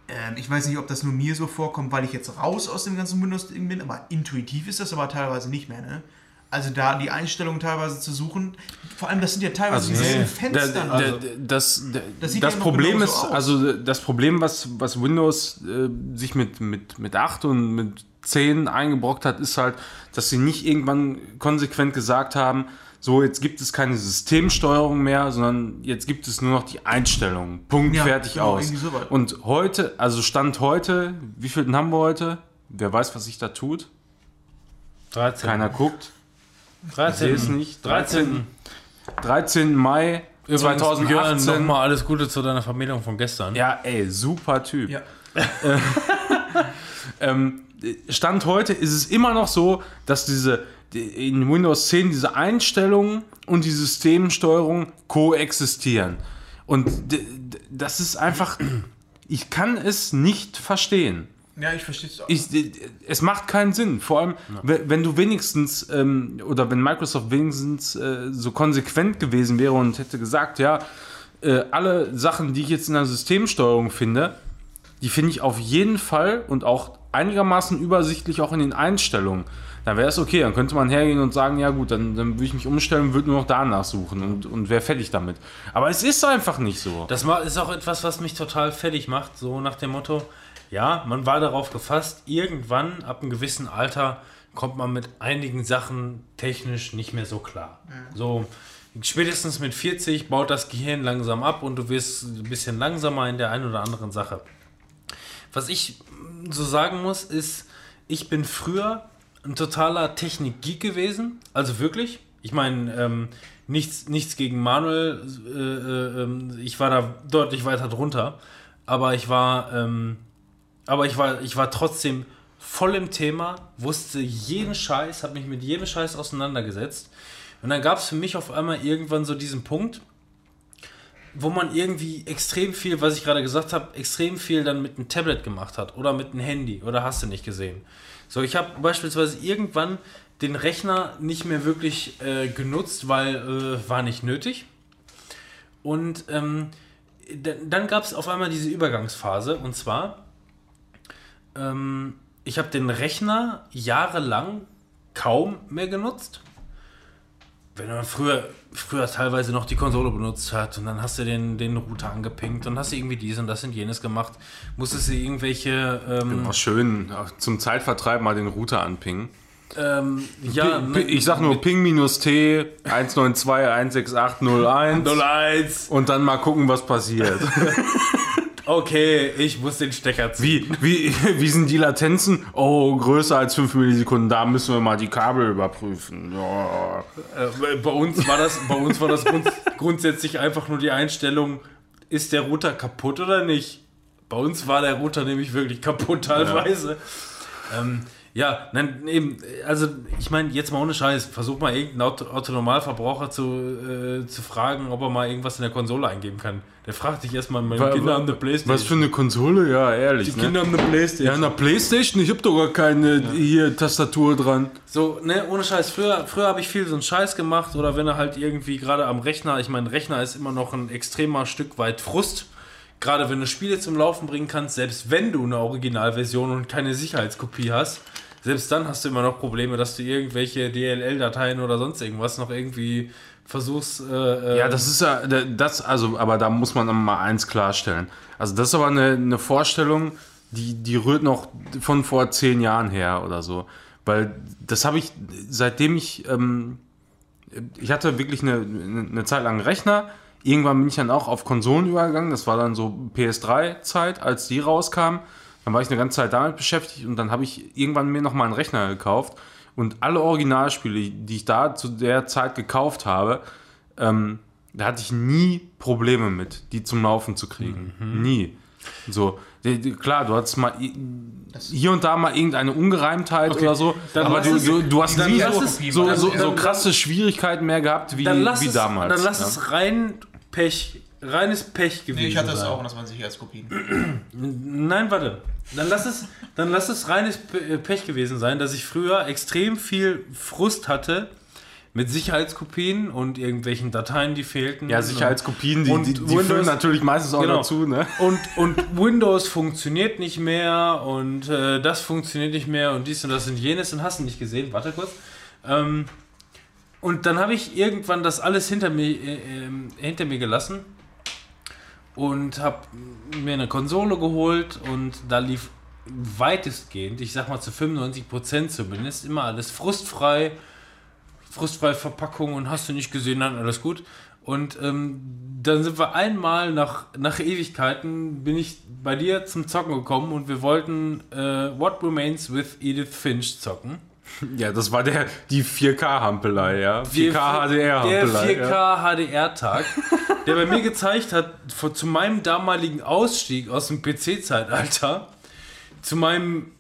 [SPEAKER 3] ähm, ich weiß nicht, ob das nur mir so vorkommt, weil ich jetzt raus aus dem ganzen Windows-Ding bin, aber intuitiv ist das aber teilweise nicht mehr, ne? Also da die Einstellungen teilweise zu suchen, vor allem das sind ja teilweise
[SPEAKER 2] Also,
[SPEAKER 3] dieselben
[SPEAKER 2] nee.
[SPEAKER 3] Fenster.
[SPEAKER 2] Da-
[SPEAKER 3] also,
[SPEAKER 2] da- das,
[SPEAKER 3] Das
[SPEAKER 2] das,
[SPEAKER 3] ja
[SPEAKER 2] Problem ist,
[SPEAKER 3] aus.
[SPEAKER 2] also das Problem, was, was Windows äh, sich mit, mit, mit 8 und mit 10 eingebrockt hat, ist halt, dass sie nicht irgendwann konsequent gesagt haben, so jetzt gibt es keine Systemsteuerung mehr, sondern jetzt gibt es nur noch die Einstellungen. Punkt,
[SPEAKER 3] Ja,
[SPEAKER 2] fertig
[SPEAKER 3] genau,
[SPEAKER 2] aus.
[SPEAKER 3] sowas.
[SPEAKER 2] Und heute, also Stand heute, wie viel haben wir heute? Wer weiß, was sich da tut?
[SPEAKER 1] 13.
[SPEAKER 2] Keiner guckt.
[SPEAKER 1] 13.
[SPEAKER 2] Ich nicht.
[SPEAKER 1] 13.
[SPEAKER 2] 13. Mai
[SPEAKER 1] Übrigens, Björn,
[SPEAKER 2] 2018.
[SPEAKER 1] Nochmal alles Gute zu deiner Vermählung von gestern.
[SPEAKER 2] Ja, ey, super Typ.
[SPEAKER 3] ja. [LAUGHS]
[SPEAKER 2] Ähm, Stand heute ist es immer noch so, dass diese die- in Windows 10 diese Einstellungen und die Systemsteuerung koexistieren. Und das ist einfach, ich kann es nicht verstehen.
[SPEAKER 3] Ja, ich verstehe es auch.
[SPEAKER 2] Ich, es macht keinen Sinn. Vor allem, we- wenn du wenigstens, ähm, oder wenn Microsoft wenigstens äh, so konsequent gewesen wäre und hätte gesagt, ja, äh, alle Sachen, die ich jetzt in der Systemsteuerung finde, die finde ich auf jeden Fall und auch einigermaßen übersichtlich auch in den Einstellungen. Dann wäre es okay, dann könnte man hergehen und sagen, ja gut, dann, dann würde ich mich umstellen und würde nur noch danach suchen und, und wäre fertig damit. Aber es ist einfach nicht so.
[SPEAKER 1] Das ist auch etwas, was mich total fertig macht, so nach dem Motto, ja, man war darauf gefasst, irgendwann ab einem gewissen Alter kommt man mit einigen Sachen technisch nicht mehr so klar. So spätestens mit 40 baut das Gehirn langsam ab und du wirst ein bisschen langsamer in der einen oder anderen Sache. Was ich so sagen muss, ist, ich bin früher ein totaler Technik-Geek gewesen. Also wirklich. Ich meine, ähm, nichts, nichts gegen Manuel. Äh, äh, ähm, ich war da deutlich weiter drunter. Aber ich war, ähm, aber ich war, ich war trotzdem voll im Thema, wusste jeden Scheiß, habe mich mit jedem Scheiß auseinandergesetzt. Und dann gab es für mich auf einmal irgendwann so diesen Punkt, wo man irgendwie extrem viel, was ich gerade gesagt habe, extrem viel dann mit einem Tablet gemacht hat oder mit einem Handy oder hast du nicht gesehen. So, ich habe beispielsweise irgendwann den Rechner nicht mehr wirklich äh, genutzt, weil äh, war nicht nötig. Und ähm, dann gab es auf einmal diese Übergangsphase und zwar, ähm, ich habe den Rechner jahrelang kaum mehr genutzt wenn man früher, früher teilweise noch die Konsole benutzt hat und dann hast du den, den Router angepinkt und hast irgendwie dies und das und jenes gemacht, musstest du irgendwelche, ähm,
[SPEAKER 2] Auch schön, zum Zeitvertreib mal den Router anpingen.
[SPEAKER 1] ähm, ja,
[SPEAKER 2] pi- ich sag nur Ping-T 192.168.01
[SPEAKER 1] 01. [LAUGHS]
[SPEAKER 2] und dann mal gucken, was passiert. [LAUGHS]
[SPEAKER 1] Okay, ich muss den Stecker ziehen.
[SPEAKER 2] Wie, wie, wie sind die Latenzen? Oh, größer als 5 Millisekunden, da müssen wir mal die Kabel überprüfen. Ja.
[SPEAKER 1] Äh, bei uns war das, bei uns war das grund, grundsätzlich einfach nur die Einstellung, ist der Router kaputt oder nicht? Bei uns war der Router nämlich wirklich kaputt teilweise. Ja, ähm, ja nein, eben, also ich meine, jetzt mal ohne Scheiß, versuch mal irgendeinen Auto, Autonormalverbraucher zu, äh, zu fragen, ob er mal irgendwas in der Konsole eingeben kann. Der fragt dich erstmal, meine Kinder haben eine Playstation.
[SPEAKER 2] Was für eine Konsole? Ja, ehrlich.
[SPEAKER 1] die
[SPEAKER 2] ne?
[SPEAKER 1] Kinder haben eine Playstation.
[SPEAKER 2] Ja, in der Playstation? Ich hab doch gar keine hier Tastatur dran.
[SPEAKER 1] So, ne, ohne Scheiß. Früher, früher habe ich viel so einen Scheiß gemacht oder wenn er halt irgendwie gerade am Rechner, ich meine, Rechner ist immer noch ein extremer Stück weit Frust. Gerade wenn du Spiele zum Laufen bringen kannst, selbst wenn du eine Originalversion und keine Sicherheitskopie hast, selbst dann hast du immer noch Probleme, dass du irgendwelche DLL-Dateien oder sonst irgendwas noch irgendwie versuchst. Äh,
[SPEAKER 2] Ja, das ist ja, das, also, aber da muss man mal eins klarstellen. Also, das ist aber eine, eine Vorstellung, die, die rührt noch von vor zehn Jahren her oder so. Weil das habe ich, seitdem ich, ähm, ich hatte wirklich eine, eine Zeit lang einen Rechner. Irgendwann bin ich dann auch auf Konsolen übergegangen. Das war dann so PS3-Zeit, als die rauskam. Dann war ich eine ganze Zeit damit beschäftigt und dann habe ich irgendwann mir nochmal einen Rechner gekauft. Und alle Originalspiele, die ich da zu der Zeit gekauft habe, ähm, da hatte ich nie Probleme mit, die zum Laufen zu kriegen. Nie. So, klar, du hattest mal hier und da mal irgendeine Ungereimtheit oder so,
[SPEAKER 1] dann
[SPEAKER 2] aber du,
[SPEAKER 1] es-
[SPEAKER 2] du, du hast nie so,
[SPEAKER 1] es-
[SPEAKER 2] so, so, so krasse Schwierigkeiten mehr gehabt wie, wie
[SPEAKER 1] es,
[SPEAKER 2] damals.
[SPEAKER 1] Dann lass
[SPEAKER 2] ja.
[SPEAKER 1] es rein Pech, reines Pech gewesen
[SPEAKER 3] Nee, ich hatte das
[SPEAKER 1] sein.
[SPEAKER 3] auch das waren Sicherheitskopien. [CLEARS THROAT]
[SPEAKER 1] Nein, warte. Dann lass es, dann lass es reines äh, Pech gewesen sein, dass ich früher extrem viel Frust hatte, mit Sicherheitskopien und irgendwelchen Dateien, die fehlten.
[SPEAKER 2] Ja, Sicherheitskopien, die,
[SPEAKER 1] Und
[SPEAKER 2] die, die
[SPEAKER 1] Windows-
[SPEAKER 2] führen natürlich meistens auch
[SPEAKER 1] Genau.
[SPEAKER 2] dazu, ne?
[SPEAKER 1] Und, und Windows funktioniert nicht mehr und äh, das funktioniert nicht mehr und dies und das und jenes und hast du nicht gesehen. Warte kurz. Ähm, und dann habe ich irgendwann das alles hinter mir, äh, ähm, hinter mir gelassen und habe mir eine Konsole geholt und da lief weitestgehend, ich sag mal zu 95% zumindest, immer alles frustfrei, frustfreie Verpackung und hast du nicht gesehen, dann alles gut. Und ähm, dann sind wir einmal nach, nach Ewigkeiten, bin ich bei dir zum Zocken gekommen und wir wollten äh, What Remains with Edith Finch zocken.
[SPEAKER 2] Ja, das war der, die 4K-Hampelei, ja. 4K
[SPEAKER 1] Der
[SPEAKER 2] HDR-Hampelei.
[SPEAKER 1] 4K HDR-Tag, der bei mir gezeigt hat, vor, zu meinem damaligen Ausstieg aus dem PC-Zeitalter, zu meinem,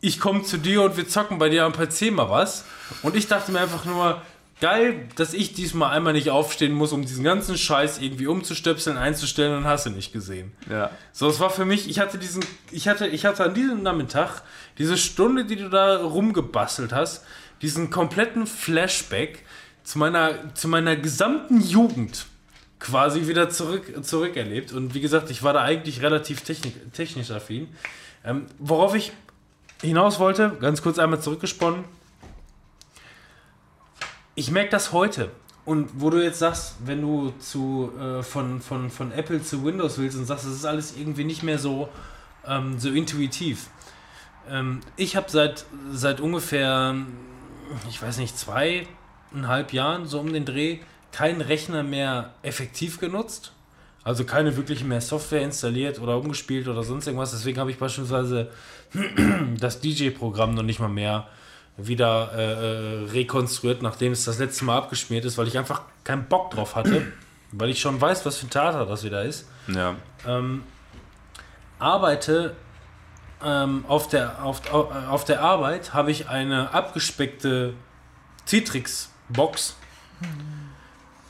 [SPEAKER 1] ich komme zu dir und wir zocken bei dir am PC mal was. Und ich dachte mir einfach nur, geil, dass ich diesmal einmal nicht aufstehen muss, um diesen ganzen Scheiß irgendwie umzustöpseln, einzustellen und hast du nicht gesehen.
[SPEAKER 2] Ja.
[SPEAKER 1] So, es war für mich, ich hatte diesen, ich hatte, ich hatte an diesem Nachmittag diese Stunde, die du da rumgebastelt hast, diesen kompletten Flashback zu meiner, zu meiner gesamten Jugend quasi wieder zurück, zurückerlebt. Und wie gesagt, ich war da eigentlich relativ technik, technisch affin. Ähm, worauf ich hinaus wollte, ganz kurz einmal zurückgesponnen. Ich merke das heute. Und wo du jetzt sagst, wenn du zu, äh, von, von, von Apple zu Windows willst und sagst, es ist alles irgendwie nicht mehr so, ähm, so intuitiv. Ähm, ich habe seit, seit ungefähr, ich weiß nicht, zweieinhalb Jahren, so um den Dreh, keinen Rechner mehr effektiv genutzt. Also keine wirkliche mehr Software installiert oder umgespielt oder sonst irgendwas. Deswegen habe ich beispielsweise [CLEARS THROAT] das DJ-Programm noch nicht mal mehr wieder äh, äh, rekonstruiert, nachdem es das letzte Mal abgeschmiert ist, weil ich einfach keinen Bock drauf hatte, [CLEARS THROAT] weil ich schon weiß, was für ein Theater das wieder ist.
[SPEAKER 2] Ja.
[SPEAKER 1] Ähm, arbeite ähm, auf, der, auf, au- äh, auf der Arbeit habe ich eine abgespeckte Citrix-Box,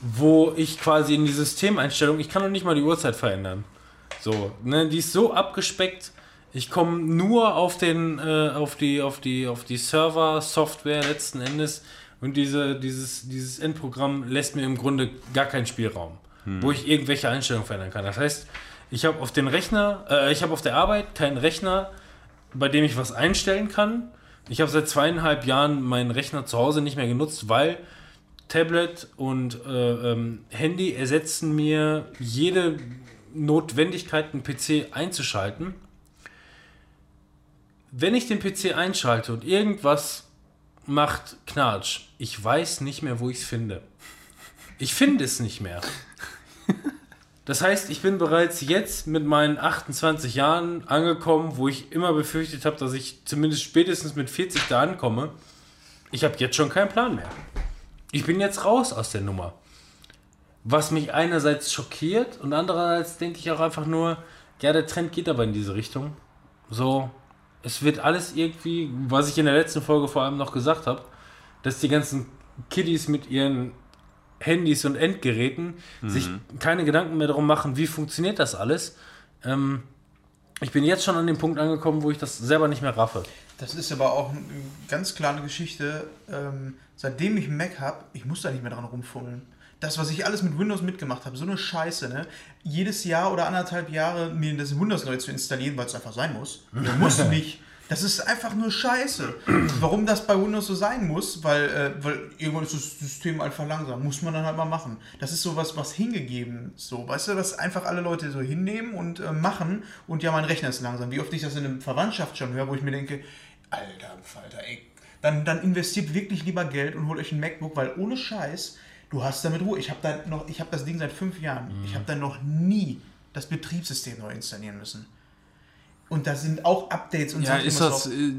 [SPEAKER 1] wo ich quasi in die Systemeinstellung, ich kann noch nicht mal die Uhrzeit verändern. So, ne, die ist so abgespeckt, ich komme nur auf den, äh, auf die, auf die, auf die Server-Software letzten Endes und diese, dieses, dieses Endprogramm lässt mir im Grunde gar keinen Spielraum, wo ich irgendwelche Einstellungen verändern kann. Das heißt, ich habe auf den Rechner, äh, ich habe auf der Arbeit keinen Rechner, bei dem ich was einstellen kann. Ich habe seit zweieinhalb Jahren meinen Rechner zu Hause nicht mehr genutzt, weil Tablet und äh, ähm, Handy ersetzen mir jede Notwendigkeit, einen PC einzuschalten. Wenn ich den PC einschalte und irgendwas macht Knatsch, ich weiß nicht mehr, wo ich es finde. Ich finde es nicht mehr. Das heißt, ich bin bereits jetzt mit meinen 28 Jahren angekommen, wo ich immer befürchtet habe, dass ich zumindest spätestens mit 40 da ankomme. Ich habe jetzt schon keinen Plan mehr. Ich bin jetzt raus aus der Nummer. Was mich einerseits schockiert und andererseits denke ich auch einfach nur, ja, der Trend geht aber in diese Richtung. So, es wird alles irgendwie, was ich in der letzten Folge vor allem noch gesagt habe, dass die ganzen Kiddies mit ihren Handys und Endgeräten sich keine Gedanken mehr darum machen, wie funktioniert das alles. Ähm, ich bin jetzt schon an dem Punkt angekommen, wo ich das selber nicht mehr raffe.
[SPEAKER 3] Das ist aber auch eine ganz klare Geschichte. Ähm, seitdem ich einen Mac habe, ich muss da nicht mehr dran rumfummeln. Das, was ich alles mit Windows mitgemacht habe, so eine Scheiße, ne? Jedes Jahr oder anderthalb Jahre mir das Windows neu zu installieren, weil es einfach sein muss. Du musst [LAUGHS] nicht. Das ist einfach nur Scheiße. Warum das bei Windows so sein muss, weil, äh, weil irgendwann ist das System einfach langsam. Muss man dann halt mal machen. Das ist sowas, was hingegeben ist. So, weißt du, dass einfach alle Leute so hinnehmen und äh, machen und ja, mein Rechner ist langsam. Wie oft ich das in einer Verwandtschaft schon höre, wo ich mir denke, Alter, Falter, ey. Dann, dann investiert wirklich lieber Geld und holt euch ein MacBook, weil ohne Scheiß, du hast damit Ruhe. Ich habe da noch, ich habe das Ding seit fünf Jahren. Ich habe da noch nie das Betriebssystem neu installieren müssen. Und da sind auch Updates und
[SPEAKER 2] Ja, ist das, äh,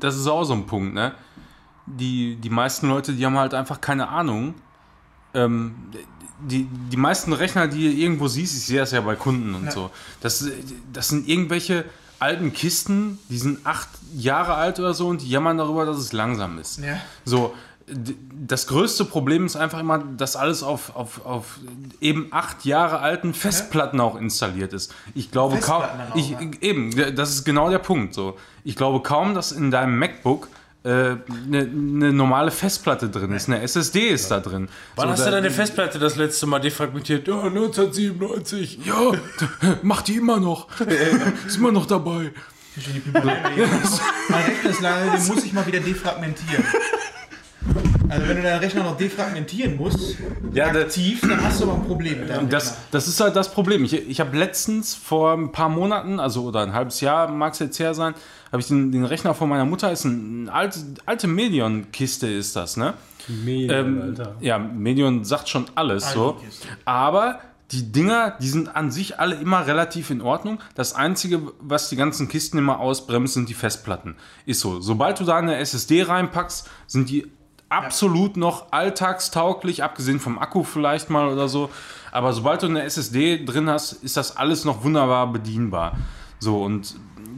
[SPEAKER 2] das ist auch so ein Punkt, ne? Die, die meisten Leute, die haben halt einfach keine Ahnung. Ähm, die, die meisten Rechner, die ihr irgendwo siehst, ich sehe das ja bei Kunden und
[SPEAKER 3] Ja.
[SPEAKER 2] so, das, das sind irgendwelche alten Kisten, die sind acht Jahre alt oder so und die jammern darüber, dass es langsam ist.
[SPEAKER 3] Ja.
[SPEAKER 2] So, das größte Problem ist einfach immer, dass alles auf, auf, auf eben acht Jahre alten Festplatten auch installiert ist. Ich glaube kaum, ich, eben, das ist genau der Punkt. So, ich glaube kaum, dass in deinem MacBook äh, eine ne normale Festplatte drin ist, eine SSD ist da drin.
[SPEAKER 1] Wann
[SPEAKER 2] So,
[SPEAKER 1] hast du deine Festplatte das letzte Mal defragmentiert? Ja, 1997.
[SPEAKER 2] Ja, mach die immer noch. ist immer noch dabei.
[SPEAKER 3] Mein Rechner ist [LAUGHS] lange, den muss ich mal wieder defragmentieren. Also wenn du deinen Rechner noch defragmentieren musst,
[SPEAKER 2] Ja, da-
[SPEAKER 3] aktiv, dann hast du aber ein Problem mit deinem
[SPEAKER 2] Das,
[SPEAKER 3] Rechner.
[SPEAKER 2] das ist halt das Problem. Ich, ich habe letztens vor ein paar Monaten, also oder ein halbes Jahr mag es jetzt her sein, habe ich den, den Rechner von meiner Mutter, ist eine alte, alte Medion-Kiste ist das, ne? Ähm, ja, Medion sagt schon alles so.
[SPEAKER 3] Kiste.
[SPEAKER 2] Aber die Dinger, die sind an sich alle immer relativ in Ordnung. Das Einzige, was die ganzen Kisten immer ausbremst, sind die Festplatten. Ist so. Sobald du da eine SSD reinpackst, sind die absolut noch alltagstauglich, abgesehen vom Akku vielleicht mal oder so. Aber sobald du eine SSD drin hast, ist das alles noch wunderbar bedienbar. So und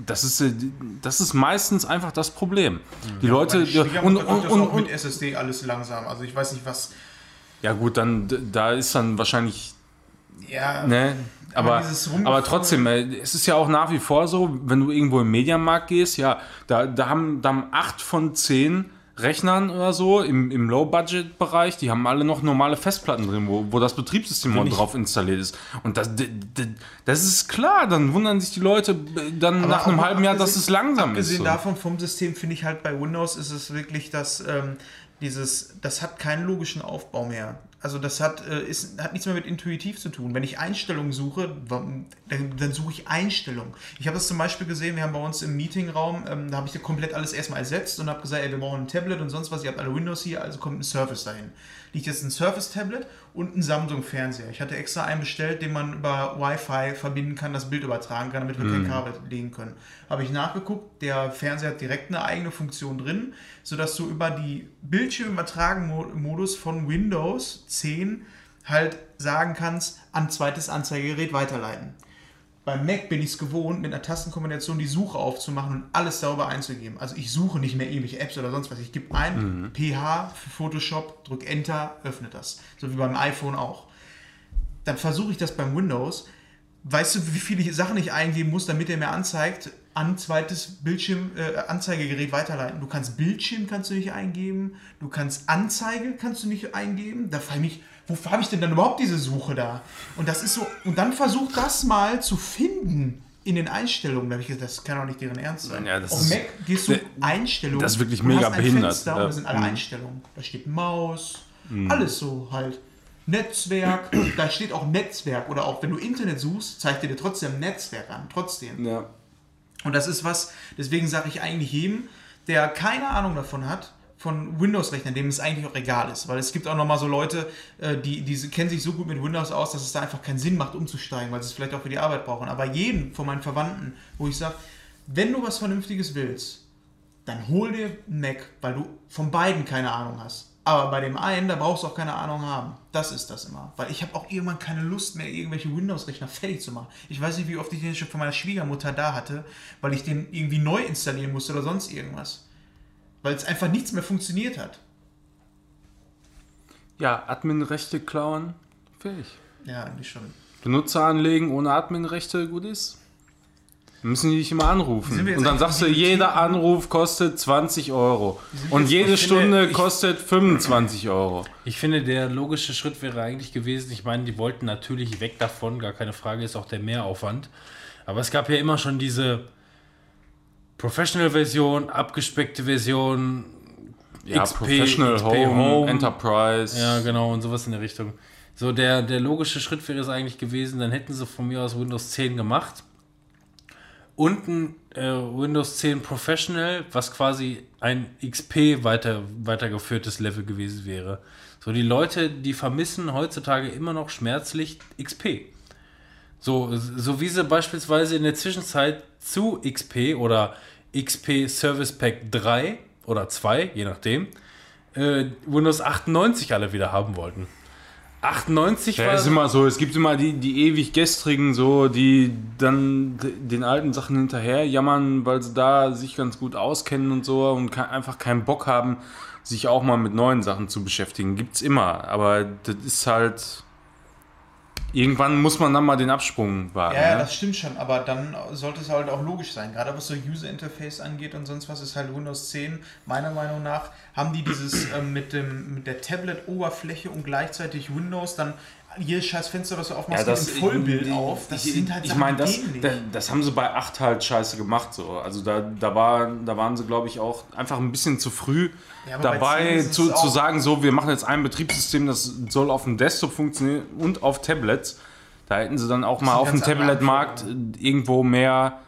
[SPEAKER 2] das ist, das ist meistens einfach das Problem. Die Leute ja, und,
[SPEAKER 3] macht
[SPEAKER 2] und, und,
[SPEAKER 3] auch
[SPEAKER 2] und
[SPEAKER 3] mit SSD alles langsam. Also ich weiß nicht was.
[SPEAKER 2] ja gut, dann da ist dann wahrscheinlich
[SPEAKER 3] Ja,
[SPEAKER 2] Ne? Aber, aber trotzdem, äh, es ist ja auch nach wie vor so, wenn du irgendwo im Mediamarkt gehst, ja, da, da, haben, da haben acht von zehn Rechnern oder so im, im Low-Budget-Bereich, die haben alle noch normale Festplatten drin, wo, wo das Betriebssystem auch drauf installiert ist. Und das, das ist klar, dann wundern sich die Leute äh, dann nach einem halben Jahr, dass
[SPEAKER 3] abgesehen-
[SPEAKER 2] es langsam ist.
[SPEAKER 3] Abgesehen davon vom System finde ich halt bei Windows ist es wirklich, dass ähm, dieses, das hat keinen logischen Aufbau mehr. Also das hat, äh, ist, hat nichts mehr mit intuitiv zu tun. Wenn ich Einstellungen suche, dann, dann suche ich Einstellungen. Ich habe das zum Beispiel gesehen, wir haben bei uns im Meetingraum, ähm, da habe ich komplett alles erstmal ersetzt und habe gesagt, ey, wir brauchen ein Tablet und sonst was, ihr habt alle Windows hier, also kommt ein Surface dahin. Liegt jetzt ein Surface-Tablet und ein Samsung-Fernseher. Ich hatte extra einen bestellt, den man über Wi-Fi verbinden kann, das Bild übertragen kann, damit wir kein Kabel legen können. Habe ich nachgeguckt, der Fernseher hat direkt eine eigene Funktion drin, sodass du über die Bildschirmübertragen-Modus von Windows 10 halt sagen kannst, an zweites Anzeigegerät weiterleiten. Beim Mac bin ich es gewohnt, mit einer Tastenkombination die Suche aufzumachen und alles darüber einzugeben. Also ich suche nicht mehr ewig Apps oder sonst was. Ich gebe ein PH für Photoshop, drücke Enter, öffne das. So wie beim iPhone auch. Dann versuche ich das beim Windows. Weißt du, wie viele Sachen ich eingeben muss, damit er mir anzeigt, an zweites Bildschirm, äh, Anzeigegerät weiterleiten. Du kannst Bildschirm kannst du nicht eingeben, du kannst Anzeige kannst du nicht eingeben. Da frage ich mich, wofür habe ich denn dann überhaupt diese Suche da? Und das ist so, und dann versuch das mal zu finden in den Einstellungen. Da habe ich gesagt, das kann doch nicht deren Ernst sein.
[SPEAKER 2] Ja,
[SPEAKER 3] Auf Mac gehst du
[SPEAKER 2] Ne,
[SPEAKER 3] Einstellungen.
[SPEAKER 2] das ist wirklich
[SPEAKER 3] und
[SPEAKER 2] mega
[SPEAKER 3] hast
[SPEAKER 2] behindert.
[SPEAKER 3] Fenster und
[SPEAKER 2] Ja.
[SPEAKER 3] da sind alle
[SPEAKER 2] Mhm.
[SPEAKER 3] Einstellungen. Da steht Maus, alles so halt. Netzwerk, [CLEARS THROAT] da steht auch Netzwerk oder auch wenn du Internet suchst, zeigt dir trotzdem Netzwerk an, trotzdem.
[SPEAKER 2] ja.
[SPEAKER 3] Und das ist was, deswegen sage ich eigentlich jedem, der keine Ahnung davon hat, von Windows-Rechnern, dem es eigentlich auch egal ist. Weil es gibt auch nochmal so Leute, äh, die, die kennen sich so gut mit Windows aus, dass es da einfach keinen Sinn macht, umzusteigen, weil sie es vielleicht auch für die Arbeit brauchen. Aber jeden von meinen Verwandten, wo ich sage, wenn du was Vernünftiges willst, dann hol dir einen Mac, weil du von beiden keine Ahnung hast. Aber bei dem einen, da brauchst du auch keine Ahnung haben. Das ist das immer. Weil ich habe auch irgendwann keine Lust mehr, irgendwelche Windows-Rechner fertig zu machen. Ich weiß nicht, wie oft ich den schon von meiner Schwiegermutter da hatte, weil ich den irgendwie neu installieren musste oder sonst irgendwas. Weil es einfach nichts mehr funktioniert hat.
[SPEAKER 2] ja, Admin-Rechte klauen, fähig.
[SPEAKER 3] Ja, eigentlich schon.
[SPEAKER 2] Benutzer anlegen ohne Adminrechte, gut ist. Müssen die dich immer anrufen. Und dann sagst du, jeder? Anruf kostet 20 Euro. Und jede
[SPEAKER 1] finde,
[SPEAKER 2] Stunde
[SPEAKER 1] ich-
[SPEAKER 2] kostet 25 Euro.
[SPEAKER 1] Ich finde, der logische Schritt wäre eigentlich gewesen, ich meine, die wollten natürlich weg davon, gar keine Frage, ist auch der Mehraufwand. Aber es gab ja immer schon diese Professional-Version, abgespeckte Version,
[SPEAKER 2] Ja,
[SPEAKER 1] XP,
[SPEAKER 2] Professional
[SPEAKER 1] XP
[SPEAKER 2] Home,
[SPEAKER 1] Home.
[SPEAKER 2] Enterprise.
[SPEAKER 1] Ja, genau, und sowas in der Richtung. So, der, der logische Schritt wäre es eigentlich gewesen, dann hätten sie von mir aus Windows 10 gemacht. Und ein äh, Windows 10 Professional, was quasi ein XP weiter, weitergeführtes Level gewesen wäre. So, die Leute, die vermissen heutzutage immer noch schmerzlich XP. So, so wie sie beispielsweise in der Zwischenzeit zu XP oder XP Service Pack 3 oder 2, je nachdem, äh, Windows 98 alle wieder haben wollten. 98
[SPEAKER 2] Ja,
[SPEAKER 1] war.
[SPEAKER 2] ist immer so, es gibt immer die, die ewig gestrigen, so, die dann den alten Sachen hinterher jammern, weil sie da sich ganz gut auskennen und so und einfach keinen Bock haben, sich auch mal mit neuen Sachen zu beschäftigen. Gibt's immer, aber das ist halt, irgendwann muss man dann mal den Absprung wagen.
[SPEAKER 3] Ja,
[SPEAKER 2] ne?
[SPEAKER 3] das stimmt schon, aber dann sollte es halt auch logisch sein. Gerade was so User Interface angeht und sonst was ist halt Windows 10, meiner Meinung nach, haben die dieses ähm, mit, dem, mit der Tablet-Oberfläche und gleichzeitig Windows dann jedes scheiß Fenster, was du aufmachst,
[SPEAKER 2] Ja, das
[SPEAKER 3] im Vollbild
[SPEAKER 2] ich-
[SPEAKER 3] auf. Das
[SPEAKER 2] ich,
[SPEAKER 3] sind halt
[SPEAKER 2] Ich meine, das,
[SPEAKER 3] die gehen nicht.
[SPEAKER 2] da- das haben sie bei 8 halt scheiße gemacht. So. Also da, da, war, da waren sie, glaube ich, auch einfach ein bisschen zu früh
[SPEAKER 3] Ja, aber bei 10
[SPEAKER 2] dabei zu, zu sagen, so, wir machen jetzt ein Betriebssystem, das soll auf dem Desktop funktionieren und auf Tablets. Da hätten sie dann auch mal auf dem Tablet-Markt irgendwo mehr.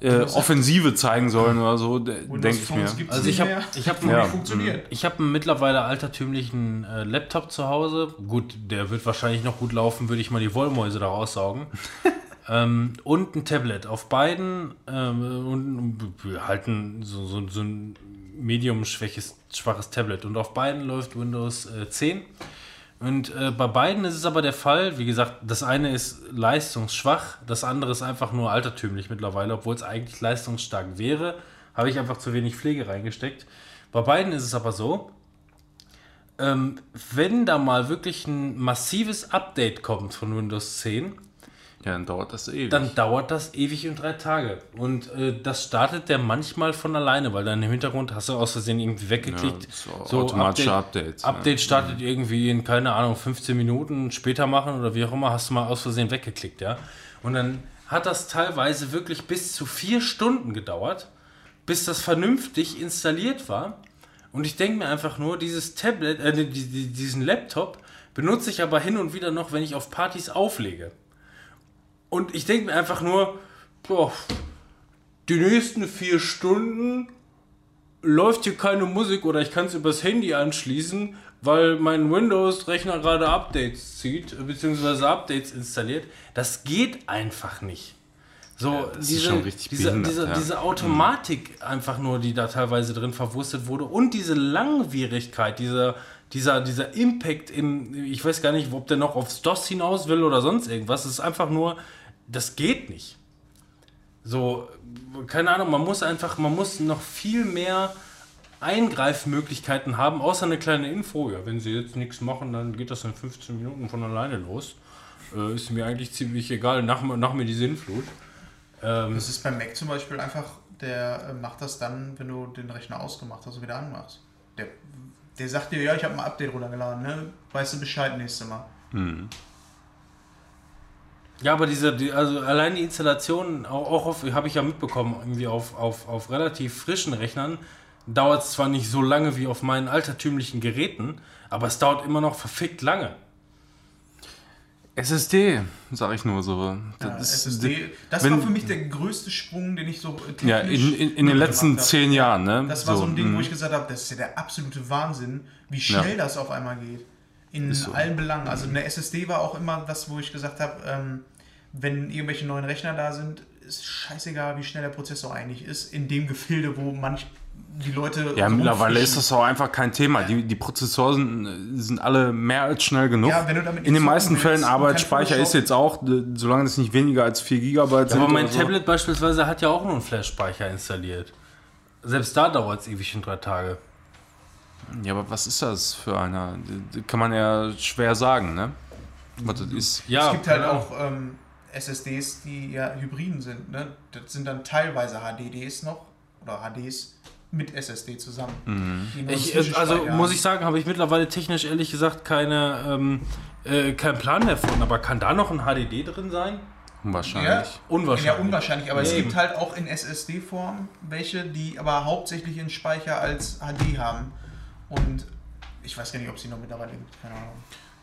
[SPEAKER 2] Äh, Offensive zeigen sollen oder so, denke ich mir.
[SPEAKER 1] Also ich hab-
[SPEAKER 3] mehr.
[SPEAKER 1] ich hab- [LAUGHS]
[SPEAKER 2] ja.
[SPEAKER 1] Ich habe einen mittlerweile altertümlichen äh, Laptop zu Hause. Gut, der wird wahrscheinlich noch gut laufen, würde ich mal die Wollmäuse da raussaugen. [LAUGHS] ähm, und ein Tablet. Auf beiden ähm, und wir halten so, so, so ein medium-schwaches schwaches Tablet. Und auf beiden läuft Windows äh, 10. Und äh, bei beiden ist es aber der Fall, wie gesagt, das eine ist leistungsschwach, das andere ist einfach nur altertümlich mittlerweile, obwohl es eigentlich leistungsstark wäre, habe ich einfach zu wenig Pflege reingesteckt. Bei beiden ist es aber so, ähm, wenn da mal wirklich ein massives Update kommt von Windows 10,
[SPEAKER 2] Ja, dann dauert das ewig.
[SPEAKER 1] dann dauert das ewig und drei Tage. Und äh, das startet der manchmal von alleine, weil dann im Hintergrund hast du aus Versehen irgendwie weggeklickt.
[SPEAKER 2] Ja, so automatische Updates, ja.
[SPEAKER 1] Update startet irgendwie in, keine Ahnung, 15 Minuten später machen oder wie auch immer, hast du mal aus Versehen weggeklickt, ja. Und dann hat das teilweise wirklich bis zu vier Stunden gedauert, bis das vernünftig installiert war. Und ich denke mir einfach nur, dieses Tablet, äh, die- die- diesen Laptop benutze ich aber hin und wieder noch, wenn ich auf Partys auflege. Und ich denke mir einfach nur, boah, die nächsten vier Stunden läuft hier keine Musik oder ich kann es übers Handy anschließen, weil mein Windows-Rechner gerade Updates zieht, beziehungsweise Updates installiert. Das geht einfach nicht. So,
[SPEAKER 2] ist
[SPEAKER 1] diese, diese,
[SPEAKER 2] behindert,
[SPEAKER 1] diese,
[SPEAKER 2] ja.
[SPEAKER 1] diese Automatik einfach nur, die da teilweise drin verwurstet wurde und diese Langwierigkeit, dieser, dieser, dieser Impact im, ich weiß gar nicht, ob der noch aufs DOS hinaus will oder sonst irgendwas, es ist einfach nur, das geht nicht. So, keine Ahnung, man muss einfach, man muss noch viel mehr Eingreifmöglichkeiten haben, außer eine kleine Info. Ja, wenn sie jetzt nichts machen, dann geht das in 15 Minuten von alleine los. Äh, ist mir eigentlich ziemlich egal, nach, nach mir die Sinnflut. Ähm,
[SPEAKER 3] Das ist beim Mac zum Beispiel einfach, der äh, macht das dann, wenn du den Rechner ausgemacht hast und wieder anmachst. Der, der sagt dir, ja, ich habe ein Update runtergeladen, ne? Weißt du Bescheid nächstes Mal.
[SPEAKER 1] Ja, aber diese, die, also allein die Installation, auch, auch auf, habe ich ja mitbekommen, irgendwie auf, auf, auf relativ frischen Rechnern, dauert es zwar nicht so lange wie auf meinen altertümlichen Geräten, aber es dauert immer noch verfickt lange.
[SPEAKER 2] SSD, sag ich nur so. Das
[SPEAKER 3] Ja,
[SPEAKER 2] ist-
[SPEAKER 3] SSD, das
[SPEAKER 2] wenn-
[SPEAKER 3] war für mich der größte Sprung, den ich so
[SPEAKER 2] Ja,
[SPEAKER 3] technisch
[SPEAKER 2] in, in, in den letzten zehn Jahren, ne?
[SPEAKER 3] Das war so, ein Ding, wo ich gesagt habe, das ist ja der absolute Wahnsinn, wie schnell das auf einmal geht. In
[SPEAKER 2] so.
[SPEAKER 3] allen Belangen. Also eine SSD war auch immer das, wo ich gesagt habe, ähm, wenn irgendwelche neuen Rechner da sind, ist scheißegal, wie schnell der Prozessor eigentlich ist, in dem Gefilde, wo manch die Leute.
[SPEAKER 2] Ja, mittlerweile ist das auch einfach kein Thema. Die, die Prozessoren sind alle mehr als schnell genug.
[SPEAKER 3] Ja, wenn du damit
[SPEAKER 2] In den meisten Fällen Arbeitsspeicher ist jetzt auch, solange es nicht weniger als 4 GB sind.
[SPEAKER 1] aber mein
[SPEAKER 2] oder so.
[SPEAKER 1] Tablet beispielsweise hat ja auch nur einen Flash-Speicher installiert. Selbst da dauert es ewig in drei Tage.
[SPEAKER 2] Ja, aber was ist das für einer? Kann man ja schwer sagen, ne? Was das ist.
[SPEAKER 1] Ja,
[SPEAKER 3] es gibt halt auch ähm, SSDs, die ja Hybriden sind. Ne? Das sind dann teilweise HDDs noch oder HDs mit SSD zusammen. Nur
[SPEAKER 1] Ich, also muss ich sagen, habe ich mittlerweile technisch ehrlich gesagt keine, ähm, äh, keinen Plan mehr von. Aber kann da noch ein HDD drin sein?
[SPEAKER 2] Unwahrscheinlich.
[SPEAKER 3] Ja,
[SPEAKER 1] Unwahrscheinlich.
[SPEAKER 3] Ja, unwahrscheinlich, aber es
[SPEAKER 1] Eben.
[SPEAKER 3] gibt halt auch in SSD-Form welche, die aber hauptsächlich ihren Speicher als HD haben. Und ich weiß gar nicht, ob sie noch mittlerweile gibt, keine Ahnung.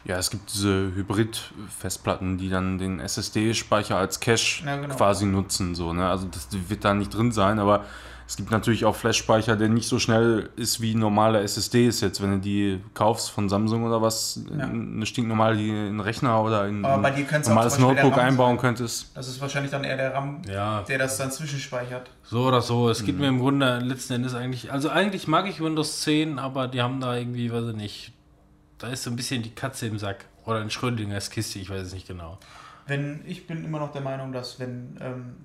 [SPEAKER 2] Ja, es gibt diese Hybrid-Festplatten, die dann den SSD-Speicher als Cache
[SPEAKER 3] Ja, genau.
[SPEAKER 2] quasi nutzen. So, ne? Also das wird da nicht drin sein, aber es gibt natürlich auch Flash-Speicher, der nicht so schnell ist wie normale SSDs jetzt. Wenn du die kaufst von Samsung oder was,
[SPEAKER 3] Ja.
[SPEAKER 2] eine stinknormal die in Rechner oder in
[SPEAKER 3] Aber
[SPEAKER 2] ein normales Notebook einbauen könntest.
[SPEAKER 3] Das ist wahrscheinlich dann eher der RAM,
[SPEAKER 1] Ja,
[SPEAKER 3] der das dann zwischenspeichert.
[SPEAKER 1] so oder so. Es
[SPEAKER 2] Mhm.
[SPEAKER 1] geht mir im Grunde letzten Endes eigentlich. Also eigentlich mag ich Windows 10, aber die haben da irgendwie, weiß ich nicht. Da ist so ein bisschen die Katze im Sack. Oder ein Schrödingers Kiste, ich weiß es nicht genau.
[SPEAKER 3] Wenn, ich bin immer noch der Meinung, dass wenn ähm,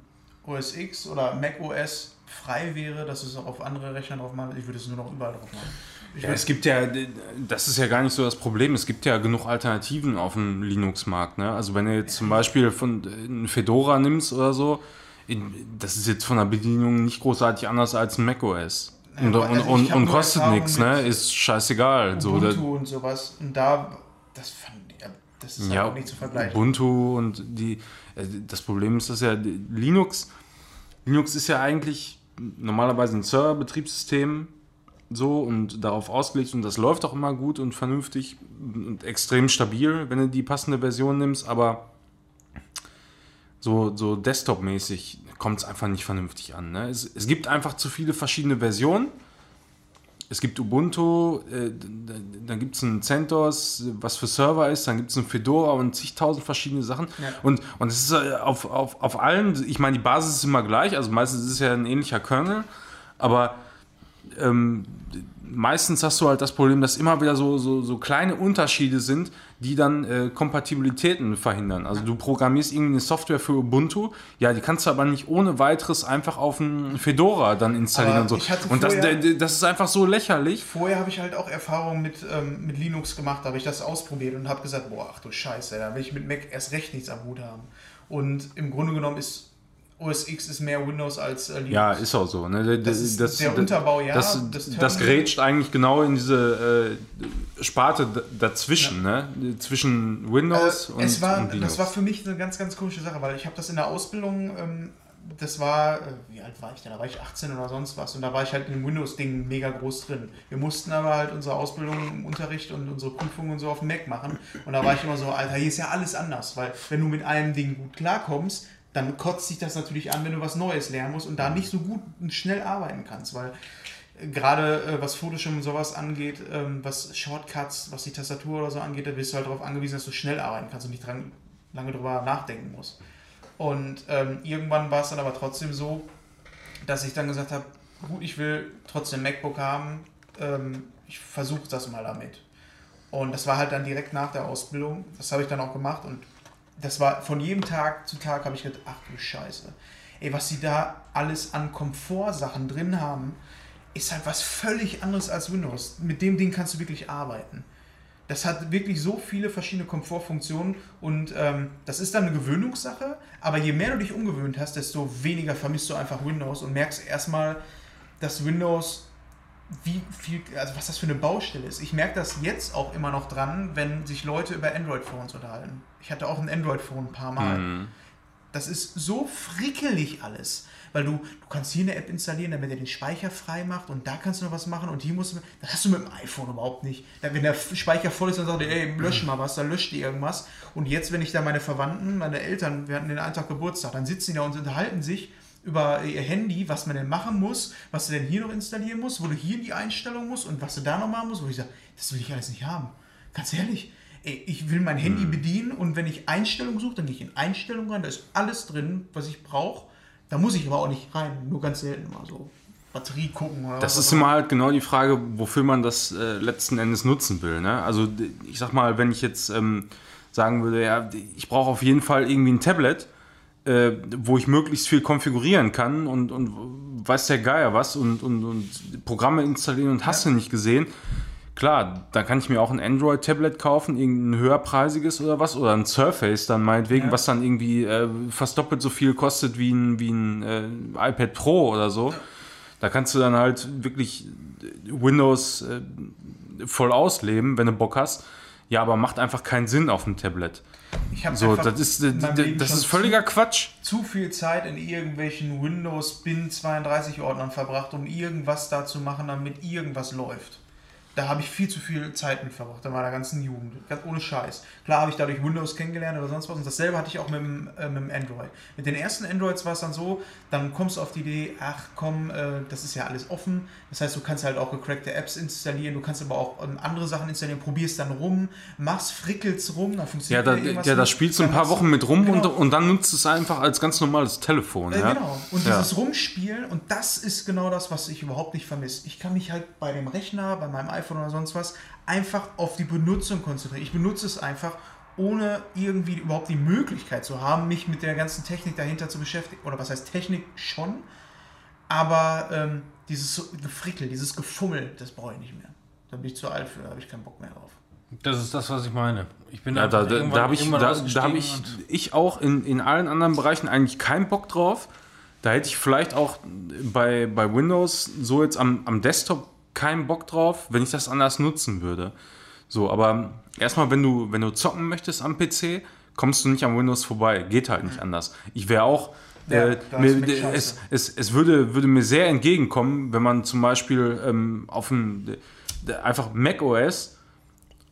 [SPEAKER 3] OS X oder Mac OS frei wäre, dass es auch auf andere Rechner drauf machen. Ich würde es nur noch überall drauf machen. Ich
[SPEAKER 2] Ja, es gibt ja, das ist ja gar nicht so das Problem. Es gibt ja genug Alternativen auf dem Linux-Markt. Ne? Also wenn du jetzt zum Beispiel von Fedora nimmst oder so, das ist jetzt von der Bedienung nicht großartig anders als ein macOS. Und, und,
[SPEAKER 3] also ich
[SPEAKER 2] und, und
[SPEAKER 3] nur
[SPEAKER 2] kostet nichts, ne? Ist scheißegal. So,
[SPEAKER 3] Ubuntu und sowas. Und da, das fand ja, das ist
[SPEAKER 2] ja,
[SPEAKER 3] einfach nicht zu vergleichen.
[SPEAKER 2] Ubuntu und die. äh, Das Problem ist, dass ja Linux. Linux ist ja eigentlich normalerweise ein Serverbetriebssystem so und darauf ausgelegt und das läuft auch immer gut und vernünftig und extrem stabil, wenn du die passende Version nimmst, aber so, so Desktop-mäßig kommt es einfach nicht vernünftig an. Ne? Es, es gibt einfach zu viele verschiedene Versionen. Es gibt Ubuntu, äh, da- dann gibt es ein CentOS, was für Server ist, dann gibt es ein Fedora und zigtausend verschiedene Sachen.
[SPEAKER 3] Ja.
[SPEAKER 2] Und, und es ist äh, auf, auf, auf allen, ich meine, die Basis ist immer gleich, also meistens ist es ja ein ähnlicher Kernel, aber ähm, meistens hast du halt das Problem, dass immer wieder so, so, so kleine Unterschiede sind, die dann äh, Kompatibilitäten verhindern. Also du programmierst irgendeine Software für Ubuntu, ja, die kannst du aber nicht ohne weiteres einfach auf ein Fedora dann installieren
[SPEAKER 3] Aber
[SPEAKER 2] und so. Und das, das ist einfach so lächerlich.
[SPEAKER 3] Vorher habe ich halt auch Erfahrungen mit, ähm, mit Linux gemacht, da habe ich das ausprobiert und habe gesagt, boah, ach du Scheiße, da will ich mit Mac erst recht nichts am Hut haben. Und im Grunde genommen ist OS X ist mehr Windows als äh, Linux.
[SPEAKER 2] Ja, ist auch so. Ne? D-
[SPEAKER 3] Das ist der Unterbau, ja,
[SPEAKER 2] Das,
[SPEAKER 3] das
[SPEAKER 2] das, grätscht eigentlich genau in diese äh, Sparte dazwischen, ne? zwischen Windows
[SPEAKER 3] Äh,
[SPEAKER 2] und,
[SPEAKER 3] es war,
[SPEAKER 2] und Linux.
[SPEAKER 3] das war für mich eine ganz, ganz komische Sache, weil ich habe das in der Ausbildung, ähm, das war, äh, wie alt war ich denn? Da war ich 18 oder sonst was und da war ich halt in dem Windows-Ding mega groß drin. Wir mussten aber halt unsere Ausbildung im Unterricht und unsere Prüfungen und so auf dem Mac machen und da war ich immer so, Alter, hier ist ja alles anders, weil wenn du mit einem Ding gut klarkommst, dann kotzt sich das natürlich an, wenn du was Neues lernen musst und da nicht so gut und schnell arbeiten kannst, weil äh, gerade äh, was Photoshop und sowas angeht, ähm, was Shortcuts, was die Tastatur oder so angeht, da bist du halt darauf angewiesen, dass du schnell arbeiten kannst und nicht dran, lange drüber nachdenken musst. Und ähm, irgendwann war es dann aber trotzdem so, dass ich dann gesagt habe, gut, ich will trotzdem MacBook haben, ähm, ich versuche das mal damit. Und das war halt dann direkt nach der Ausbildung, das habe ich dann auch gemacht und das war von jedem Tag zu Tag habe ich gedacht, ach du Scheiße. Ey, was sie da alles an Komfortsachen drin haben, ist halt was völlig anderes als Windows. Mit dem Ding kannst du wirklich arbeiten. Das hat wirklich so viele verschiedene Komfortfunktionen und ähm, das ist dann eine Gewöhnungssache, aber je mehr du dich umgewöhnt hast, desto weniger vermisst du einfach Windows und merkst erstmal, dass Windows wie viel, also was das für eine Baustelle ist. Ich merke das jetzt auch immer noch dran, wenn sich Leute über Android-Phones unterhalten. Ich hatte auch ein Android-Phone ein paar Mal.
[SPEAKER 2] Mhm.
[SPEAKER 3] Das ist so frickelig alles. Weil du, du kannst hier eine App installieren, damit er den Speicher frei macht und da kannst du noch was machen und hier musst du. Das hast du mit dem iPhone überhaupt nicht. Dann, wenn der Speicher voll ist, dann sagt er, ey, lösch mal was, dann löscht die irgendwas. Und jetzt, wenn ich da meine Verwandten, meine Eltern, wir hatten den einen Tag Geburtstag, dann sitzen die da und unterhalten sich über ihr Handy, was man denn machen muss, was du denn hier noch installieren musst, wo du hier in die Einstellung musst und was du da noch machen musst, wo ich sage, das will ich alles nicht haben. Ganz ehrlich, ey, ich will mein Handy bedienen und wenn ich Einstellungen suche, dann gehe ich in Einstellungen rein, da ist alles drin, was ich brauche. Da muss ich aber auch nicht rein, nur ganz selten mal so. Batterie gucken oder
[SPEAKER 2] Das ist immer halt genau die Frage, wofür man das äh, letzten Endes nutzen will. Ne? Also ich sag mal, wenn ich jetzt ähm, sagen würde, ja, ich brauche auf jeden Fall irgendwie ein Tablet, äh, wo ich möglichst viel konfigurieren kann und, und weiß der Geier was und, und, und Programme installieren und hast du nicht gesehen. Klar, da kann ich mir auch ein Android-Tablet kaufen, irgendein höherpreisiges oder was, oder ein Surface dann meinetwegen,
[SPEAKER 3] Ja.
[SPEAKER 2] was dann irgendwie äh, fast doppelt so viel kostet wie ein, wie ein äh, iPad Pro oder so. Da kannst du dann halt wirklich Windows äh, voll ausleben, wenn du Bock hast. Ja, aber macht einfach keinen Sinn auf dem Tablet.
[SPEAKER 3] Ich habe
[SPEAKER 2] So, das ist, das ist völliger Quatsch.
[SPEAKER 3] zu viel Zeit in irgendwelchen Windows Bin 32 Ordnern verbracht, um irgendwas da zu machen, damit irgendwas läuft. Da habe ich viel zu viel Zeit mit verbracht in meiner ganzen Jugend. Ganz ohne Scheiß. Klar habe ich dadurch Windows kennengelernt oder sonst was. Und dasselbe hatte ich auch mit dem, äh, mit dem Android. Mit den ersten Androids war es dann so, dann kommst du auf die Idee, ach komm, äh, das ist ja alles offen. Das heißt, du kannst halt auch gecrackte Apps installieren, du kannst aber auch ähm, andere Sachen installieren, probierst dann rum, machst, frickelst rum, dann
[SPEAKER 2] Ja,
[SPEAKER 3] funktioniert
[SPEAKER 2] da,
[SPEAKER 3] wieder irgendwas
[SPEAKER 2] ja, da spielst du ein paar Wochen mit rum
[SPEAKER 3] Genau.
[SPEAKER 2] und, und dann nutzt es einfach als ganz normales Telefon.
[SPEAKER 3] Äh,
[SPEAKER 2] ja?
[SPEAKER 3] Genau. Und
[SPEAKER 2] Ja.
[SPEAKER 3] dieses Rumspielen, und das ist genau das, was ich überhaupt nicht vermisse. Ich kann mich halt bei dem Rechner, bei meinem iPhone oder sonst was, einfach auf die Benutzung konzentrieren. Ich benutze es einfach, ohne irgendwie überhaupt die Möglichkeit zu haben, mich mit der ganzen Technik dahinter zu beschäftigen. Oder was heißt Technik schon? Aber ähm, dieses Gefrickel, dieses Gefummel, das brauche ich nicht mehr. Da bin ich zu alt für, da habe ich keinen Bock mehr drauf.
[SPEAKER 1] Das ist das, was ich meine. Ich bin
[SPEAKER 2] Ja, da, da, da habe ich, da, da hab ich, ich auch in, in allen anderen Bereichen eigentlich keinen Bock drauf. Da hätte ich vielleicht auch bei, bei Windows so jetzt am, am Desktop keinen Bock drauf, wenn ich das anders nutzen würde. So, aber erstmal, wenn du, wenn du zocken möchtest am PC, kommst du nicht am Windows vorbei. Geht halt nicht anders. Ich wäre auch.
[SPEAKER 3] Ja,
[SPEAKER 2] äh, mir, es, es, es würde, würde mir sehr entgegenkommen, wenn man zum Beispiel ähm, auf ein einfach Mac OS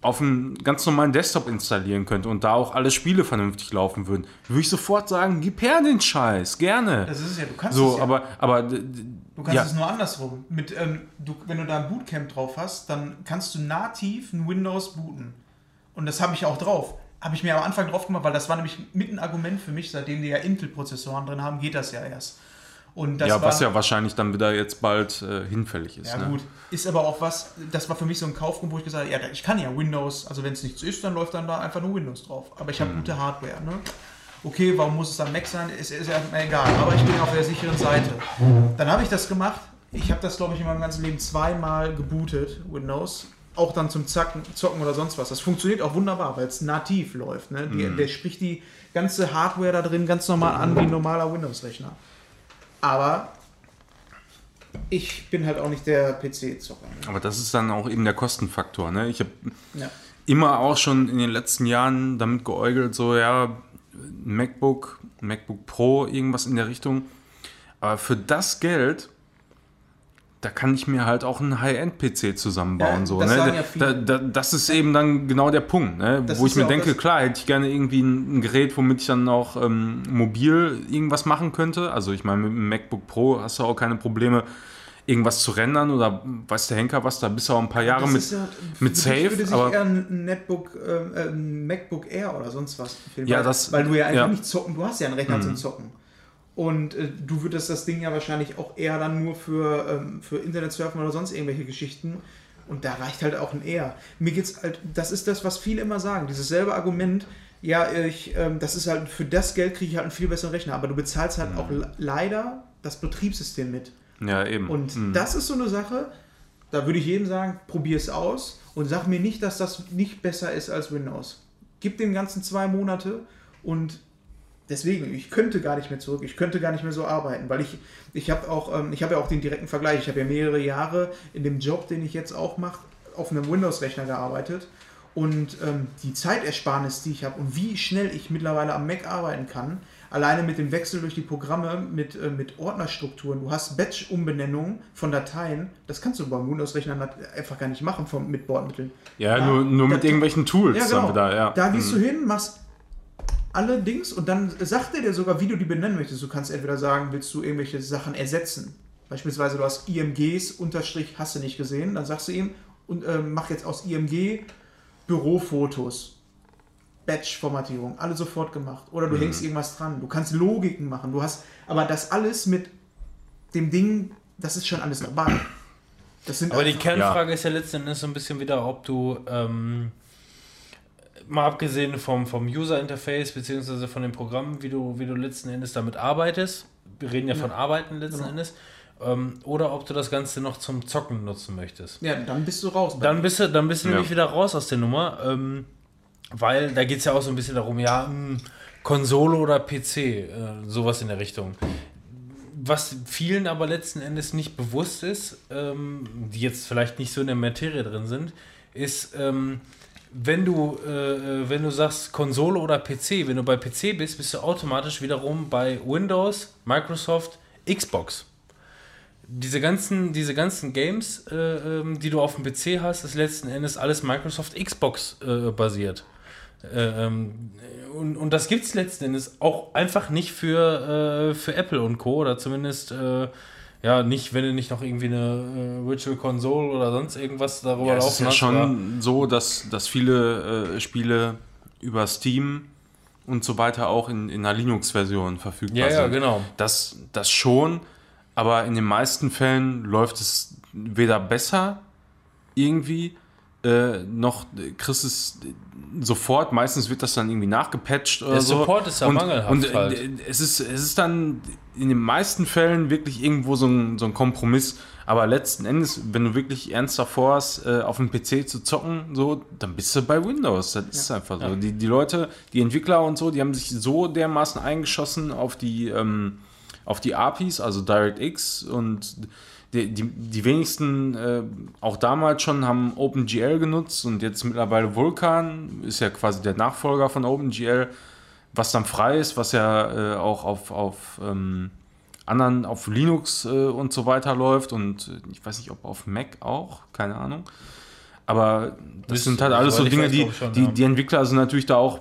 [SPEAKER 2] auf einen ganz normalen Desktop installieren könnte und da auch alle Spiele vernünftig laufen würden, würde ich sofort sagen, gib her den Scheiß, gerne.
[SPEAKER 3] Das ist es ja, du kannst
[SPEAKER 2] So,
[SPEAKER 3] es ja.
[SPEAKER 2] aber, aber
[SPEAKER 3] Du kannst
[SPEAKER 2] ja,
[SPEAKER 3] es nur andersrum. Mit, ähm, du, wenn du da ein Bootcamp drauf hast, dann kannst du nativ ein Windows booten. Und das habe ich auch drauf. Habe ich mir am Anfang drauf gemacht, weil das war nämlich mit ein Argument für mich, seitdem die ja Intel-Prozessoren drin haben, geht das ja erst. Und das
[SPEAKER 2] ja,
[SPEAKER 3] war,
[SPEAKER 2] was ja wahrscheinlich dann wieder jetzt bald äh, hinfällig ist.
[SPEAKER 3] Ja,
[SPEAKER 2] ne?
[SPEAKER 3] gut. Ist aber auch was, das war für mich so ein Kaufgrund, wo ich gesagt habe, ja, ich kann ja Windows, also wenn es nichts ist, dann läuft dann da einfach nur Windows drauf. Aber ich habe
[SPEAKER 2] Hm.
[SPEAKER 3] gute Hardware, ne? Okay, warum muss es dann Mac sein? Ist, ist ja egal. Aber ich bin auf der sicheren Seite. Dann habe ich das gemacht. Ich habe das, glaube ich, in meinem ganzen Leben zweimal gebootet, Windows. Auch dann zum Zacken, Zocken oder sonst was. Das funktioniert auch wunderbar, weil es nativ läuft. Ne? Die,
[SPEAKER 2] Hm.
[SPEAKER 3] Der spricht die ganze Hardware da drin ganz normal an wie ein normaler Windows-Rechner. Aber ich bin halt auch nicht der PC-Zocker. Ne?
[SPEAKER 2] Aber das ist dann auch eben der Kostenfaktor. Ne? Ich habe
[SPEAKER 3] Ja.
[SPEAKER 2] immer auch schon in den letzten Jahren damit geäugelt, so ja, MacBook, MacBook Pro, irgendwas in der Richtung. Aber für das Geld, da kann ich mir halt auch einen High-End-PC zusammenbauen.
[SPEAKER 3] Ja,
[SPEAKER 2] so,
[SPEAKER 3] das
[SPEAKER 2] ne?
[SPEAKER 3] sagen ja
[SPEAKER 2] da,
[SPEAKER 3] viele.
[SPEAKER 2] da, das ist eben dann genau der Punkt, ne? Wo ich mir denke, klar, hätte ich gerne irgendwie ein, ein Gerät, womit ich dann auch ähm, mobil irgendwas machen könnte. Also ich meine, mit dem MacBook Pro hast du auch keine Probleme, irgendwas zu rendern oder weiß der Henker was, da bist du auch ein paar Jahre mit,
[SPEAKER 3] ist ja-
[SPEAKER 2] mit Safe,
[SPEAKER 3] würde sich
[SPEAKER 2] aber-
[SPEAKER 3] eher ein Netbook, ähm, äh, ein MacBook Air oder sonst was empfehlen,
[SPEAKER 2] Ja,
[SPEAKER 3] weil,
[SPEAKER 2] das-
[SPEAKER 3] weil du ja einfach
[SPEAKER 2] ja.
[SPEAKER 3] nicht zocken, du hast ja einen Rechner zum Zocken. Und äh, du würdest das Ding ja wahrscheinlich auch eher dann nur für, ähm, für Internetsurfen oder sonst irgendwelche Geschichten. Und da reicht halt auch ein Air. Mir geht's halt, das ist das, was viele immer sagen. Dieses selbe Argument, ja, ich, ähm, das ist halt, für das Geld kriege ich halt einen viel besseren Rechner, aber du bezahlst halt auch le- leider das Betriebssystem mit.
[SPEAKER 2] ja eben.
[SPEAKER 3] Und
[SPEAKER 2] Mhm.
[SPEAKER 3] das ist so eine Sache, da würde ich jedem sagen, probier es aus und sag mir nicht, dass das nicht besser ist als Windows. Gib dem Ganzen zwei Monate und deswegen, ich könnte gar nicht mehr zurück, ich könnte gar nicht mehr so arbeiten, weil ich, ich habe auch, ähm, ich habe ja auch den direkten Vergleich. Ich habe ja mehrere Jahre in dem Job, den ich jetzt auch mache, auf einem Windows-Rechner gearbeitet. Und ähm, die Zeitersparnis, die ich habe und wie schnell ich mittlerweile am Mac arbeiten kann, alleine mit dem Wechsel durch die Programme, mit, äh, mit Ordnerstrukturen, du hast Batch-Umbenennungen von Dateien, das kannst du beim Windows-Rechner einfach gar nicht machen vom, mit Bordmitteln.
[SPEAKER 2] ja,
[SPEAKER 3] da-
[SPEAKER 2] nur, nur mit
[SPEAKER 3] da-
[SPEAKER 2] irgendwelchen Tools
[SPEAKER 3] Ja, genau.
[SPEAKER 2] wieder, ja.
[SPEAKER 3] Da gehst
[SPEAKER 2] Mhm.
[SPEAKER 3] du hin, machst alle Dings und dann sagt er dir sogar, wie du die benennen möchtest. Du kannst entweder sagen, willst du irgendwelche Sachen ersetzen. Beispielsweise du hast IMGs, Unterstrich, hast du nicht gesehen. Dann sagst du ihm, und äh, mach jetzt aus IMG Bürofotos. Batch-Formatierung, alle sofort gemacht. Oder
[SPEAKER 2] Mhm.
[SPEAKER 3] du hängst irgendwas dran. Du kannst Logiken machen. Du hast, aber das alles mit dem Ding, das ist schon alles dabei. Das sind
[SPEAKER 1] Aber die Kernfrage ist ja letzten Endes so ein bisschen wieder, ob du, ähm, mal abgesehen vom, vom User-Interface beziehungsweise von dem Programm, wie du, wie du letzten Endes damit arbeitest, wir reden ja, von Arbeiten letzten
[SPEAKER 3] Genau.
[SPEAKER 1] Endes, ähm, oder ob du das Ganze noch zum Zocken nutzen möchtest.
[SPEAKER 3] ja, dann bist du raus.
[SPEAKER 1] Dann bist du, dann bist du
[SPEAKER 2] Ja.
[SPEAKER 1] nämlich wieder raus aus der Nummer, ähm, weil da geht es ja auch so ein bisschen darum, ja, mh, Konsole oder PC, äh, sowas in der Richtung. Was vielen aber letzten Endes nicht bewusst ist, ähm, die jetzt vielleicht nicht so in der Materie drin sind, ist, ähm, wenn du, äh, äh, wenn du sagst Konsole oder PC, wenn du bei PC bist, bist du automatisch wiederum bei Windows, Microsoft, Xbox diese ganzen, diese ganzen Games, äh, ähm, die du auf dem PC hast, ist letzten Endes alles Microsoft Xbox äh, basiert. Äh, ähm, und, und das gibt es letzten Endes auch einfach nicht für, äh, für Apple und Co. Oder zumindest ja nicht, wenn du nicht noch irgendwie eine äh, Virtual Console oder sonst irgendwas darüber
[SPEAKER 2] Ja, es
[SPEAKER 1] laufen
[SPEAKER 2] ist ja
[SPEAKER 1] hast.
[SPEAKER 2] schon so, dass, dass viele äh, Spiele über Steam und so weiter auch in, in einer Linux-Version verfügbar
[SPEAKER 1] Ja, ja,
[SPEAKER 2] sind.
[SPEAKER 1] genau.
[SPEAKER 2] Das, das schon, aber in den meisten Fällen läuft es weder besser irgendwie, äh, noch, kriegst es sofort, meistens wird das dann irgendwie nachgepatcht oder
[SPEAKER 1] Der
[SPEAKER 2] so.
[SPEAKER 1] Support ist ja
[SPEAKER 2] und,
[SPEAKER 1] mangelhaft
[SPEAKER 2] Und äh,
[SPEAKER 1] halt.
[SPEAKER 2] es, ist, es ist dann in den meisten Fällen wirklich irgendwo so ein, so ein Kompromiss. Aber letzten Endes, wenn du wirklich ernst davor hast, äh, auf dem PC zu zocken, so, dann bist du bei Windows. Das ist einfach so. Die, die Leute, die Entwickler und so, die haben sich so dermaßen eingeschossen auf die, ähm, auf die APIs, also DirectX und die, die, die wenigsten, äh, auch damals schon, haben OpenGL genutzt und jetzt mittlerweile Vulkan, ist ja quasi der Nachfolger von OpenGL, was dann frei ist, was ja äh, auch auf, auf ähm, anderen, auf Linux äh, und so weiter läuft und ich weiß nicht, ob auf Mac auch, keine Ahnung. Aber das
[SPEAKER 1] Müsste-
[SPEAKER 2] sind halt alles so Dinge, die,
[SPEAKER 1] schon,
[SPEAKER 2] die,
[SPEAKER 1] ja.
[SPEAKER 2] die Entwickler sind natürlich da auch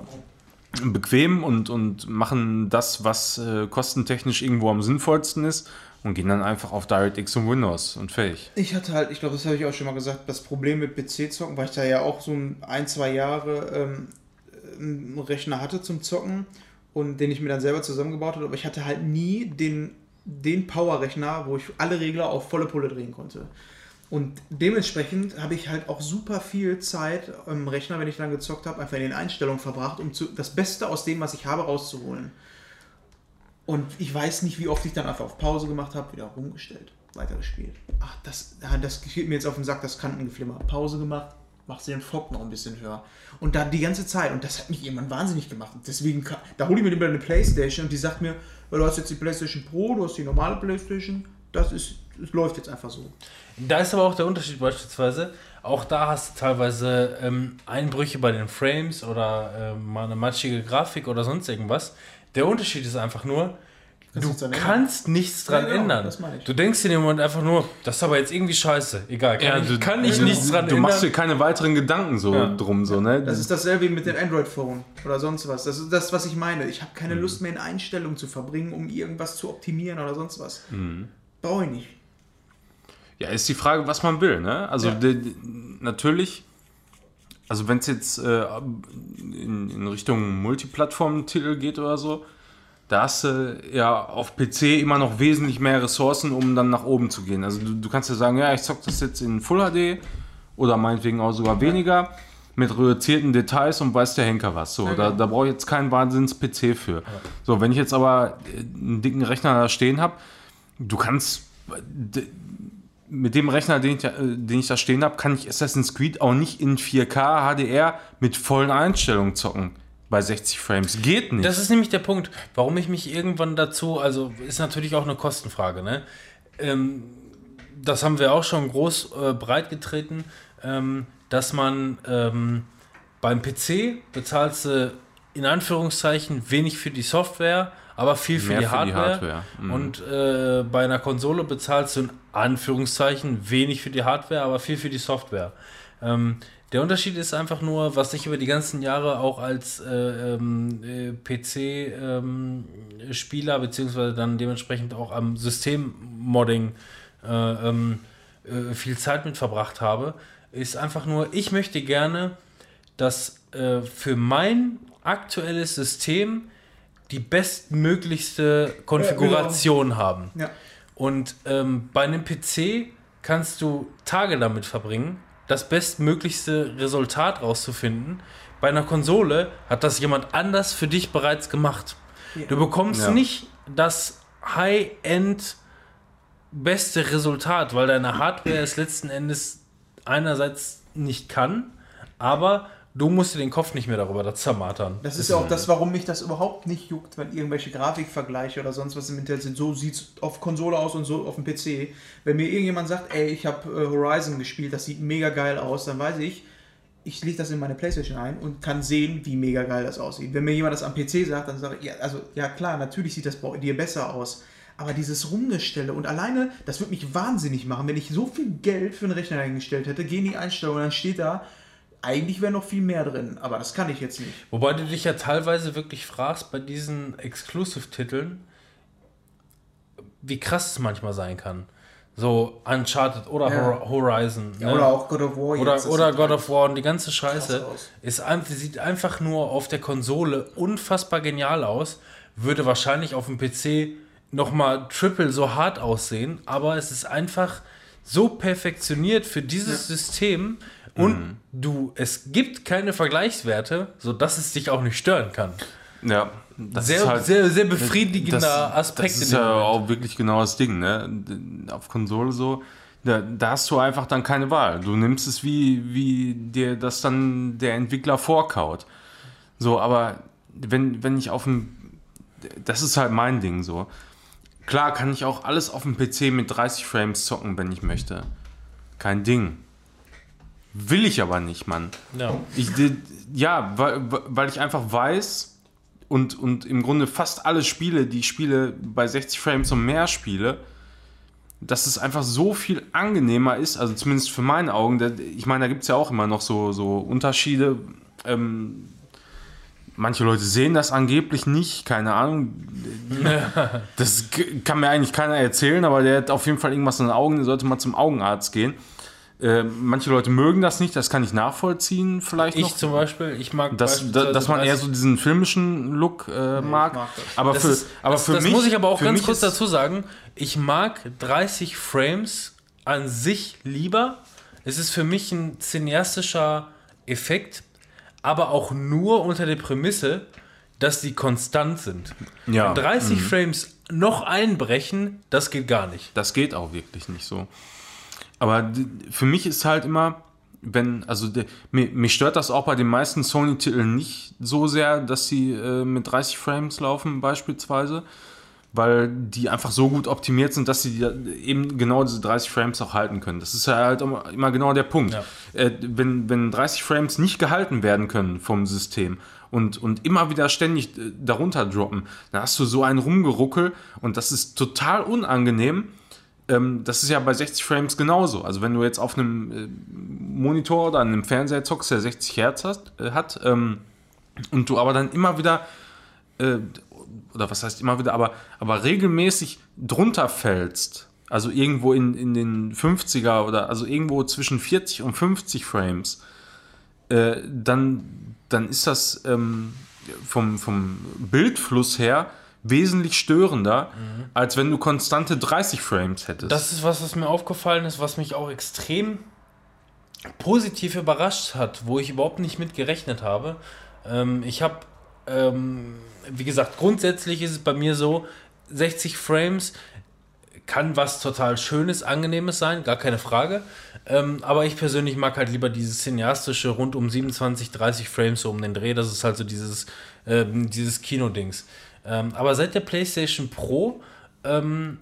[SPEAKER 2] bequem und, und machen das, was äh, kostentechnisch irgendwo am sinnvollsten ist und gehen dann einfach auf DirectX und Windows und fertig.
[SPEAKER 3] Ich hatte halt, ich glaube, das habe ich auch schon mal gesagt, das Problem mit PC-Zocken, weil ich da ja auch so ein, ein zwei Jahre ähm, einen Rechner hatte zum Zocken und den ich mir dann selber zusammengebaut habe, aber ich hatte halt nie den, den Power-Rechner, wo ich alle Regler auf volle Pulle drehen konnte. Und dementsprechend habe ich halt auch super viel Zeit im Rechner, wenn ich dann gezockt habe, einfach in den Einstellungen verbracht, um zu, das Beste aus dem, was ich habe, rauszuholen. Und ich weiß nicht, wie oft ich dann einfach auf Pause gemacht habe, wieder rumgestellt, weitergespielt. Ach, das, das geht mir jetzt auf den Sack, das Kantengeflimmer. Pause gemacht, machst du den Fock noch ein bisschen höher. Und dann die ganze Zeit. Und das hat mich irgendwann wahnsinnig gemacht. Deswegen, da hole ich mir immer eine Playstation und die sagt mir, du hast jetzt die Playstation Pro, du hast die normale Playstation. Das ist, es läuft jetzt einfach so.
[SPEAKER 1] Da ist aber auch der Unterschied beispielsweise. Auch da hast du teilweise ähm, Einbrüche bei den Frames oder ähm, mal eine matschige Grafik oder sonst irgendwas. Der Unterschied ist einfach nur, du
[SPEAKER 3] ändern.
[SPEAKER 1] kannst nichts dran
[SPEAKER 3] Ja, genau,
[SPEAKER 1] ändern. Du denkst in dem Moment einfach nur, das ist aber jetzt irgendwie scheiße. Egal, kann, ich,
[SPEAKER 2] du,
[SPEAKER 1] kann ich
[SPEAKER 2] du,
[SPEAKER 1] nichts dran
[SPEAKER 2] Du
[SPEAKER 1] ändern.
[SPEAKER 2] machst dir keine weiteren Gedanken so
[SPEAKER 1] Ja.
[SPEAKER 2] drum, so, ne?
[SPEAKER 3] Das ist dasselbe wie mit dem Android-Phone oder sonst was. Das ist das, was ich meine. Ich habe
[SPEAKER 2] Mhm.
[SPEAKER 3] keine Lust mehr in Einstellungen zu verbringen, um irgendwas zu optimieren oder sonst was.
[SPEAKER 2] Mhm.
[SPEAKER 3] Brauche ich nicht.
[SPEAKER 2] Ja, ist die Frage, was man will, ne? Also
[SPEAKER 3] Ja.
[SPEAKER 2] de, de, natürlich, also wenn es jetzt äh, in, in Richtung Multiplattform-Titel geht oder so, da hast du ja auf PC immer noch wesentlich mehr Ressourcen, um dann nach oben zu gehen. Also du, du kannst ja sagen, ja, ich zock das jetzt in Full HD oder meinetwegen auch sogar weniger mit reduzierten Details und weiß der Henker was. So, da, da brauche ich jetzt keinen Wahnsinns-PC für. So, wenn ich jetzt aber äh, einen dicken Rechner da stehen habe, du kannst mit dem Rechner, den ich, äh, den ich da stehen habe, kann ich Assassin's Creed auch nicht in 4K HDR mit vollen Einstellungen zocken. Bei 60 Frames. Geht nicht.
[SPEAKER 1] Das ist nämlich der Punkt, warum ich mich irgendwann dazu, also ist natürlich auch eine Kostenfrage, ne? Ähm, das haben wir auch schon groß äh, breit getreten, ähm, dass man ähm, beim PC bezahlst du in Anführungszeichen wenig für die Software, aber viel für, die,
[SPEAKER 2] für die
[SPEAKER 1] Hardware.
[SPEAKER 2] Hardware, mhm.
[SPEAKER 1] Und äh, bei einer Konsole bezahlst du in Anführungszeichen wenig für die Hardware, aber viel für die Software. Ähm, der Unterschied ist einfach nur, was ich über die ganzen Jahre auch als äh, ähm, äh, PC-Spieler beziehungsweise dann dementsprechend auch am Systemmodding äh, ähm, äh, viel Zeit mit verbracht habe, ist einfach nur, ich möchte gerne, dass äh, für mein aktuelles System die bestmöglichste Konfiguration haben.
[SPEAKER 3] Ja.
[SPEAKER 1] Und ähm, bei einem PC kannst du Tage damit verbringen, das bestmöglichste Resultat rauszufinden. Bei einer Konsole hat das jemand anders für dich bereits gemacht. Du bekommst
[SPEAKER 2] Ja.
[SPEAKER 1] nicht das High-End beste Resultat, weil deine Hardware es letzten Endes einerseits nicht kann, aber du musst dir den Kopf nicht mehr darüber da zermartern.
[SPEAKER 3] Das ist ja auch das, warum mich das überhaupt nicht juckt, wenn irgendwelche Grafikvergleiche oder sonst was im Internet sind. So sieht es auf Konsole aus und so auf dem PC. Wenn mir irgendjemand sagt, ey, ich habe äh, Horizon gespielt, das sieht mega geil aus, dann weiß ich, ich lege das in meine Playstation ein und kann sehen, wie mega geil das aussieht. Wenn mir jemand das am PC sagt, dann sage ich, ja, also, ja klar, natürlich sieht das bei dir besser aus. Aber dieses Rumgestelle und alleine, das würde mich wahnsinnig machen, wenn ich so viel Geld für einen Rechner eingestellt hätte, gehen die Einstellungen, dann steht da, eigentlich wäre noch viel mehr drin, aber das kann ich jetzt nicht.
[SPEAKER 1] Wobei du dich ja teilweise wirklich fragst bei diesen Exclusive-Titeln, wie krass es manchmal sein kann. So Uncharted oder
[SPEAKER 3] Ja.
[SPEAKER 1] Hor- Horizon.
[SPEAKER 3] Ja,
[SPEAKER 1] ne?
[SPEAKER 3] Oder auch God of War.
[SPEAKER 1] oder, oder God of War und die ganze Scheiße ist einfach, sieht einfach nur auf der Konsole unfassbar genial aus, würde wahrscheinlich auf dem PC nochmal triple so hart aussehen, aber es ist einfach so perfektioniert für dieses System und
[SPEAKER 2] Mhm.
[SPEAKER 1] du, es gibt keine Vergleichswerte, sodass es dich auch nicht stören kann.
[SPEAKER 2] Ja, das
[SPEAKER 1] Sehr,
[SPEAKER 2] ist halt,
[SPEAKER 1] sehr, sehr befriedigender
[SPEAKER 2] das,
[SPEAKER 1] Aspekt.
[SPEAKER 2] Das ist ja
[SPEAKER 1] Moment.
[SPEAKER 2] auch wirklich genau das Ding, ne? Auf Konsole so, da, da hast du einfach dann keine Wahl. Du nimmst es, wie, wie dir das dann der Entwickler vorkaut. So, aber wenn, wenn ich auf dem. Das ist halt mein Ding so. Klar kann ich auch alles auf dem PC mit 30 Frames zocken, wenn ich möchte. Kein Ding. Will ich aber nicht, Mann.
[SPEAKER 1] Ja.
[SPEAKER 2] Ich, ja, weil, weil ich einfach weiß und, und im Grunde fast alle Spiele, die ich spiele, bei 60 Frames und mehr spiele, dass es einfach so viel angenehmer ist, also zumindest für meine Augen. Ich meine, da gibt es ja auch immer noch so, so Unterschiede. Ähm, manche Leute sehen das angeblich nicht, keine Ahnung. [LAUGHS] Das kann mir eigentlich keiner erzählen, aber der hat auf jeden Fall irgendwas in den Augen, der sollte mal zum Augenarzt gehen. Äh, manche Leute mögen das nicht, das kann ich nachvollziehen, vielleicht
[SPEAKER 1] Ich
[SPEAKER 2] noch.
[SPEAKER 1] zum Beispiel, ich mag
[SPEAKER 2] Dass,
[SPEAKER 1] beispielsweise
[SPEAKER 2] dass man eher
[SPEAKER 1] 30
[SPEAKER 2] so diesen filmischen Look äh, mag.
[SPEAKER 3] mag das.
[SPEAKER 2] Aber
[SPEAKER 1] Das,
[SPEAKER 2] für,
[SPEAKER 1] ist,
[SPEAKER 2] aber
[SPEAKER 1] das,
[SPEAKER 2] für
[SPEAKER 1] das
[SPEAKER 2] mich,
[SPEAKER 1] muss ich aber auch ganz kurz dazu sagen. Ich mag 30 Frames an sich lieber. Es ist für mich ein cineastischer Effekt, aber auch nur unter der Prämisse, dass die konstant sind.
[SPEAKER 2] Ja, Mhm.
[SPEAKER 1] Wenn 30 Frames noch einbrechen, das geht gar nicht.
[SPEAKER 2] Das geht auch wirklich nicht so. Aber für mich ist halt immer, wenn, also de, mir, mich stört das auch bei den meisten Sony-Titeln nicht so sehr, dass sie äh, mit 30 Frames laufen, beispielsweise, weil die einfach so gut optimiert sind, dass sie die, eben genau diese 30 Frames auch halten können. Das ist ja halt immer, immer genau der Punkt.
[SPEAKER 1] Ja.
[SPEAKER 2] Äh, wenn, wenn 30 Frames nicht gehalten werden können vom System und, und immer wieder ständig äh, darunter droppen, dann hast du so ein Rumgeruckel und das ist total unangenehm. Ähm, das ist ja bei 60 Frames genauso. Also wenn du jetzt auf einem äh, Monitor oder einem Fernseher zockst, der 60 Hertz hat, äh, hat ähm, und du aber dann immer wieder äh, oder was heißt immer wieder, aber, aber regelmäßig drunter fällst, also irgendwo in, in den 50er oder also irgendwo zwischen 40 und 50 Frames, äh, dann, dann ist das ähm, vom, vom Bildfluss her wesentlich störender, als wenn du konstante 30 Frames hättest.
[SPEAKER 1] Das ist was, was mir aufgefallen ist, was mich auch extrem positiv überrascht hat, wo ich überhaupt nicht mit gerechnet habe. Ähm, ich habe, ähm, wie gesagt, grundsätzlich ist es bei mir so, 60 Frames kann was total Schönes, Angenehmes sein, gar keine Frage. Ähm, aber ich persönlich mag halt lieber dieses cineastische rund um 27, 30 Frames so um den Dreh. Das ist halt so dieses, ähm, dieses Kinodings. Ähm, aber seit der PlayStation Pro, ähm,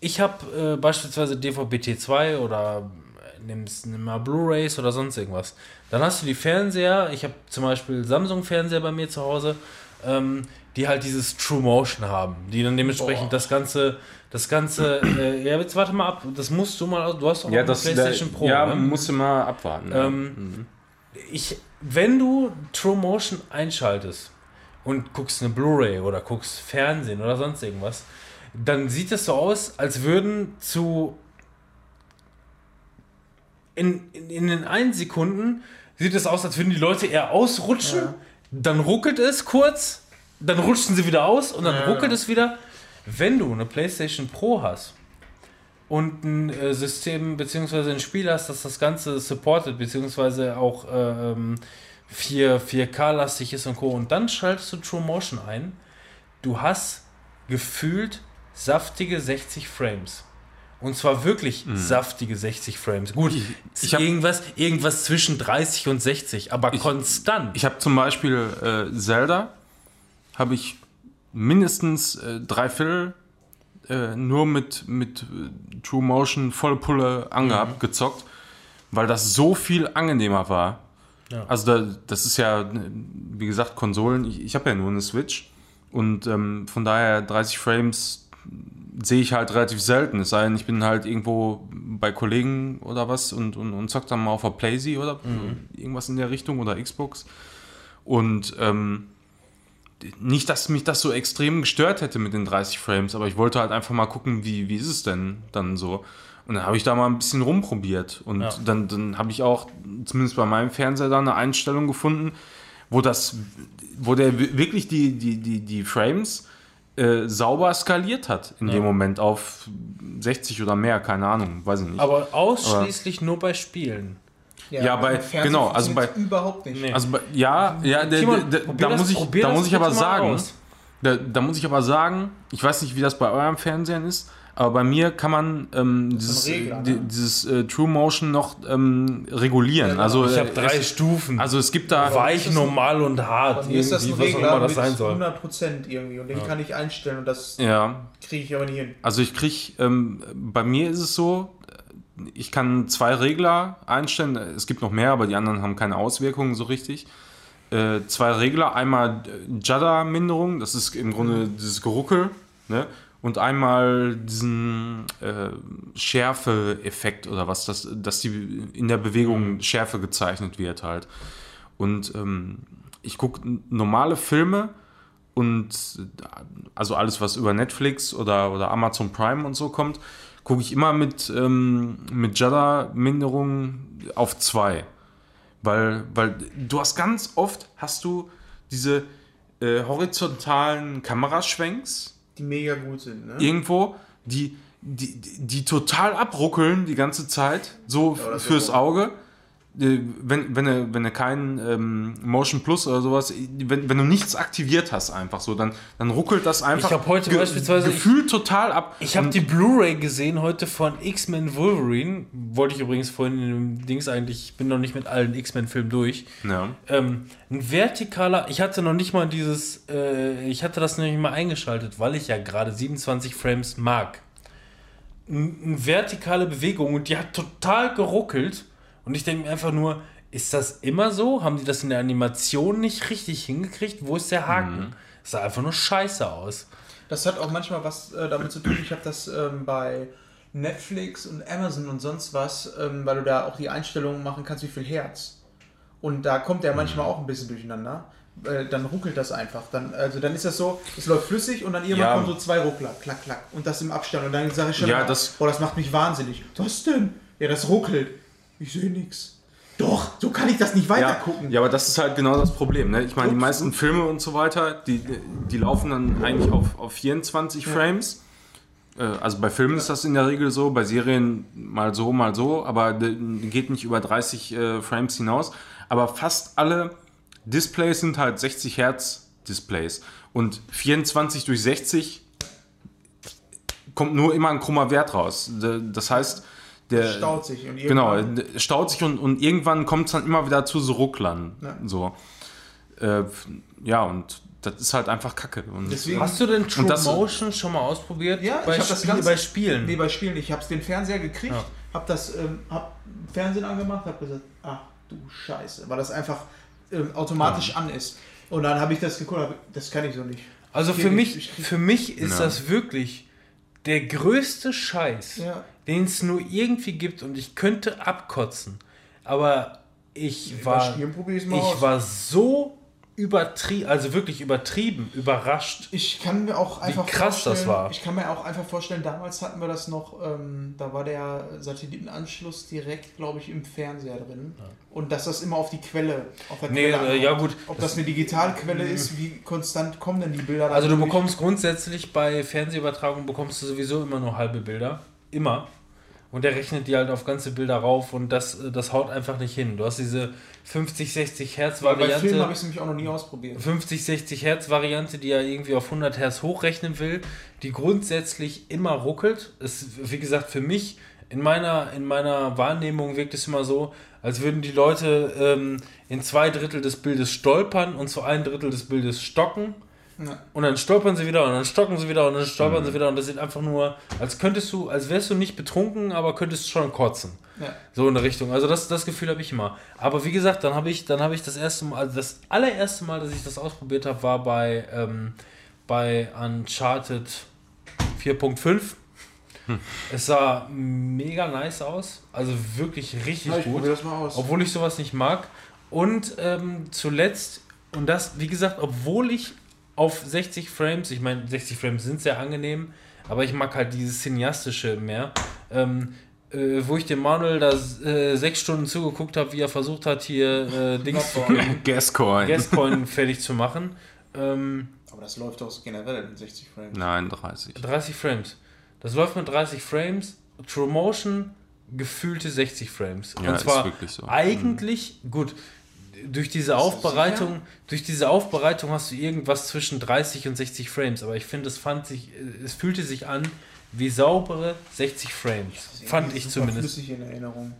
[SPEAKER 1] ich habe äh, beispielsweise DVB-T2 oder äh, nimmst nimm mal Blu-Rays oder sonst irgendwas. Dann hast du die Fernseher, ich habe zum Beispiel Samsung-Fernseher bei mir zu Hause, ähm, die halt dieses True Motion haben, die dann dementsprechend das Ganze, das Ganze, äh, ja jetzt warte mal ab, das musst du mal, du hast auch
[SPEAKER 2] ja, das
[SPEAKER 1] PlayStation Pro.
[SPEAKER 2] Ja,
[SPEAKER 1] ne?
[SPEAKER 2] musst du mal abwarten. ja.
[SPEAKER 1] Ähm, ich, wenn du True Motion einschaltest und guckst eine Blu-ray oder guckst Fernsehen oder sonst irgendwas, dann sieht es so aus, als würden zu in, in, in den einen Sekunden sieht es aus, als würden die Leute eher ausrutschen, dann ruckelt es kurz, dann rutschen sie wieder aus und dann
[SPEAKER 3] Ja,
[SPEAKER 1] ruckelt
[SPEAKER 3] ja.
[SPEAKER 1] es wieder. Wenn du eine PlayStation Pro hast und ein äh, System bzw. ein Spiel hast, das das Ganze supportet, beziehungsweise auch äh, ähm, 4, 4K-lastig ist und Co. Und dann schaltest du True Motion ein. Du hast gefühlt saftige 60 Frames. Und zwar wirklich saftige 60 Frames. Gut,
[SPEAKER 2] ich hab-
[SPEAKER 1] irgendwas, irgendwas zwischen 30 und 60, aber konstant.
[SPEAKER 2] Ich habe zum Beispiel äh, Zelda, habe ich mindestens äh, drei Viertel äh, nur mit, mit äh, True Motion volle Pulle angehabt, gezockt, weil das so viel angenehmer war.
[SPEAKER 1] Ja.
[SPEAKER 2] Also da, das ist ja, wie gesagt, Konsolen, ich, ich habe ja nur eine Switch und ähm, von daher 30 Frames sehe ich halt relativ selten. Es sei denn, ich bin halt irgendwo bei Kollegen oder was und, und, und zock dann mal auf der Playsee oder irgendwas in der Richtung oder Xbox. Und ähm, nicht, dass mich das so extrem gestört hätte mit den 30 Frames, aber ich wollte halt einfach mal gucken, wie, wie ist es denn dann so. Und dann habe ich da mal ein bisschen rumprobiert. Und
[SPEAKER 1] Ja.
[SPEAKER 2] dann, dann habe ich auch, zumindest bei meinem Fernseher, da eine Einstellung gefunden, wo das, wo der wi- wirklich die, die, die, die Frames äh, sauber skaliert hat in dem Moment auf 60 oder mehr, keine Ahnung, weiß ich nicht.
[SPEAKER 1] Aber ausschließlich nur bei Spielen.
[SPEAKER 2] Ja, bei-
[SPEAKER 3] im Fernsehen
[SPEAKER 2] genau, also bei-
[SPEAKER 3] überhaupt nicht.
[SPEAKER 1] Nee.
[SPEAKER 2] Also bei- ja, ja, der, der,
[SPEAKER 1] probier
[SPEAKER 2] da
[SPEAKER 1] das-
[SPEAKER 2] muss ich, da muss ich aber sagen, da, da muss ich aber sagen, ich weiß nicht, wie das bei eurem Fernsehen ist, aber bei mir kann man ähm, dieses,
[SPEAKER 3] Regler, ne?
[SPEAKER 2] dieses äh, True Motion noch ähm, regulieren. also
[SPEAKER 1] Ich
[SPEAKER 2] äh,
[SPEAKER 1] habe drei
[SPEAKER 2] es,
[SPEAKER 1] Stufen.
[SPEAKER 2] also es gibt da
[SPEAKER 1] Weich, normal und hart.
[SPEAKER 3] Bei mir ist das ein
[SPEAKER 1] Irgendwie, was auch
[SPEAKER 3] Regler
[SPEAKER 1] immer das
[SPEAKER 3] mit
[SPEAKER 1] sein soll.
[SPEAKER 3] 100% irgendwie und den kann ich einstellen und das
[SPEAKER 2] ja,
[SPEAKER 3] kriege ich aber nicht hin.
[SPEAKER 2] Also ich kriege, ähm, bei mir ist es so, ich kann zwei Regler einstellen. Es gibt noch mehr, aber die anderen haben keine Auswirkungen so richtig. Äh, zwei Regler, einmal äh, Jada-Minderung, das ist im Grunde dieses Geruckel, ne? Und einmal diesen äh, Schärfe-Effekt oder was, dass, dass die in der Bewegung Schärfe gezeichnet wird halt. Und ähm, ich gucke normale Filme und also alles, was über Netflix oder, oder Amazon Prime und so kommt, gucke ich immer mit, ähm, mit Jada-Minderung auf zwei. Weil, weil du hast ganz oft hast du diese äh, horizontalen Kameraschwenks
[SPEAKER 3] Die mega gut sind, ne?
[SPEAKER 2] irgendwo, die, die, die, die total abruckeln die ganze Zeit, so
[SPEAKER 3] Ja,
[SPEAKER 2] fürs. Auge. Äh, Wenn, wenn, du, wenn du keinen ähm, Motion Plus oder sowas, wenn, wenn du nichts aktiviert hast, einfach so, dann, dann ruckelt das einfach
[SPEAKER 1] hab heute
[SPEAKER 2] ge-
[SPEAKER 1] beispielsweise-
[SPEAKER 2] gefühlt total ab.
[SPEAKER 1] Ich habe die Blu-ray gesehen heute von X-Men Wolverine. Wollte ich übrigens vorhin in dem Dings eigentlich, ich bin noch nicht mit allen X-Men-Filmen durch.
[SPEAKER 2] Ja.
[SPEAKER 1] Ähm, ein vertikaler, ich hatte noch nicht mal dieses, äh, ich hatte das noch nicht mal eingeschaltet, weil ich ja gerade 27 Frames mag. Eine vertikale Bewegung und die hat total geruckelt. Und ich denke mir einfach nur, ist das immer so? Haben die das in der Animation nicht richtig hingekriegt? Wo ist der Haken? Es sah einfach nur scheiße aus.
[SPEAKER 3] Das hat auch manchmal was äh, damit zu tun. Ich habe das ähm, bei Netflix und Amazon und sonst was, ähm, weil du da auch die Einstellungen machen kannst, wie viel Herz. Und da kommt der manchmal auch ein bisschen durcheinander. Äh, dann ruckelt das einfach. Dann, also dann ist das so, es läuft flüssig und dann irgendwann
[SPEAKER 2] Ja.
[SPEAKER 3] kommen so zwei Ruckler, klack, klack. Und das im Abstand. Und dann sage ich schon,
[SPEAKER 2] Ja, das-
[SPEAKER 3] boah, das macht mich wahnsinnig. Was denn? Ja, das ruckelt. Ich sehe nichts. Doch, so kann ich das nicht weiter
[SPEAKER 2] Ja,
[SPEAKER 3] gucken.
[SPEAKER 2] ja, aber das ist halt genau das Problem. Ne? Ich meine, die meisten Filme und so weiter, die, die laufen dann eigentlich auf, auf 24 Frames. Äh, Also bei Filmen ist das in der Regel so, bei Serien mal so, mal so, aber geht nicht über 30 äh, Frames hinaus. Aber fast alle Displays sind halt 60 Hertz Displays. Und 24 durch 60 kommt nur immer ein krummer Wert raus. Das heißt, der
[SPEAKER 3] Staut sich. Und
[SPEAKER 2] Genau, staut sich und, und irgendwann kommt es dann immer wieder zu so Rucklern.
[SPEAKER 3] Ja.
[SPEAKER 2] So. Äh, ja, und das ist halt einfach Kacke. Und,
[SPEAKER 3] Deswegen-
[SPEAKER 1] Hast du denn True
[SPEAKER 2] das-
[SPEAKER 1] Motion schon mal ausprobiert?
[SPEAKER 3] Ja,
[SPEAKER 1] bei,
[SPEAKER 3] ich habe das
[SPEAKER 1] Spiel-
[SPEAKER 3] ganz
[SPEAKER 1] bei Spielen.
[SPEAKER 3] Nee, bei Spielen. Ich habe den Fernseher gekriegt,
[SPEAKER 1] Ja.
[SPEAKER 3] habe das ähm, hab Fernsehen angemacht, habe gesagt, ach du Scheiße, weil das einfach ähm, automatisch an ist. Und dann habe ich das geguckt, hab, das kann ich so nicht.
[SPEAKER 1] Also
[SPEAKER 3] Ich
[SPEAKER 1] für mich, für mich ist
[SPEAKER 2] Ja.
[SPEAKER 1] das wirklich der größte Scheiß,
[SPEAKER 3] Ja.
[SPEAKER 1] Den es nur irgendwie gibt und ich könnte abkotzen. Aber ich war, ich
[SPEAKER 3] aus.
[SPEAKER 1] war so übertrieben, also wirklich übertrieben, überrascht.
[SPEAKER 3] Ich kann mir auch einfach
[SPEAKER 1] krass das war.
[SPEAKER 3] Ich kann mir auch einfach vorstellen, damals hatten wir das noch, ähm, da war der Satellitenanschluss direkt, glaube ich, im Fernseher drin. Und dass das immer auf die Quelle, auf der
[SPEAKER 1] Nee,
[SPEAKER 3] Quelle
[SPEAKER 1] äh, ja gut.
[SPEAKER 3] Ob das eine Digitalquelle ist, wie konstant kommen denn die Bilder da
[SPEAKER 1] Also du bekommst grundsätzlich bei Fernsehübertragung bekommst du sowieso immer nur halbe Bilder. Immer. Und der rechnet die halt auf ganze Bilder rauf und das, äh, das haut einfach nicht hin. Du hast diese 50, 60 Hertz
[SPEAKER 3] Weil bei Filmen habe
[SPEAKER 1] Variante.
[SPEAKER 3] ich es nämlich auch noch nie ausprobiert.
[SPEAKER 1] 50, 60 Hertz Variante, die ja irgendwie auf 100 Hertz hochrechnen will, die grundsätzlich immer ruckelt. Ist, wie gesagt, für mich in meiner, in meiner Wahrnehmung wirkt es immer so, als würden die Leute ähm, in zwei Drittel des Bildes stolpern und zu ein Drittel des Bildes stocken.
[SPEAKER 3] Ja.
[SPEAKER 1] Und dann stolpern sie wieder und dann stocken sie wieder und dann stolpern sie wieder und das sieht einfach nur, als könntest du, als wärst du nicht betrunken, aber könntest schon kotzen.
[SPEAKER 3] Ja.
[SPEAKER 1] So in der Richtung. Also das, das Gefühl habe ich immer. Aber wie gesagt, dann habe ich, dann habe ich das erste Mal, also das allererste Mal, dass ich das ausprobiert habe, war bei, ähm, bei Uncharted 4.5. Es sah mega nice aus. Also wirklich richtig
[SPEAKER 3] Ja, ich
[SPEAKER 1] gut.
[SPEAKER 3] probiere das mal aus.
[SPEAKER 1] Obwohl ich sowas nicht mag. Und ähm, zuletzt, und das, wie gesagt, obwohl ich auf 60 Frames, ich meine, 60 Frames sind sehr angenehm, aber ich mag halt dieses Cineastische mehr. Ähm, äh, wo ich dem Manuel da äh, sechs Stunden zugeguckt habe, wie er versucht hat, hier äh, [LAUGHS] Dings zu
[SPEAKER 2] Gascoin.
[SPEAKER 1] Gascoin fertig zu machen. Ähm,
[SPEAKER 3] Aber das läuft doch generell in 60 Frames.
[SPEAKER 2] Nein, 30.
[SPEAKER 1] 30 Frames. Das läuft mit 30 Frames. True Motion gefühlte 60 Frames.
[SPEAKER 2] Ja,
[SPEAKER 1] Und
[SPEAKER 2] ist
[SPEAKER 1] zwar
[SPEAKER 2] wirklich so.
[SPEAKER 1] eigentlich, gut, durch diese Aufbereitung, durch diese Aufbereitung hast du irgendwas zwischen 30 und 60 Frames, aber ich finde, es fand sich, es fühlte sich an wie saubere 60 Frames. Fand ich zumindest.
[SPEAKER 3] flüssig in Erinnerung.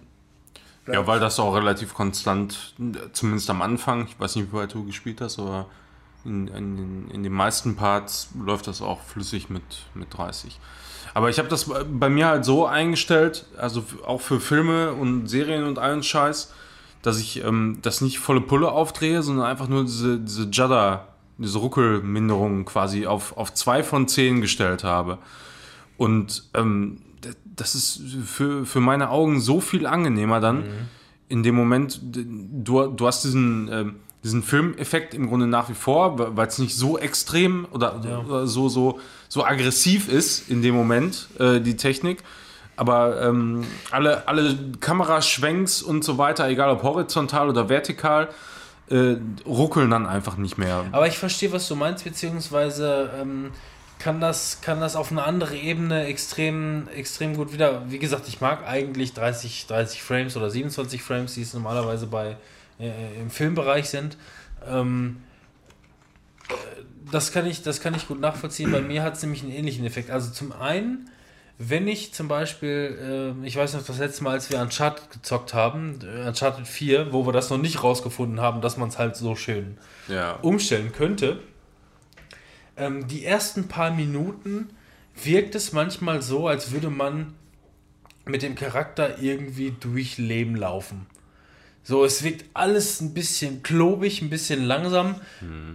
[SPEAKER 2] Ja, weil das auch relativ konstant, zumindest am Anfang, ich weiß nicht, wie weit du gespielt hast, aber in, in, den- in den meisten Parts läuft das auch flüssig mit, mit 30. Aber ich habe das bei mir halt so eingestellt, also auch für Filme und Serien und allen Scheiß, dass ich ähm, das nicht volle Pulle aufdrehe, sondern einfach nur diese, diese Judder, diese Ruckelminderung quasi auf, auf 2 von 10 gestellt habe. Und ähm, das ist für, für meine Augen so viel angenehmer dann. In dem Moment, du, du hast diesen, ähm, diesen Filmeffekt im Grunde nach wie vor, weil es nicht so extrem oder, oder so, so, so aggressiv ist in dem Moment, äh, die Technik. Aber ähm, alle, alle Kameraschwenks und so weiter, egal ob horizontal oder vertikal, äh, ruckeln dann einfach nicht mehr.
[SPEAKER 1] Aber ich verstehe, was du meinst, beziehungsweise ähm, kann, das, kann das auf eine andere Ebene extrem, extrem gut wieder. Wie gesagt, ich mag eigentlich 30, 30 Frames oder 27 Frames, die es normalerweise bei, äh, im Filmbereich sind. Ähm, äh, das, kann ich, das kann ich gut nachvollziehen. Bei mir hat es nämlich einen ähnlichen Effekt. Also zum einen, wenn ich zum Beispiel, äh, ich weiß noch das letzte Mal, als wir Uncharted gezockt haben, äh, Uncharted 4, wo wir das noch nicht rausgefunden haben, dass man es halt so schön
[SPEAKER 2] Ja.
[SPEAKER 1] umstellen könnte, ähm, die ersten paar Minuten wirkt es manchmal so, als würde man mit dem Charakter irgendwie durch Leben laufen. So, es wirkt alles ein bisschen klobig, ein bisschen langsam.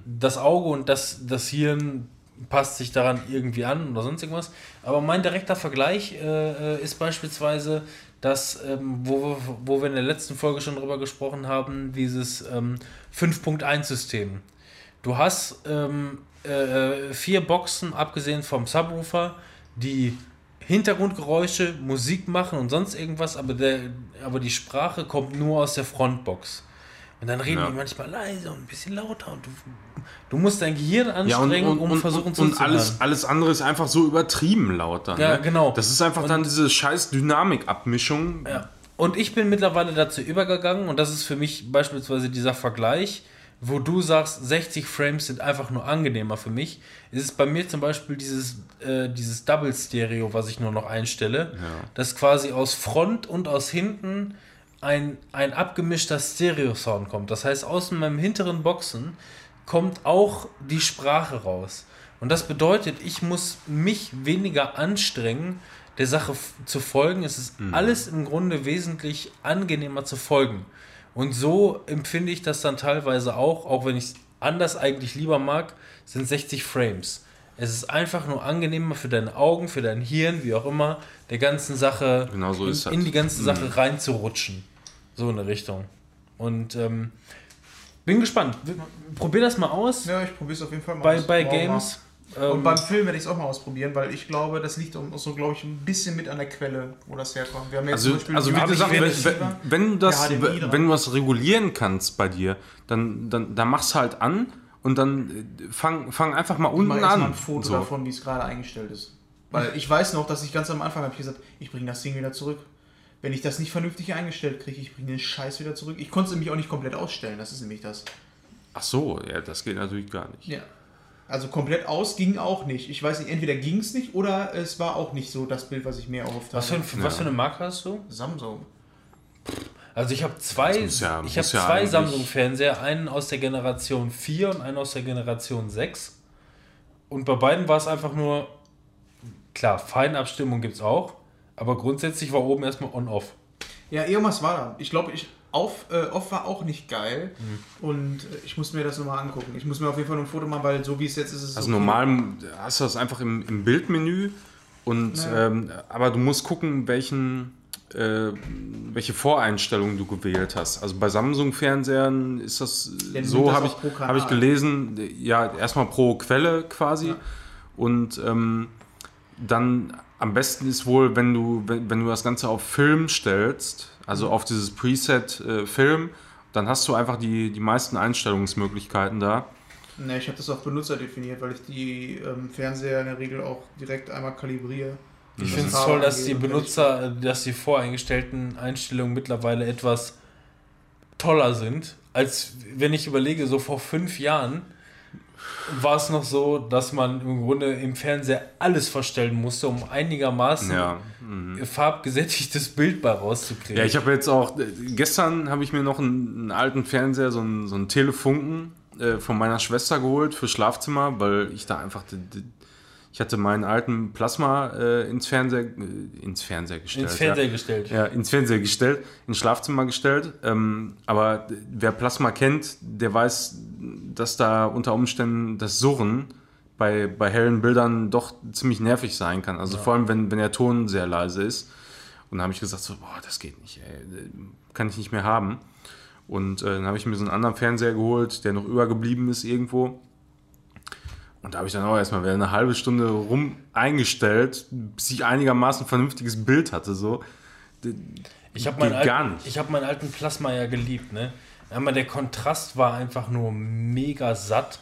[SPEAKER 1] Das Auge und das, das Hirn passt sich daran irgendwie an oder sonst irgendwas. Aber mein direkter Vergleich äh, äh, ist beispielsweise das, ähm, wo, wir, wo wir in der letzten Folge schon drüber gesprochen haben, dieses ähm, 5.1-System. Du hast ähm, äh, vier Boxen, abgesehen vom Subwoofer, die Hintergrundgeräusche, Musik machen und sonst irgendwas, aber, der, aber die Sprache kommt nur aus der Frontbox. Und dann reden
[SPEAKER 2] Ja.
[SPEAKER 1] die manchmal leise und ein bisschen lauter und du, du musst dein Gehirn
[SPEAKER 2] Ja, und,
[SPEAKER 1] anstrengen,
[SPEAKER 2] und,
[SPEAKER 1] um
[SPEAKER 2] und,
[SPEAKER 1] versuchen
[SPEAKER 2] und,
[SPEAKER 1] zuzuhören.
[SPEAKER 2] und alles, alles andere ist einfach so übertrieben laut dann.
[SPEAKER 1] Ja,
[SPEAKER 2] ne?
[SPEAKER 1] genau.
[SPEAKER 2] Das ist einfach dann diese scheiß Dynamikabmischung.
[SPEAKER 1] Ja. Und ich bin mittlerweile dazu übergegangen, und das ist für mich beispielsweise dieser Vergleich, wo du sagst, 60 Frames sind einfach nur angenehmer für mich, ist es bei mir zum Beispiel dieses, äh, dieses Double Stereo, was ich nur noch einstelle, das quasi aus Front und aus hinten ein, ein abgemischter Stereo-Sound kommt. Das heißt, aus meinem hinteren Boxen kommt auch die Sprache raus. Und das bedeutet, ich muss mich weniger anstrengen, der Sache zu folgen. Es ist alles im Grunde wesentlich angenehmer zu folgen. Und so empfinde ich das dann teilweise auch, auch wenn ich es anders eigentlich lieber mag, sind 60 Frames. Es ist einfach nur angenehmer für deine Augen, für dein Hirn, wie auch immer, der ganzen Sache
[SPEAKER 2] Genau so
[SPEAKER 1] in, in die ganze Sache reinzurutschen. So in eine Richtung. Und ähm, bin gespannt. Probier das mal aus
[SPEAKER 3] Ja, ich probiere es auf jeden Fall mal
[SPEAKER 1] bei,
[SPEAKER 3] aus.
[SPEAKER 1] bei
[SPEAKER 3] Morgen
[SPEAKER 1] Games.
[SPEAKER 3] mal. Und
[SPEAKER 1] Ähm,
[SPEAKER 3] beim Film werde ich es auch mal ausprobieren, weil ich glaube, das liegt auch so, glaube ich, ein bisschen mit an der Quelle, wo das herkommt. Wir haben jetzt
[SPEAKER 2] Also,
[SPEAKER 3] zum Beispiel
[SPEAKER 2] also wie
[SPEAKER 3] ich
[SPEAKER 2] gesagt, wenn, wenn, du das, wenn du das regulieren kannst bei dir, dann, dann, dann machst du halt an und dann äh, fang, fang einfach mal
[SPEAKER 3] Ich
[SPEAKER 2] unten
[SPEAKER 3] mache erstmal
[SPEAKER 2] an.
[SPEAKER 3] ein Foto
[SPEAKER 2] So.
[SPEAKER 3] davon, wie es gerade eingestellt ist. Weil ich weiß noch, dass ich ganz am Anfang habe gesagt, ich bringe das Ding wieder zurück. Wenn ich das nicht vernünftig eingestellt kriege, ich bringe den Scheiß wieder zurück. Ich konnte es nämlich auch nicht komplett ausstellen, das ist nämlich das.
[SPEAKER 2] Ach so, ja, das geht natürlich gar nicht.
[SPEAKER 3] Ja. Also komplett aus ging auch nicht. Ich weiß nicht, entweder ging es nicht oder es war auch nicht so das Bild, was ich mir erhofft
[SPEAKER 1] was, für
[SPEAKER 3] habe.
[SPEAKER 1] ein, was für eine Marke hast du?
[SPEAKER 3] Samsung.
[SPEAKER 1] Also ich habe zwei,
[SPEAKER 2] ja-
[SPEAKER 1] ich habe
[SPEAKER 2] muss ja
[SPEAKER 1] zwei Samsung-Fernseher, einen aus der Generation 4 und einen aus der Generation 6. Und bei beiden war es einfach nur, klar, Feinabstimmung gibt es auch, aber grundsätzlich war oben erstmal on-off.
[SPEAKER 3] Ja, irgendwas war da. Ich glaube, ich auf, äh, off war auch nicht geil. Und äh, ich muss mir das nochmal angucken. Ich muss mir auf jeden Fall ein Foto machen, weil so wie es jetzt ist, ist es
[SPEAKER 2] Also
[SPEAKER 3] okay.
[SPEAKER 2] normal hast du das einfach im, im Bildmenü und
[SPEAKER 3] Ja.
[SPEAKER 2] ähm, aber du musst gucken, welchen äh, welche Voreinstellungen du gewählt hast. Also bei Samsung-Fernsehern ist das
[SPEAKER 3] nimmt
[SPEAKER 2] so, habe ich, hab ich gelesen, ja, erstmal pro Quelle quasi.
[SPEAKER 3] Ja.
[SPEAKER 2] Und ähm, dann am besten ist wohl, wenn du, wenn, wenn du das Ganze auf Film stellst, also
[SPEAKER 3] Mhm.
[SPEAKER 2] auf dieses Preset äh, Film, dann hast du einfach die, die meisten Einstellungsmöglichkeiten da.
[SPEAKER 3] Ne, ich habe das auf Benutzer definiert, weil ich die ähm, Fernseher in der Regel auch direkt einmal kalibriere.
[SPEAKER 1] Ich
[SPEAKER 3] Was
[SPEAKER 1] finde es toll, dass die Benutzer, äh, dass die voreingestellten Einstellungen mittlerweile etwas toller sind, als wenn ich überlege, so vor fünf Jahren war es noch so, dass man im Grunde im Fernseher alles verstellen musste, um einigermaßen
[SPEAKER 2] Ja.
[SPEAKER 1] farbgesättigtes Bild bei rauszukriegen.
[SPEAKER 2] Ja, ich habe jetzt auch, gestern habe ich mir noch einen, einen alten Fernseher, so einen, so einen Telefunken äh, von meiner Schwester geholt für Schlafzimmer, weil ich da einfach, ich hatte meinen alten Plasma äh, ins Fernseher, äh, ins Fernseher gestellt.
[SPEAKER 1] ins Fernseher
[SPEAKER 2] ja.
[SPEAKER 1] gestellt.
[SPEAKER 2] Ja, ins Fernseher gestellt, ins Schlafzimmer gestellt. Ähm, aber wer Plasma kennt, der weiß, dass da unter Umständen das Surren bei, bei hellen Bildern doch ziemlich nervig sein kann. Also vor allem, wenn, wenn der Ton sehr leise ist. Und dann habe ich gesagt, so, boah, das geht nicht, ey. kann ich nicht mehr haben. Und äh, dann habe ich mir so einen anderen Fernseher geholt, der noch übergeblieben ist irgendwo. Und da habe ich dann auch erstmal wieder eine halbe Stunde rum eingestellt, bis ich einigermaßen vernünftiges Bild hatte. So.
[SPEAKER 1] Ich habe meinen, alten- ich hab meinen alten Plasma ja geliebt. Ne? Einmal der Kontrast war einfach nur mega satt.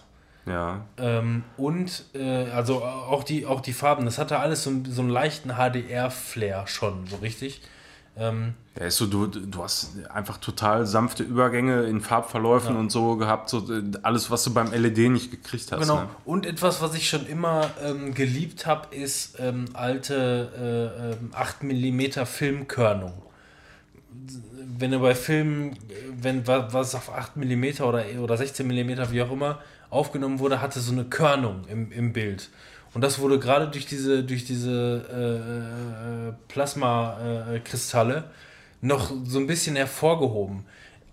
[SPEAKER 2] Ja.
[SPEAKER 1] Ähm, und äh, also auch die, auch die Farben, das hatte alles so, so einen leichten HDR-Flair schon, so richtig. Ähm,
[SPEAKER 2] Ja, ist so, du, du hast einfach total sanfte Übergänge in Farbverläufen und so gehabt, so alles, was du beim LED nicht gekriegt hast.
[SPEAKER 1] genau.
[SPEAKER 2] Ne?
[SPEAKER 1] Und etwas, was ich schon immer ähm, geliebt habe, ist ähm, alte äh, ähm, 8 mm Filmkörnung. Wenn du bei Filmen, äh, wenn wa- was auf 8 mm oder, oder 16 mm, wie auch immer, aufgenommen wurde, hatte so eine Körnung im, im Bild. Und das wurde gerade durch diese, durch diese äh, äh, Plasmakristalle noch so ein bisschen hervorgehoben.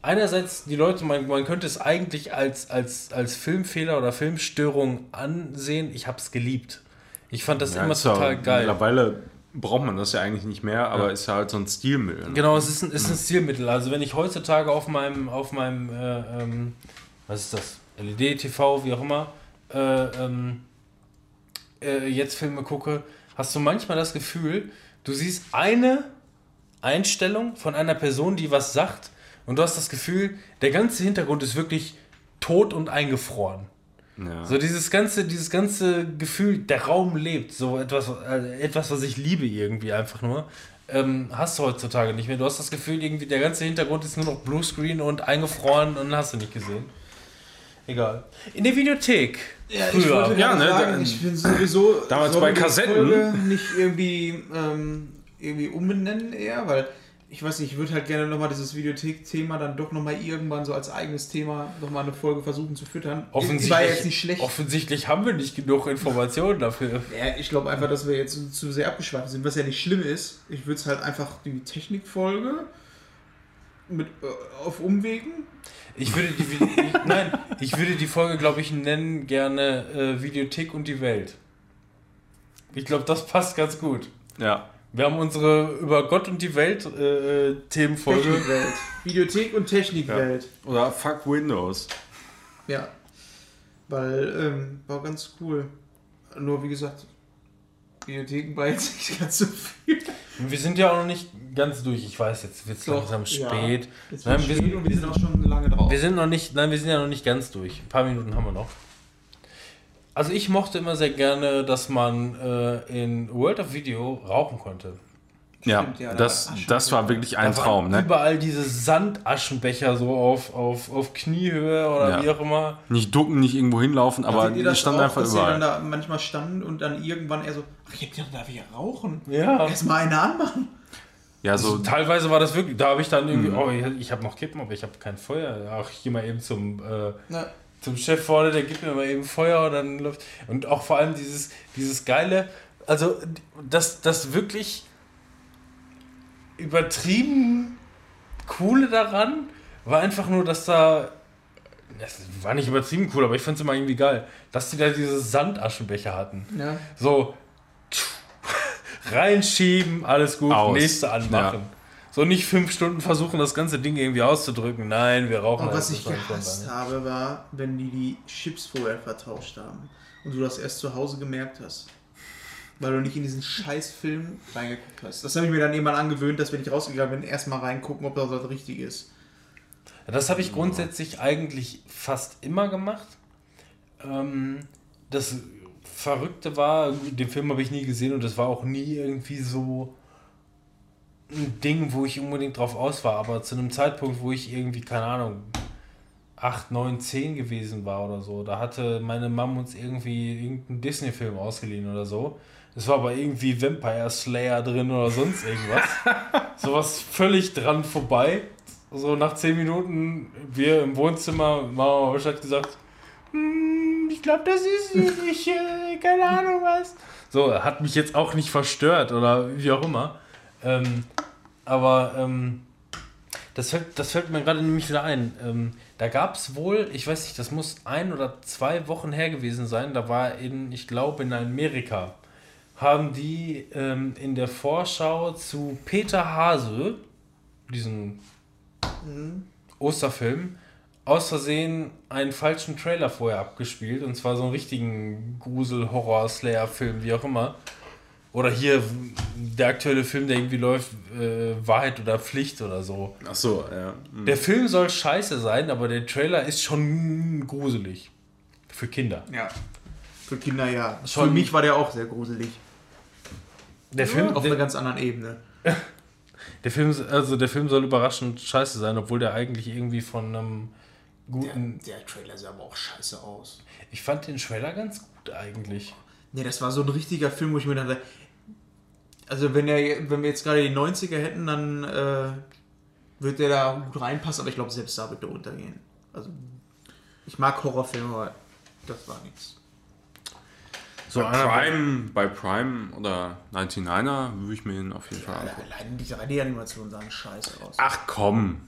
[SPEAKER 1] Einerseits, die Leute, man, man könnte es eigentlich als, als, als Filmfehler oder Filmstörung ansehen. Ich habe es geliebt. Ich fand das immer
[SPEAKER 2] ist ja-
[SPEAKER 1] total geil.
[SPEAKER 2] Mittlerweile braucht man das ja eigentlich nicht mehr, aber ist ja halt so ein Stilmittel. ne?
[SPEAKER 1] Genau, es ist ein, ist ein Stilmittel. Also wenn ich heutzutage auf meinem, auf meinem äh, ähm, was ist das? LED, TV, wie auch immer, äh, ähm, äh, jetzt Filme gucke, hast du manchmal das Gefühl, du siehst eine Einstellung von einer Person, die was sagt, und du hast das Gefühl, der ganze Hintergrund ist wirklich tot und eingefroren.
[SPEAKER 2] Ja.
[SPEAKER 1] So dieses ganze, dieses ganze Gefühl, der Raum lebt, so etwas, äh, etwas, was ich liebe irgendwie einfach nur, ähm, hast du heutzutage nicht mehr. Du hast das Gefühl, irgendwie der ganze Hintergrund ist nur noch Bluescreen und eingefroren und hast du nicht gesehen. Egal. In der Videothek.
[SPEAKER 3] Ja, ich
[SPEAKER 1] früher.
[SPEAKER 3] wollte
[SPEAKER 2] Ja, ne,
[SPEAKER 3] sagen, ich finde sowieso.
[SPEAKER 2] Damals bei Kassetten.
[SPEAKER 3] Folge nicht irgendwie, ähm, irgendwie umbenennen eher, weil ich weiß nicht, ich würde halt gerne nochmal dieses Videothek-Thema dann doch nochmal irgendwann so als eigenes Thema nochmal eine Folge versuchen zu füttern.
[SPEAKER 1] offensichtlich,
[SPEAKER 3] war jetzt nicht schlecht.
[SPEAKER 1] offensichtlich haben wir nicht genug Informationen dafür.
[SPEAKER 3] Ja, ich glaube einfach, dass wir jetzt zu sehr abgeschweift sind, was ja nicht schlimm ist. Ich würde es halt einfach die Technikfolge mit äh, auf Umwegen.
[SPEAKER 1] Ich würde die, ich, nein, ich würde die Folge, glaube ich, nennen gerne äh, Videothek und die Welt. Ich glaube, das passt ganz gut.
[SPEAKER 2] ja.
[SPEAKER 1] Wir haben unsere über Gott und die Welt äh, äh, Themenfolge.
[SPEAKER 3] Technikwelt. Videothek und Technikwelt.
[SPEAKER 2] Oder Fuck Windows.
[SPEAKER 3] Ja. Weil, ähm, war ganz cool. Nur wie gesagt, Videotheken war jetzt nicht ganz so viel.
[SPEAKER 1] Wir sind ja auch noch nicht ganz durch. Ich weiß, jetzt wird es langsam
[SPEAKER 3] ja.
[SPEAKER 1] spät.
[SPEAKER 3] Jetzt
[SPEAKER 1] Nein, wir
[SPEAKER 3] spät
[SPEAKER 1] sind-
[SPEAKER 3] und wir sind auch schon lange drauf.
[SPEAKER 1] Wir sind noch nicht, nein, wir sind ja noch nicht ganz durch. Ein paar Minuten haben wir noch. Also ich mochte immer sehr gerne, dass man äh, in World of Video rauchen konnte.
[SPEAKER 2] Ja,
[SPEAKER 3] Stimmt, ja, da
[SPEAKER 2] das,
[SPEAKER 3] war
[SPEAKER 2] das war wirklich ein
[SPEAKER 1] Da
[SPEAKER 2] Traum. Ne?
[SPEAKER 1] Überall diese Sandaschenbecher so auf, auf, auf Kniehöhe oder
[SPEAKER 2] Ja.
[SPEAKER 1] wie auch immer.
[SPEAKER 2] Nicht ducken, nicht irgendwo hinlaufen, aber die standen einfach
[SPEAKER 3] dass ihr dann
[SPEAKER 2] überall.
[SPEAKER 3] da manchmal standen und dann irgendwann eher so, ach, ich hab darf ich hier rauchen?
[SPEAKER 1] Ja.
[SPEAKER 3] Erstmal eine anmachen.
[SPEAKER 2] Ja, so,
[SPEAKER 1] Teilweise war das wirklich, da habe ich dann irgendwie,
[SPEAKER 2] Mhm.
[SPEAKER 1] oh, ich, ich habe noch Kippen, aber ich habe kein Feuer. Ach, ich gehe mal eben zum, äh, zum Chef vorne, der gibt mir mal eben Feuer und dann läuft. Und auch vor allem dieses, dieses geile, also das, das wirklich übertrieben coole daran war einfach nur, dass da. Das war nicht übertrieben cool, aber ich fand es immer irgendwie geil, dass die da diese Sandaschenbecher hatten.
[SPEAKER 3] ja.
[SPEAKER 1] So [LAUGHS] reinschieben, alles gut,
[SPEAKER 2] Aus.
[SPEAKER 1] nächste anmachen. So nicht fünf Stunden versuchen, das ganze Ding irgendwie auszudrücken. Nein, wir rauchen
[SPEAKER 3] Und was
[SPEAKER 1] das
[SPEAKER 3] ich gehasst habe, war, wenn die die Chips vorher vertauscht haben und du das erst zu Hause gemerkt hast. Weil du nicht in diesen Scheißfilm reingeguckt hast. Das habe ich mir dann irgendwann angewöhnt, dass wenn ich rausgegangen bin, erstmal reingucken, ob das was richtig ist.
[SPEAKER 1] Das habe ich grundsätzlich eigentlich fast immer gemacht. ähm, das Verrückte war, den Film habe ich nie gesehen und das war auch nie irgendwie so ein Ding, wo ich unbedingt drauf aus war. Aber zu einem Zeitpunkt, wo ich irgendwie, keine Ahnung, 8, 9, 10 gewesen war oder so, da hatte meine Mom uns irgendwie irgendeinen Disney-Film ausgeliehen oder so. Es war aber irgendwie Vampire Slayer drin oder sonst irgendwas. [LAUGHS] Sowas völlig dran vorbei. So nach 10 Minuten, wir im Wohnzimmer, Mama hat gesagt, "Hm, ich glaube, das ist ich, äh, keine Ahnung was. So, hat mich jetzt auch nicht verstört oder wie auch immer. Ähm, aber ähm, das, fällt, das fällt mir gerade nämlich wieder ein. Ähm, da gab es wohl, ich weiß nicht, das muss ein oder zwei Wochen her gewesen sein. Da war in, ich glaube, in Amerika, haben die ähm, in der Vorschau zu Peter Hase, diesen Osterfilm, aus Versehen einen falschen Trailer vorher abgespielt. Und zwar so einen richtigen Grusel-Horror-Slayer-Film, wie auch immer. Oder hier der aktuelle Film, der irgendwie läuft, äh, Wahrheit oder Pflicht oder so.
[SPEAKER 2] Ach so, ja. Hm.
[SPEAKER 1] Der Film soll scheiße sein, aber der Trailer ist schon gruselig. Für Kinder.
[SPEAKER 3] Ja. Für Kinder ja.
[SPEAKER 1] Schon-
[SPEAKER 3] Für mich war der auch sehr gruselig.
[SPEAKER 1] Der Film,
[SPEAKER 3] Auf einer
[SPEAKER 1] der,
[SPEAKER 3] ganz anderen Ebene.
[SPEAKER 1] der Film, also der Film soll überraschend scheiße sein, obwohl der eigentlich irgendwie von einem
[SPEAKER 3] Der,
[SPEAKER 1] guten.
[SPEAKER 3] der Trailer sah aber auch scheiße aus.
[SPEAKER 1] Ich fand den Trailer ganz gut eigentlich.
[SPEAKER 3] Nee, das war so ein richtiger Film, wo ich mir dachte, also wenn, er, wenn wir jetzt gerade die 90er hätten, dann äh, wird der da gut reinpassen, aber ich glaube, selbst da wird der untergehen. Also, ich mag Horrorfilme, aber das war nichts.
[SPEAKER 1] So
[SPEAKER 2] bei, Prime, bei Prime oder 99er würde ich mir den auf jeden Fall angucken.
[SPEAKER 3] Allein diese 3D-Animationen sahen scheiße aus.
[SPEAKER 2] Ach komm,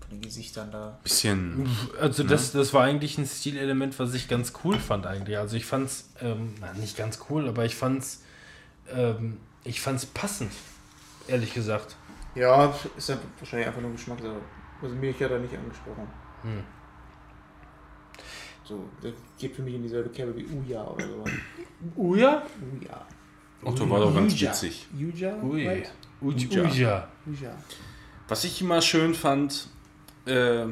[SPEAKER 3] Von den Gesichtern da.
[SPEAKER 2] bisschen.
[SPEAKER 1] Also das, das war eigentlich ein Stilelement, was ich ganz cool fand eigentlich. Also ich fand's, ähm, na, nicht ganz cool, aber ich fand's, ähm, ich fand's passend, ehrlich gesagt.
[SPEAKER 3] Ja, ist ja wahrscheinlich einfach nur Geschmackssache. Also mich hat er nicht angesprochen.
[SPEAKER 1] Hm.
[SPEAKER 3] So, das geht für mich in dieselbe Kerbe wie Uja oder so.
[SPEAKER 1] Uja?
[SPEAKER 3] Uja.
[SPEAKER 2] Der war doch ganz witzig.
[SPEAKER 3] Uja? Right?
[SPEAKER 1] Uja.
[SPEAKER 2] Uja.
[SPEAKER 1] Uja.
[SPEAKER 2] Was ich immer schön fand, äh,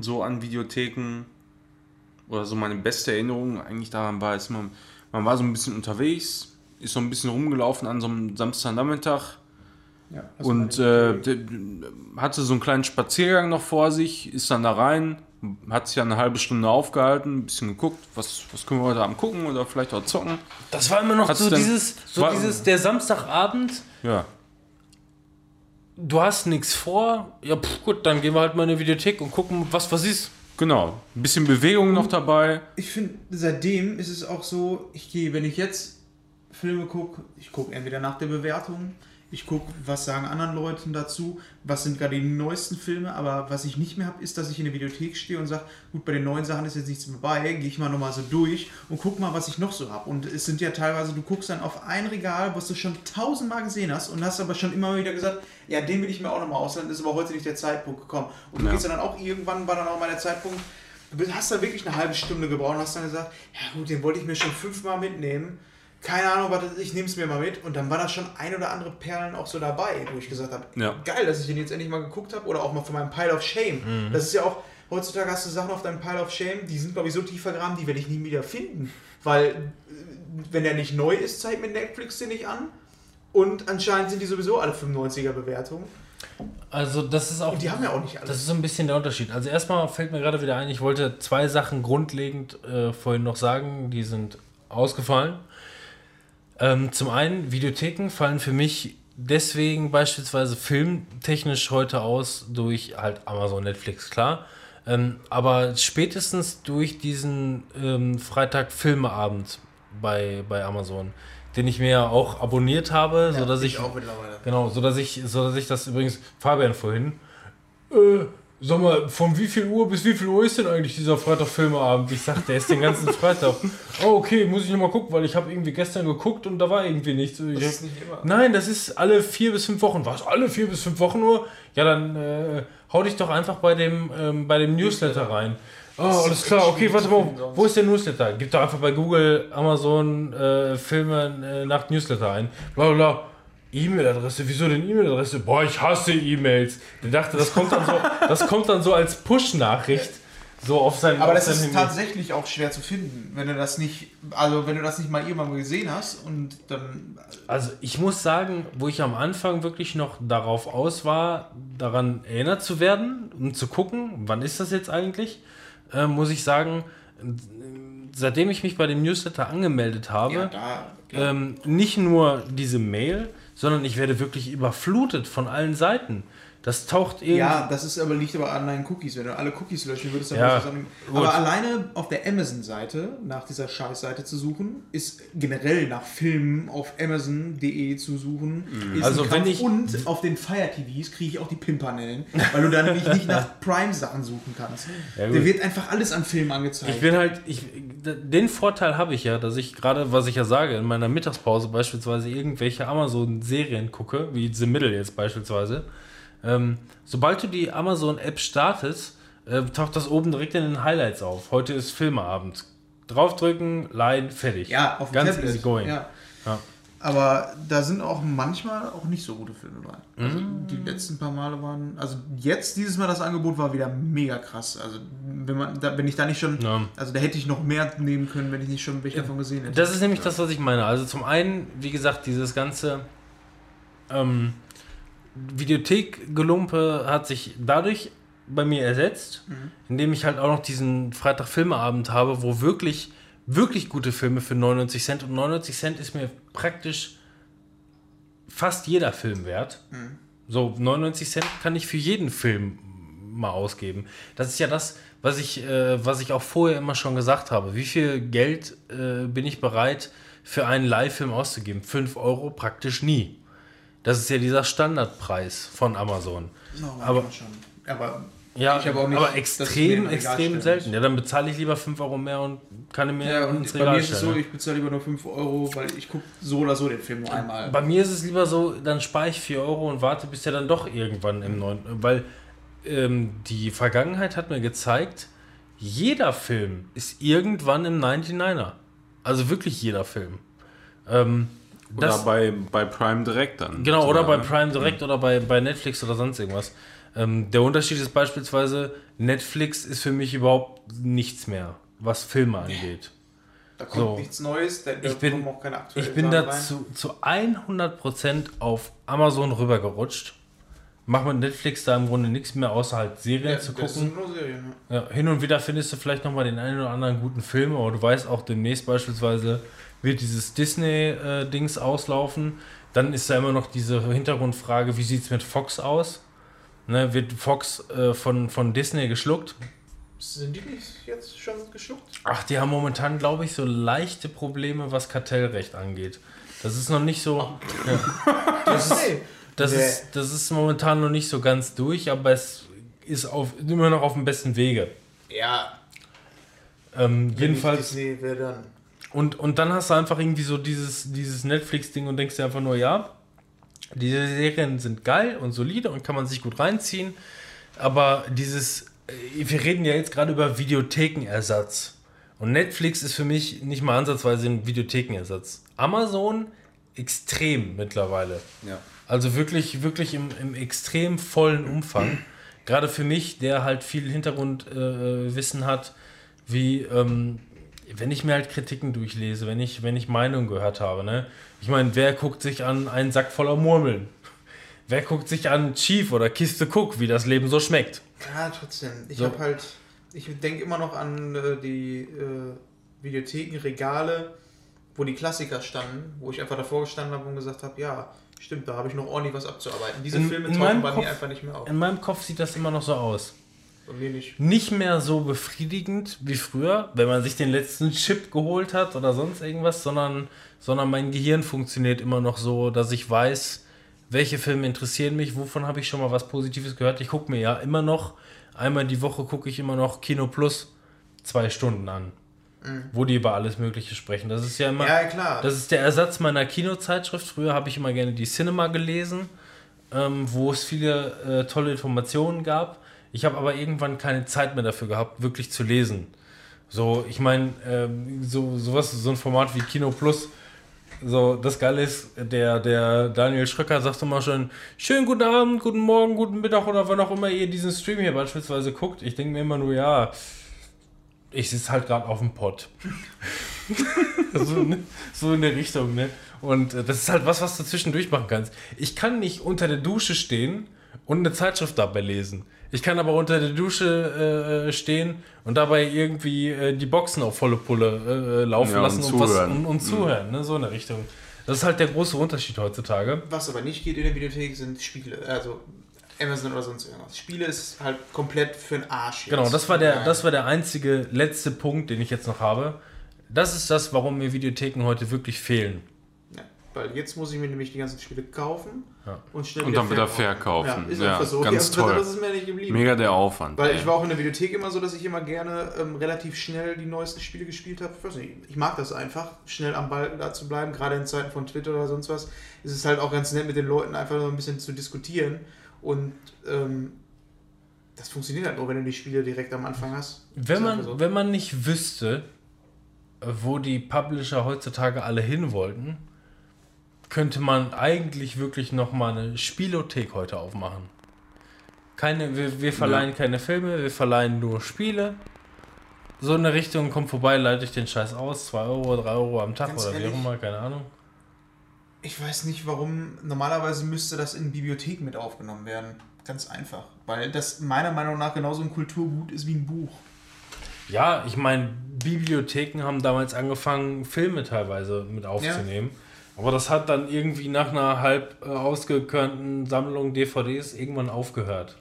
[SPEAKER 2] so an Videotheken oder so meine beste Erinnerung eigentlich daran war, ist man, man war so ein bisschen unterwegs, ist so ein bisschen rumgelaufen an so einem Samstagnachmittag
[SPEAKER 3] Ja,
[SPEAKER 2] und äh, hatte so einen kleinen Spaziergang noch vor sich, ist dann da rein, hat sich dann eine halbe Stunde aufgehalten, ein bisschen geguckt, was, was können wir heute Abend gucken oder vielleicht auch zocken.
[SPEAKER 1] Das war immer noch
[SPEAKER 2] Hat's
[SPEAKER 1] so
[SPEAKER 2] denn-
[SPEAKER 1] dieses, so
[SPEAKER 2] war-
[SPEAKER 1] dieses, der Samstagabend,
[SPEAKER 2] Ja,
[SPEAKER 1] du hast nichts vor, ja pff, gut, dann gehen wir halt mal in die Videothek und gucken, was was ist.
[SPEAKER 2] genau. Ein bisschen Bewegung noch dabei.
[SPEAKER 3] ich finde, seitdem ist es auch so, ich gehe, wenn ich jetzt Filme gucke, ich gucke entweder nach der Bewertung, ich gucke, was sagen anderen Leuten dazu, was sind gerade die neuesten Filme, aber was ich nicht mehr habe, ist, dass ich in der Videothek stehe und sage, gut, bei den neuen Sachen ist jetzt nichts mehr bei, gehe ich mal nochmal so durch und guck mal, was ich noch so habe. Und es sind ja teilweise, du guckst dann auf ein Regal, was du schon tausendmal gesehen hast und hast aber schon immer wieder gesagt, ja, den will ich mir auch nochmal ausleihen, ist aber heute nicht der Zeitpunkt gekommen. Und du
[SPEAKER 2] Ja.
[SPEAKER 3] gehst dann auch, irgendwann war dann auch mal der Zeitpunkt, Du hast da wirklich eine halbe Stunde gebraucht und hast dann gesagt, ja gut, den wollte ich mir schon fünfmal mitnehmen. Keine Ahnung, was das ich nehme es mir mal mit. Und dann war da schon ein oder andere Perlen auch so dabei, wo ich gesagt habe,
[SPEAKER 2] Ja.
[SPEAKER 3] geil, dass ich den jetzt endlich mal geguckt habe. Oder auch mal von meinem Pile of Shame. Das ist ja auch, heutzutage hast du Sachen auf deinem Pile of Shame, die sind, glaube ich, so tief vergraben, die werde ich nie wieder finden. Weil, äh, wenn der nicht neu ist, zeigt mir Netflix den nicht an. Und anscheinend sind die sowieso alle 95er Bewertungen.
[SPEAKER 1] Also das ist auch,
[SPEAKER 3] Und die haben ja auch nicht
[SPEAKER 1] das
[SPEAKER 3] alles.
[SPEAKER 1] ist so ein bisschen der Unterschied. Also erstmal fällt mir gerade wieder ein, ich wollte zwei Sachen grundlegend äh, vorhin noch sagen, die sind ausgefallen. Ähm, zum einen, Videotheken fallen für mich deswegen beispielsweise filmtechnisch heute aus durch halt Amazon, Netflix, klar. Ähm, aber spätestens durch diesen ähm, Freitag-Filmeabend bei, bei Amazon, den ich mir ja auch abonniert habe, sodass ich,
[SPEAKER 3] auch mittlerweile.
[SPEAKER 1] genau, sodass ich, sodass ich das übrigens, Fabian vorhin, äh, sag mal, von wie viel Uhr bis wie viel Uhr ist denn eigentlich dieser Freitag-Filmeabend? Ich sag, der ist den ganzen [LAUGHS] Freitag. Oh, okay, muss ich nochmal gucken, weil ich habe irgendwie gestern geguckt und da war irgendwie nichts. Ich
[SPEAKER 3] Das ist nicht immer.
[SPEAKER 1] Nein, das ist alle vier bis fünf Wochen. Was? Alle vier bis fünf Wochen nur? Ja, dann äh, hau dich doch einfach bei dem, ähm, bei dem Newsletter rein. Oh, alles klar, okay, warte mal, wo ist der Newsletter? Gib doch einfach bei Google, Amazon, äh, Filme, äh, Nacht Newsletter ein. Bla bla bla. E-Mail-Adresse, wieso denn E-Mail-Adresse? Boah, ich hasse E-Mails. Der dachte, das kommt dann so, das kommt dann so als Push-Nachricht. so auf sein
[SPEAKER 3] Aber
[SPEAKER 1] auf
[SPEAKER 3] das ist
[SPEAKER 1] Handy.
[SPEAKER 3] tatsächlich auch schwer zu finden, wenn du das nicht, also wenn du das nicht mal irgendwann gesehen hast und dann.
[SPEAKER 1] Also ich muss sagen, wo ich am Anfang wirklich noch darauf aus war, daran erinnert zu werden, um zu gucken, wann ist das jetzt eigentlich, äh, muss ich sagen, seitdem ich mich bei dem Newsletter angemeldet habe,
[SPEAKER 3] Ja, da.
[SPEAKER 1] ähm, nicht nur diese Mail, sondern ich werde wirklich überflutet von allen Seiten. Das taucht irgendwie.
[SPEAKER 3] Ja, das ist aber liegt aber an deinen Cookies. Wenn du alle Cookies löschen würdest, dann
[SPEAKER 1] Ja,
[SPEAKER 3] würdest du. Aber alleine auf der Amazon-Seite nach dieser Scheißseite zu suchen, ist generell nach Filmen auf Amazon.de zu suchen. Ist
[SPEAKER 1] Also wenn ich-
[SPEAKER 3] und auf den Fire TVs kriege ich auch die Pimpanellen, weil du dann nämlich nicht nach [LAUGHS] Prime-Sachen suchen kannst.
[SPEAKER 1] Ja.
[SPEAKER 3] Der wird einfach alles an Filmen angezeigt.
[SPEAKER 1] Ich bin halt, ich, den Vorteil habe ich ja, dass ich gerade, was ich ja sage, in meiner Mittagspause beispielsweise irgendwelche Amazon-Serien gucke, wie The Middle jetzt beispielsweise. Ähm, sobald du die Amazon-App startest, äh, taucht das oben direkt in den Highlights auf. Heute ist Filmeabend. Draufdrücken, leihen, fertig.
[SPEAKER 3] ja, auf
[SPEAKER 1] Ganz
[SPEAKER 3] Tablet.
[SPEAKER 1] easy going.
[SPEAKER 3] Ja.
[SPEAKER 1] Ja.
[SPEAKER 3] Aber da sind auch manchmal auch nicht so gute Filme bei. Also
[SPEAKER 1] Mhm.
[SPEAKER 3] die letzten paar Male waren, also jetzt dieses Mal das Angebot war wieder mega krass. Also wenn man, da, wenn ich da nicht schon,
[SPEAKER 1] Ja.
[SPEAKER 3] also da hätte ich noch mehr nehmen können, wenn ich nicht schon welche davon gesehen hätte.
[SPEAKER 1] Das ist nämlich das, was ich meine. Also zum einen, wie gesagt, dieses ganze ähm, Videothek-Gelumpe hat sich dadurch bei mir ersetzt, indem ich halt auch noch diesen Freitag-Filmeabend habe, wo wirklich, wirklich gute Filme für 99 Cent und 99 Cent ist mir praktisch fast jeder Film wert. So 99 Cent kann ich für jeden Film mal ausgeben. Das ist ja das, was ich, äh, was ich auch vorher immer schon gesagt habe. Wie viel Geld äh, bin ich bereit für einen Live-Film auszugeben? 5 Euro praktisch nie. Das ist ja dieser Standardpreis von Amazon.
[SPEAKER 3] No,
[SPEAKER 1] aber-
[SPEAKER 3] schon. Aber
[SPEAKER 1] Ja,
[SPEAKER 3] Ich habe auch nicht,
[SPEAKER 1] aber extrem,
[SPEAKER 3] Regal
[SPEAKER 1] extrem selten. Ja, dann bezahle ich lieber 5 Euro mehr und kann mir
[SPEAKER 3] ja,
[SPEAKER 1] ins
[SPEAKER 3] und bei
[SPEAKER 1] Regal
[SPEAKER 3] mir ist es so,
[SPEAKER 1] ne?
[SPEAKER 3] ich bezahle lieber nur 5 Euro, weil ich gucke so oder so den Film nur einmal.
[SPEAKER 1] Bei mir ist es lieber so, dann spare ich 4 Euro und warte, bis der dann doch irgendwann im neuen. Weil ähm, die Vergangenheit hat mir gezeigt, jeder Film ist irgendwann im 99er. Also wirklich jeder Film. Ähm,
[SPEAKER 2] Oder
[SPEAKER 1] das,
[SPEAKER 2] bei, bei Prime direkt dann.
[SPEAKER 1] genau, oder bei
[SPEAKER 2] ne?
[SPEAKER 1] Prime direkt oder bei, bei Netflix oder sonst irgendwas. Ähm, der Unterschied ist beispielsweise, Netflix ist für mich überhaupt nichts mehr, was Filme angeht.
[SPEAKER 3] Da kommt
[SPEAKER 1] So.
[SPEAKER 3] nichts Neues, da, da
[SPEAKER 1] Ich bin-
[SPEAKER 3] kommen auch keine aktuellen
[SPEAKER 1] Ich bin dazu zu 100% auf Amazon rübergerutscht. Mach mit Netflix da im Grunde nichts mehr, außer halt Serien
[SPEAKER 3] Ja,
[SPEAKER 1] zu
[SPEAKER 3] das
[SPEAKER 1] gucken.
[SPEAKER 3] sind nur Serien, ja.
[SPEAKER 1] Ja, hin und wieder findest du vielleicht nochmal den einen oder anderen guten Film, aber du weißt auch demnächst beispielsweise wird dieses Disney-Dings auslaufen. Dann ist da immer noch diese Hintergrundfrage, wie sieht es mit Fox aus? Ne, wird Fox äh, von, von Disney geschluckt?
[SPEAKER 3] Sind die nicht jetzt schon geschluckt?
[SPEAKER 1] Ach, die haben momentan, glaube ich, so leichte Probleme, was Kartellrecht angeht. Das ist noch nicht so. Ja.
[SPEAKER 3] Das ist,
[SPEAKER 1] Das,
[SPEAKER 3] Nee.
[SPEAKER 1] ist, das ist momentan noch nicht so ganz durch, aber es ist auf, immer noch auf dem besten Wege.
[SPEAKER 3] ja,
[SPEAKER 1] Ähm, jedenfalls.
[SPEAKER 3] Disney, wer dann?
[SPEAKER 1] Und, und dann hast du einfach irgendwie so dieses, dieses Netflix-Ding und denkst dir einfach nur, ja, diese Serien sind geil und solide und kann man sich gut reinziehen. Aber dieses, äh, wir reden ja jetzt gerade über Videothekenersatz. Und Netflix ist für mich nicht mal ansatzweise ein Videothekenersatz. Amazon extrem mittlerweile.
[SPEAKER 2] Ja.
[SPEAKER 1] Also wirklich, wirklich im, im extrem vollen Umfang. Gerade für mich, der halt viel Hintergrundwissen äh, hat, wie, ähm, wenn ich mir halt Kritiken durchlese, wenn ich, wenn ich Meinungen gehört habe, ne? Ich meine, wer guckt sich an einen Sack voller Murmeln? Wer guckt sich an Chief oder Kiste Cook, wie das Leben so schmeckt?
[SPEAKER 3] Ja, trotzdem. Ich
[SPEAKER 1] So.
[SPEAKER 3] habe halt, ich denke immer noch an äh, die äh, Videothekenregale, wo die Klassiker standen, wo ich einfach davor gestanden habe und gesagt habe, ja, stimmt, da habe ich noch ordentlich was abzuarbeiten. Diese
[SPEAKER 1] In-
[SPEAKER 3] Filme tauchen bei
[SPEAKER 1] Kopf-
[SPEAKER 3] mir einfach nicht mehr auf.
[SPEAKER 1] In meinem Kopf sieht das immer noch so aus.
[SPEAKER 3] Bei mir nicht.
[SPEAKER 1] nicht mehr so befriedigend wie früher, wenn man sich den letzten Chip geholt hat oder sonst irgendwas, sondern, sondern mein Gehirn funktioniert immer noch so, dass ich weiß, welche Filme interessieren mich, wovon habe ich schon mal was Positives gehört. Ich gucke mir ja immer noch, einmal die Woche gucke ich immer noch Kino Plus zwei Stunden an, wo die über alles Mögliche sprechen. Das ist ja immer...
[SPEAKER 3] Ja, klar.
[SPEAKER 1] Das ist der Ersatz meiner Kinozeitschrift. Früher habe ich immer gerne die Cinema gelesen, ähm, wo es viele äh, tolle Informationen gab. Ich habe aber irgendwann keine Zeit mehr dafür gehabt, wirklich zu lesen. So, ich meine, ähm, so, sowas, so ein Format wie Kino Plus. So, das Geile ist, der, der Daniel Schröcker sagt immer schon, schönen guten Abend, guten Morgen, guten Mittag oder wann auch immer ihr diesen Stream hier beispielsweise guckt. Ich denke mir immer nur, ja, ich sitze halt gerade auf dem Pott. [LAUGHS] so, ne? so in der Richtung, ne? Und äh, das ist halt was, was du zwischendurch machen kannst. Ich kann nicht unter der Dusche stehen und eine Zeitschrift dabei lesen. Ich kann aber unter der Dusche äh, stehen und dabei irgendwie äh, die Boxen auf volle Pulle äh, laufen
[SPEAKER 2] Ja, und
[SPEAKER 1] lassen und, was,
[SPEAKER 2] zuhören.
[SPEAKER 1] und, und zuhören, ne? So in der Richtung. Das ist halt der große Unterschied heutzutage.
[SPEAKER 3] Was aber nicht geht in der Videothek sind Spiele, also Amazon oder sonst irgendwas. Spiele ist halt komplett für den Arsch. Jetzt.
[SPEAKER 1] Genau, das war der, das war der einzige letzte Punkt, den ich jetzt noch habe. Das ist das, warum mir Videotheken heute wirklich fehlen.
[SPEAKER 3] Weil jetzt muss ich mir nämlich die ganzen Spiele kaufen
[SPEAKER 1] Ja.
[SPEAKER 3] und schnell
[SPEAKER 2] Und dann wieder verkaufen.
[SPEAKER 3] Ja, ist
[SPEAKER 2] Ja,
[SPEAKER 3] einfach so.
[SPEAKER 2] ganz toll.
[SPEAKER 3] Das ist mir nicht geblieben.
[SPEAKER 2] Mega der Aufwand.
[SPEAKER 3] Weil
[SPEAKER 2] ey.
[SPEAKER 3] ich war auch in der Videothek immer so, dass ich immer gerne ähm, relativ schnell die neuesten Spiele gespielt habe. Ich weiß nicht, ich mag das einfach, schnell am Ball da zu bleiben. Gerade in Zeiten von Twitter oder sonst was ist es halt auch ganz nett, mit den Leuten einfach so ein bisschen zu diskutieren. Und ähm, das funktioniert halt nur, wenn du die Spiele direkt am Anfang hast.
[SPEAKER 1] Wenn man,
[SPEAKER 3] so.
[SPEAKER 1] wenn man nicht wüsste, wo die Publisher heutzutage alle hin wollten, könnte man eigentlich wirklich noch mal eine Spielothek heute aufmachen. Keine, wir, wir verleihen keine Filme, wir verleihen nur Spiele. So in der Richtung, kommt vorbei, leite ich den Scheiß aus, 2 Euro, 3 Euro am Tag
[SPEAKER 3] Ganz
[SPEAKER 1] oder wie
[SPEAKER 3] ehrlich,
[SPEAKER 1] auch immer, keine Ahnung.
[SPEAKER 3] Ich weiß nicht, warum. Normalerweise müsste das in Bibliotheken mit aufgenommen werden. Ganz einfach. Weil das meiner Meinung nach genauso ein Kulturgut ist wie ein Buch.
[SPEAKER 1] Ja, ich meine, Bibliotheken haben damals angefangen, Filme teilweise mit aufzunehmen. Aber das hat dann irgendwie nach einer halb äh, ausgekörnten Sammlung DVDs irgendwann aufgehört.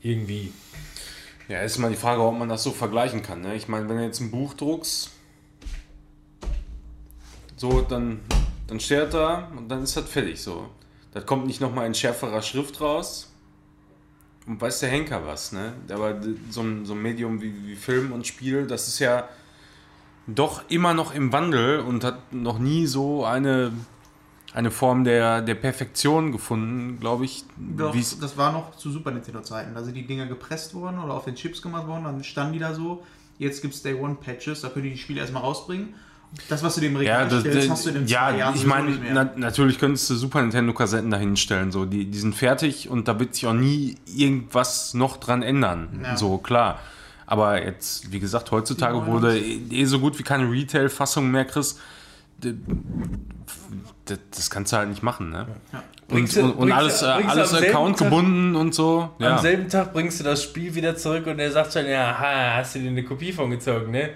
[SPEAKER 1] Irgendwie.
[SPEAKER 2] Ja, ist mal die Frage, ob man das so vergleichen kann. Ne? Ich meine, wenn du jetzt ein Buch druckst, so, dann, dann steht er da und dann ist das fertig so. Das kommt nicht nochmal in schärferer Schrift raus. Und weiß der Henker was, ne? Aber so ein, so ein Medium wie, wie Film und Spiel, das ist ja doch immer noch im Wandel und hat noch nie so eine, eine Form der, der Perfektion gefunden, glaube ich.
[SPEAKER 3] Doch, das war noch zu Super Nintendo-Zeiten. Da sind die Dinger gepresst worden oder auf den Chips gemacht worden, dann standen die da so. Jetzt gibt es Day One Patches, da können die die Spiele erstmal rausbringen. Das, was du dem Regal
[SPEAKER 2] Ja, das,
[SPEAKER 3] stellst, hast du in
[SPEAKER 2] ja
[SPEAKER 3] Jahren
[SPEAKER 2] ich meine, na, natürlich könntest du Super Nintendo-Kassetten da hinstellen. So. Die, die sind fertig und da wird sich auch nie irgendwas noch dran ändern.
[SPEAKER 3] Ja.
[SPEAKER 2] So, klar. Aber jetzt, wie gesagt, heutzutage wurde eh so gut wie keine Retail-Fassung mehr kriegst. D- Das kannst du halt nicht machen, ne? Und,
[SPEAKER 1] Bringst du-
[SPEAKER 2] und, und
[SPEAKER 1] bringst du-
[SPEAKER 2] alles,
[SPEAKER 1] bringst du
[SPEAKER 2] alles
[SPEAKER 1] am
[SPEAKER 2] Account
[SPEAKER 1] Tag-
[SPEAKER 2] gebunden und so.
[SPEAKER 1] Am
[SPEAKER 2] Ja.
[SPEAKER 1] selben Tag bringst du das Spiel wieder zurück und er sagt schon, ja, ha, hast du dir eine Kopie von gezogen, ne?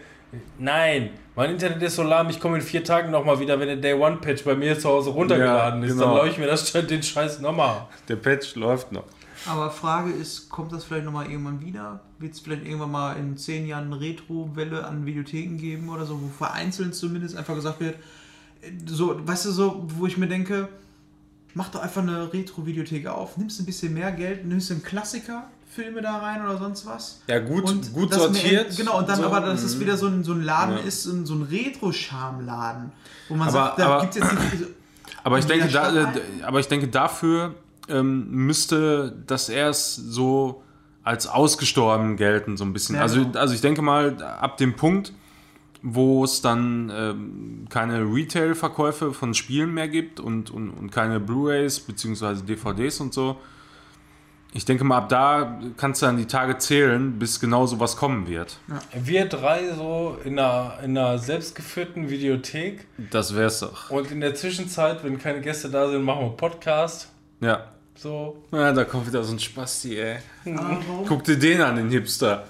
[SPEAKER 1] Nein, mein Internet ist so lahm, ich komme in vier Tagen nochmal wieder, wenn der Day One Patch bei mir zu Hause runtergeladen
[SPEAKER 2] Ja,
[SPEAKER 1] ist.
[SPEAKER 2] genau.
[SPEAKER 1] Dann läuft mir das den Scheiß nochmal.
[SPEAKER 2] Der Patch läuft noch.
[SPEAKER 3] Aber Frage ist, kommt das vielleicht nochmal irgendwann wieder? Wird es vielleicht irgendwann mal in zehn Jahren eine Retro-Welle an Videotheken geben oder so, wo vereinzelt zumindest einfach gesagt wird, so, weißt du, so, wo ich mir denke, mach doch einfach eine Retro-Videothek auf, nimmst ein bisschen mehr Geld, nimmst einen Klassiker, Filme da rein oder sonst was.
[SPEAKER 2] Ja, gut, gut
[SPEAKER 3] das mir-
[SPEAKER 2] sortiert.
[SPEAKER 3] Genau, und dann
[SPEAKER 2] So,
[SPEAKER 3] aber, dass es
[SPEAKER 2] mhm.
[SPEAKER 3] wieder so ein, so ein Laden
[SPEAKER 2] Ja.
[SPEAKER 3] ist, so ein, so Retro-Charme-Laden, wo man
[SPEAKER 2] Aber-
[SPEAKER 3] sagt, da gibt es jetzt nicht.
[SPEAKER 2] Aber ich, denke, da, äh, aber ich denke, dafür ähm, müsste das erst so als ausgestorben gelten, so ein bisschen.
[SPEAKER 3] Ja,
[SPEAKER 2] also,
[SPEAKER 3] genau.
[SPEAKER 2] also ich denke mal, ab dem Punkt, wo es dann ähm, keine Retail-Verkäufe von Spielen mehr gibt und, und, und keine Blu-rays bzw. DVDs und so. Ich denke mal, ab da kannst du dann die Tage zählen, bis genau sowas kommen wird.
[SPEAKER 1] Wir drei so in einer, in einer selbstgeführten Videothek
[SPEAKER 2] Das wär's doch.
[SPEAKER 1] und in der Zwischenzeit, wenn keine Gäste da sind, machen wir Podcast.
[SPEAKER 2] Ja.
[SPEAKER 1] So.
[SPEAKER 2] ja da kommt wieder so ein Spasti, ey.
[SPEAKER 3] Warum?
[SPEAKER 2] Guck dir den an, den Hipster.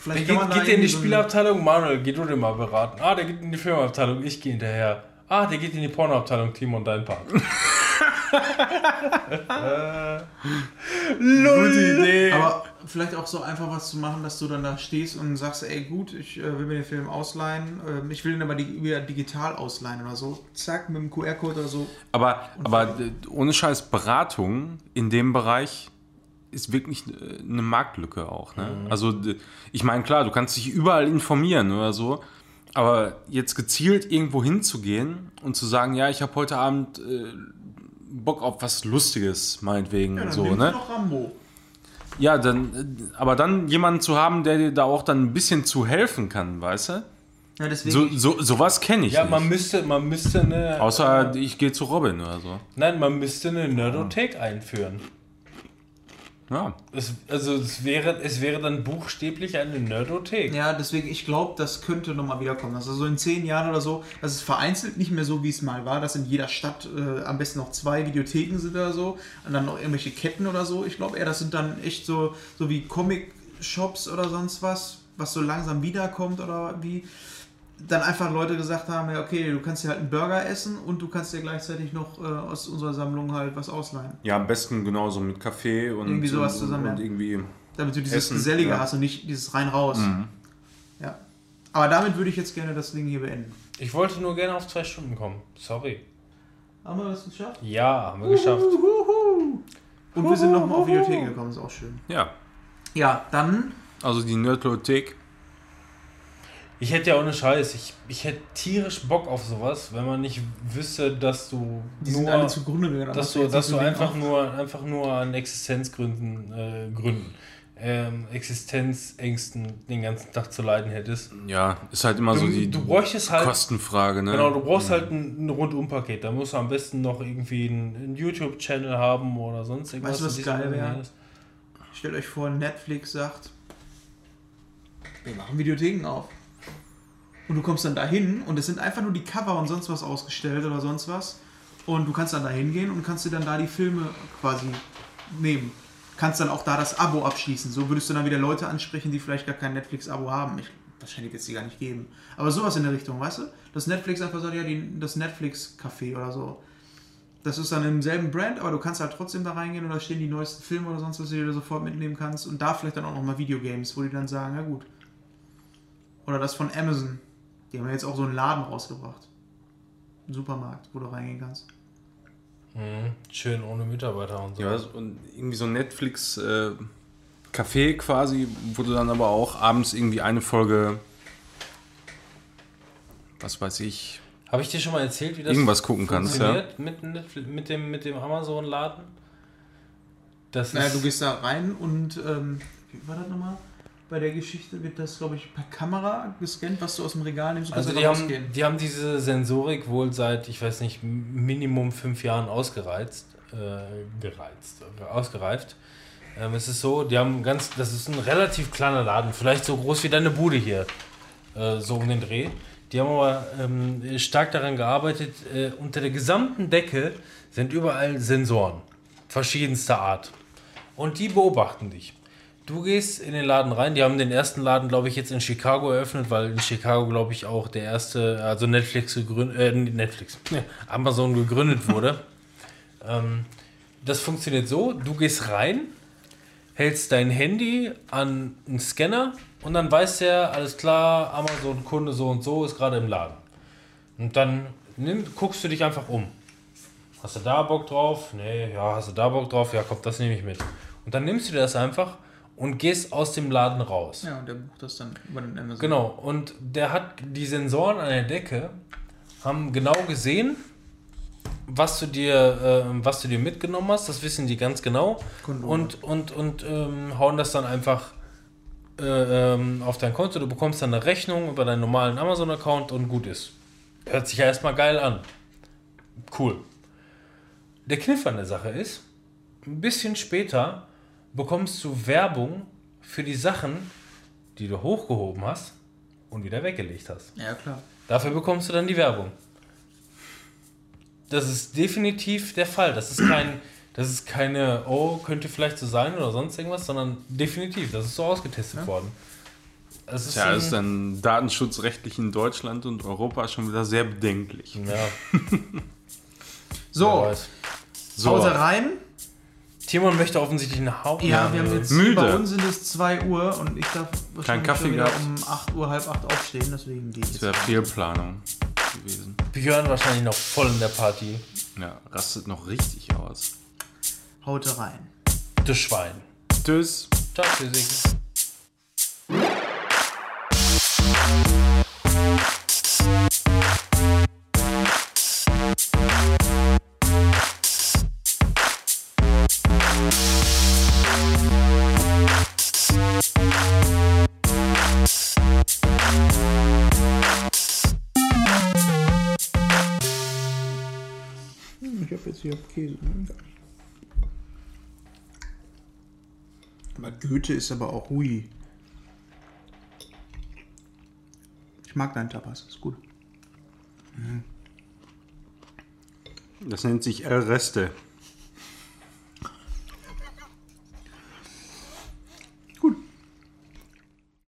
[SPEAKER 3] Vielleicht
[SPEAKER 1] Der geht, geht der in die
[SPEAKER 3] so
[SPEAKER 1] Spielabteilung? Manuel, geh du den mal beraten. Ah, der geht in die Filmabteilung, ich gehe hinterher. Ah, der geht in die Pornoabteilung, Timon, dein Part. [LAUGHS] Gute Idee.
[SPEAKER 3] Aber vielleicht auch so einfach was zu machen, dass du dann da stehst und sagst, ey gut, ich äh, will mir den Film ausleihen, ähm, ich will ihn aber wieder digital ausleihen oder so. Zack, mit dem QR-Code oder so.
[SPEAKER 2] Aber, aber äh, ohne Scheiß Beratung in dem Bereich ist wirklich äh, eine Marktlücke auch. Ne? Also d- ich meine, klar, du kannst dich überall informieren oder so, aber jetzt gezielt irgendwo hinzugehen und zu sagen, ja, ich habe heute Abend äh, Bock auf was Lustiges, meinetwegen,
[SPEAKER 3] Ja, dann
[SPEAKER 2] so, ne?
[SPEAKER 3] du doch Rambo.
[SPEAKER 2] Ja, dann, äh, aber dann jemanden zu haben, der dir da auch dann ein bisschen zu helfen kann, weißt du?
[SPEAKER 3] Ja, deswegen.
[SPEAKER 2] So, so, sowas kenne ich
[SPEAKER 1] ja,
[SPEAKER 2] nicht.
[SPEAKER 1] man müsste, man müsste eine.
[SPEAKER 2] Außer ich gehe zu Robin oder so.
[SPEAKER 1] Nein, man müsste eine Nerdothek einführen.
[SPEAKER 2] Ja.
[SPEAKER 1] Es, also es wäre, es wäre dann buchstäblich eine Nerdothek.
[SPEAKER 3] Ja, deswegen, ich glaube, das könnte nochmal wiederkommen. Also so in zehn Jahren oder so, das ist vereinzelt nicht mehr so, wie es mal war, dass in jeder Stadt äh, am besten noch zwei Videotheken sind oder so und dann noch irgendwelche Ketten oder so. Ich glaube eher, das sind dann echt so, so wie Comic-Shops oder sonst was, was so langsam wiederkommt oder wie. Dann einfach Leute gesagt haben, ja okay, du kannst dir halt einen Burger essen und du kannst dir gleichzeitig noch äh, aus unserer Sammlung halt was ausleihen.
[SPEAKER 2] Ja, am besten genauso mit Kaffee und,
[SPEAKER 3] Irgendwie sowas
[SPEAKER 2] und,
[SPEAKER 3] zusammen,
[SPEAKER 2] und irgendwie.
[SPEAKER 3] Damit du dieses
[SPEAKER 2] Essen,
[SPEAKER 3] Gesellige
[SPEAKER 2] ja. Mhm.
[SPEAKER 3] hast und nicht dieses rein raus. Ja. Aber damit würde ich jetzt gerne das Ding hier beenden.
[SPEAKER 1] Ich wollte nur gerne auf zwei Stunden kommen. Sorry.
[SPEAKER 3] Haben wir das geschafft?
[SPEAKER 1] Ja, haben wir geschafft.
[SPEAKER 3] Und wir sind nochmal auf Videotheken gekommen, ist auch schön.
[SPEAKER 2] Ja.
[SPEAKER 3] Ja, dann.
[SPEAKER 2] Also die Nerdlothek.
[SPEAKER 1] Ich hätte ja ohne Scheiß, ich, ich hätte tierisch Bock auf sowas, wenn man nicht wüsste, dass du
[SPEAKER 3] Die sind alle
[SPEAKER 1] nur,
[SPEAKER 3] zugrunde gegangen.
[SPEAKER 1] dass
[SPEAKER 3] hast
[SPEAKER 1] du, dass du einfach nur, einfach nur an Existenzgründen, äh, Gründen, ähm, Existenzängsten den ganzen Tag zu leiden hättest.
[SPEAKER 2] Ja, ist halt immer
[SPEAKER 1] Du,
[SPEAKER 2] so die
[SPEAKER 1] du bräuchtest halt,
[SPEAKER 2] Kostenfrage, ne?
[SPEAKER 1] genau, du brauchst halt ein, ein Rundumpaket. Da musst du am besten noch irgendwie einen, einen YouTube-Channel haben oder sonst irgendwas.
[SPEAKER 3] Weißt du, was geil wäre? Stellt euch vor, Netflix sagt, wir machen Videotheken auf. Und du kommst dann dahin und es sind einfach nur die Cover und sonst was ausgestellt oder sonst was. Und du kannst dann da hingehen und kannst dir dann da die Filme quasi nehmen. Kannst dann auch da das Abo abschließen. So würdest du dann wieder Leute ansprechen, die vielleicht gar kein Netflix-Abo haben. Ich, wahrscheinlich wird es die gar nicht geben. Aber sowas in der Richtung, weißt du? Dass Netflix einfach sagt, ja, die, das Netflix-Café oder so. Das ist dann im selben Brand, aber du kannst halt trotzdem da reingehen und da stehen die neuesten Filme oder sonst was, die du sofort mitnehmen kannst. Und da vielleicht dann auch nochmal Videogames, wo die dann sagen, ja gut. Oder das von Amazon. Die haben ja jetzt auch so einen Laden rausgebracht. Ein Supermarkt, wo du reingehen kannst.
[SPEAKER 1] Mhm. Schön ohne Mitarbeiter und so.
[SPEAKER 2] Ja, und irgendwie so ein Netflix-Café quasi, wo du dann aber auch abends irgendwie eine Folge, was weiß ich,
[SPEAKER 1] Habe ich dir schon mal erzählt, wie das
[SPEAKER 2] irgendwas gucken kannst, ja.
[SPEAKER 1] mit, Netflix, mit dem, mit dem Amazon-Laden? Das
[SPEAKER 3] Naja,
[SPEAKER 1] ist,
[SPEAKER 3] du gehst da rein und, ähm, wie war das nochmal? Bei der Geschichte wird das, glaube ich, per Kamera gescannt, was du aus dem Regal nimmst.
[SPEAKER 1] also die haben,
[SPEAKER 3] rausgehen.
[SPEAKER 1] die haben diese Sensorik wohl seit, ich weiß nicht, Minimum fünf Jahren ausgereizt, äh, gereizt, ausgereift. Ähm, es ist so, die haben ganz, das ist ein relativ kleiner Laden, vielleicht so groß wie deine Bude hier, äh, so um den Dreh. Die haben aber ähm, stark daran gearbeitet, äh, unter der gesamten Decke sind überall Sensoren verschiedenster Art. Und die beobachten dich. Du gehst in den Laden rein. Die haben den ersten Laden, glaube ich, jetzt in Chicago eröffnet, weil in Chicago, glaube ich, auch der erste, also Netflix gegründet, äh, Netflix, Amazon gegründet wurde. [LAUGHS] ähm, das funktioniert so: Du gehst rein, hältst dein Handy an einen Scanner und dann weiß der, alles klar, Amazon-Kunde so und so ist gerade im Laden. Und dann nimm, guckst du dich einfach um. Hast du da Bock drauf? Nee, ja, hast du da Bock drauf? Ja, komm, das nehme ich mit. Und dann nimmst du dir das einfach und gehst aus dem Laden raus.
[SPEAKER 3] Ja, und der bucht das dann über den Amazon.
[SPEAKER 1] Genau, und der hat die Sensoren an der Decke, haben genau gesehen, was du dir, äh, was du dir mitgenommen hast, das wissen die ganz genau.
[SPEAKER 3] Kondome.
[SPEAKER 1] Und, und, und ähm, hauen das dann einfach äh, ähm, auf dein Konto. Du bekommst dann eine Rechnung über deinen normalen Amazon-Account und gut ist. Hört sich ja erstmal geil an. Cool. Der Kniff an der Sache ist, ein bisschen später bekommst du Werbung für die Sachen, die du hochgehoben hast und wieder weggelegt hast.
[SPEAKER 3] Ja, klar.
[SPEAKER 1] Dafür bekommst du dann die Werbung. Das ist definitiv der Fall. Das ist kein, das ist keine, oh, könnte vielleicht so sein oder sonst irgendwas, sondern definitiv, das ist so ausgetestet worden. Es ist
[SPEAKER 2] das ist dann datenschutzrechtlich in Deutschland und Europa schon wieder sehr bedenklich.
[SPEAKER 1] ja, [LAUGHS]
[SPEAKER 3] So.
[SPEAKER 2] So,
[SPEAKER 3] Pause rein.
[SPEAKER 1] Timon möchte offensichtlich nach Hause.
[SPEAKER 3] Ja, wir haben jetzt
[SPEAKER 2] Müde.
[SPEAKER 3] bei uns sind es 2 Uhr und ich darf wahrscheinlich
[SPEAKER 2] Kaffee
[SPEAKER 3] wieder
[SPEAKER 2] gehabt.
[SPEAKER 3] um 8 Uhr, halb 8 aufstehen, deswegen gehe ich
[SPEAKER 2] das wäre Fehlplanung gewesen.
[SPEAKER 1] Björn wahrscheinlich noch voll in der Party.
[SPEAKER 2] Ja, rastet noch richtig aus.
[SPEAKER 3] Haute rein.
[SPEAKER 1] Das Schwein.
[SPEAKER 2] Tschüss.
[SPEAKER 1] Ciao, Tschüssi.
[SPEAKER 3] Ich habe jetzt hier Käse. Aber Goethe ist aber auch hui. Ich mag deinen Tapas, ist gut.
[SPEAKER 2] Das nennt sich El Reste.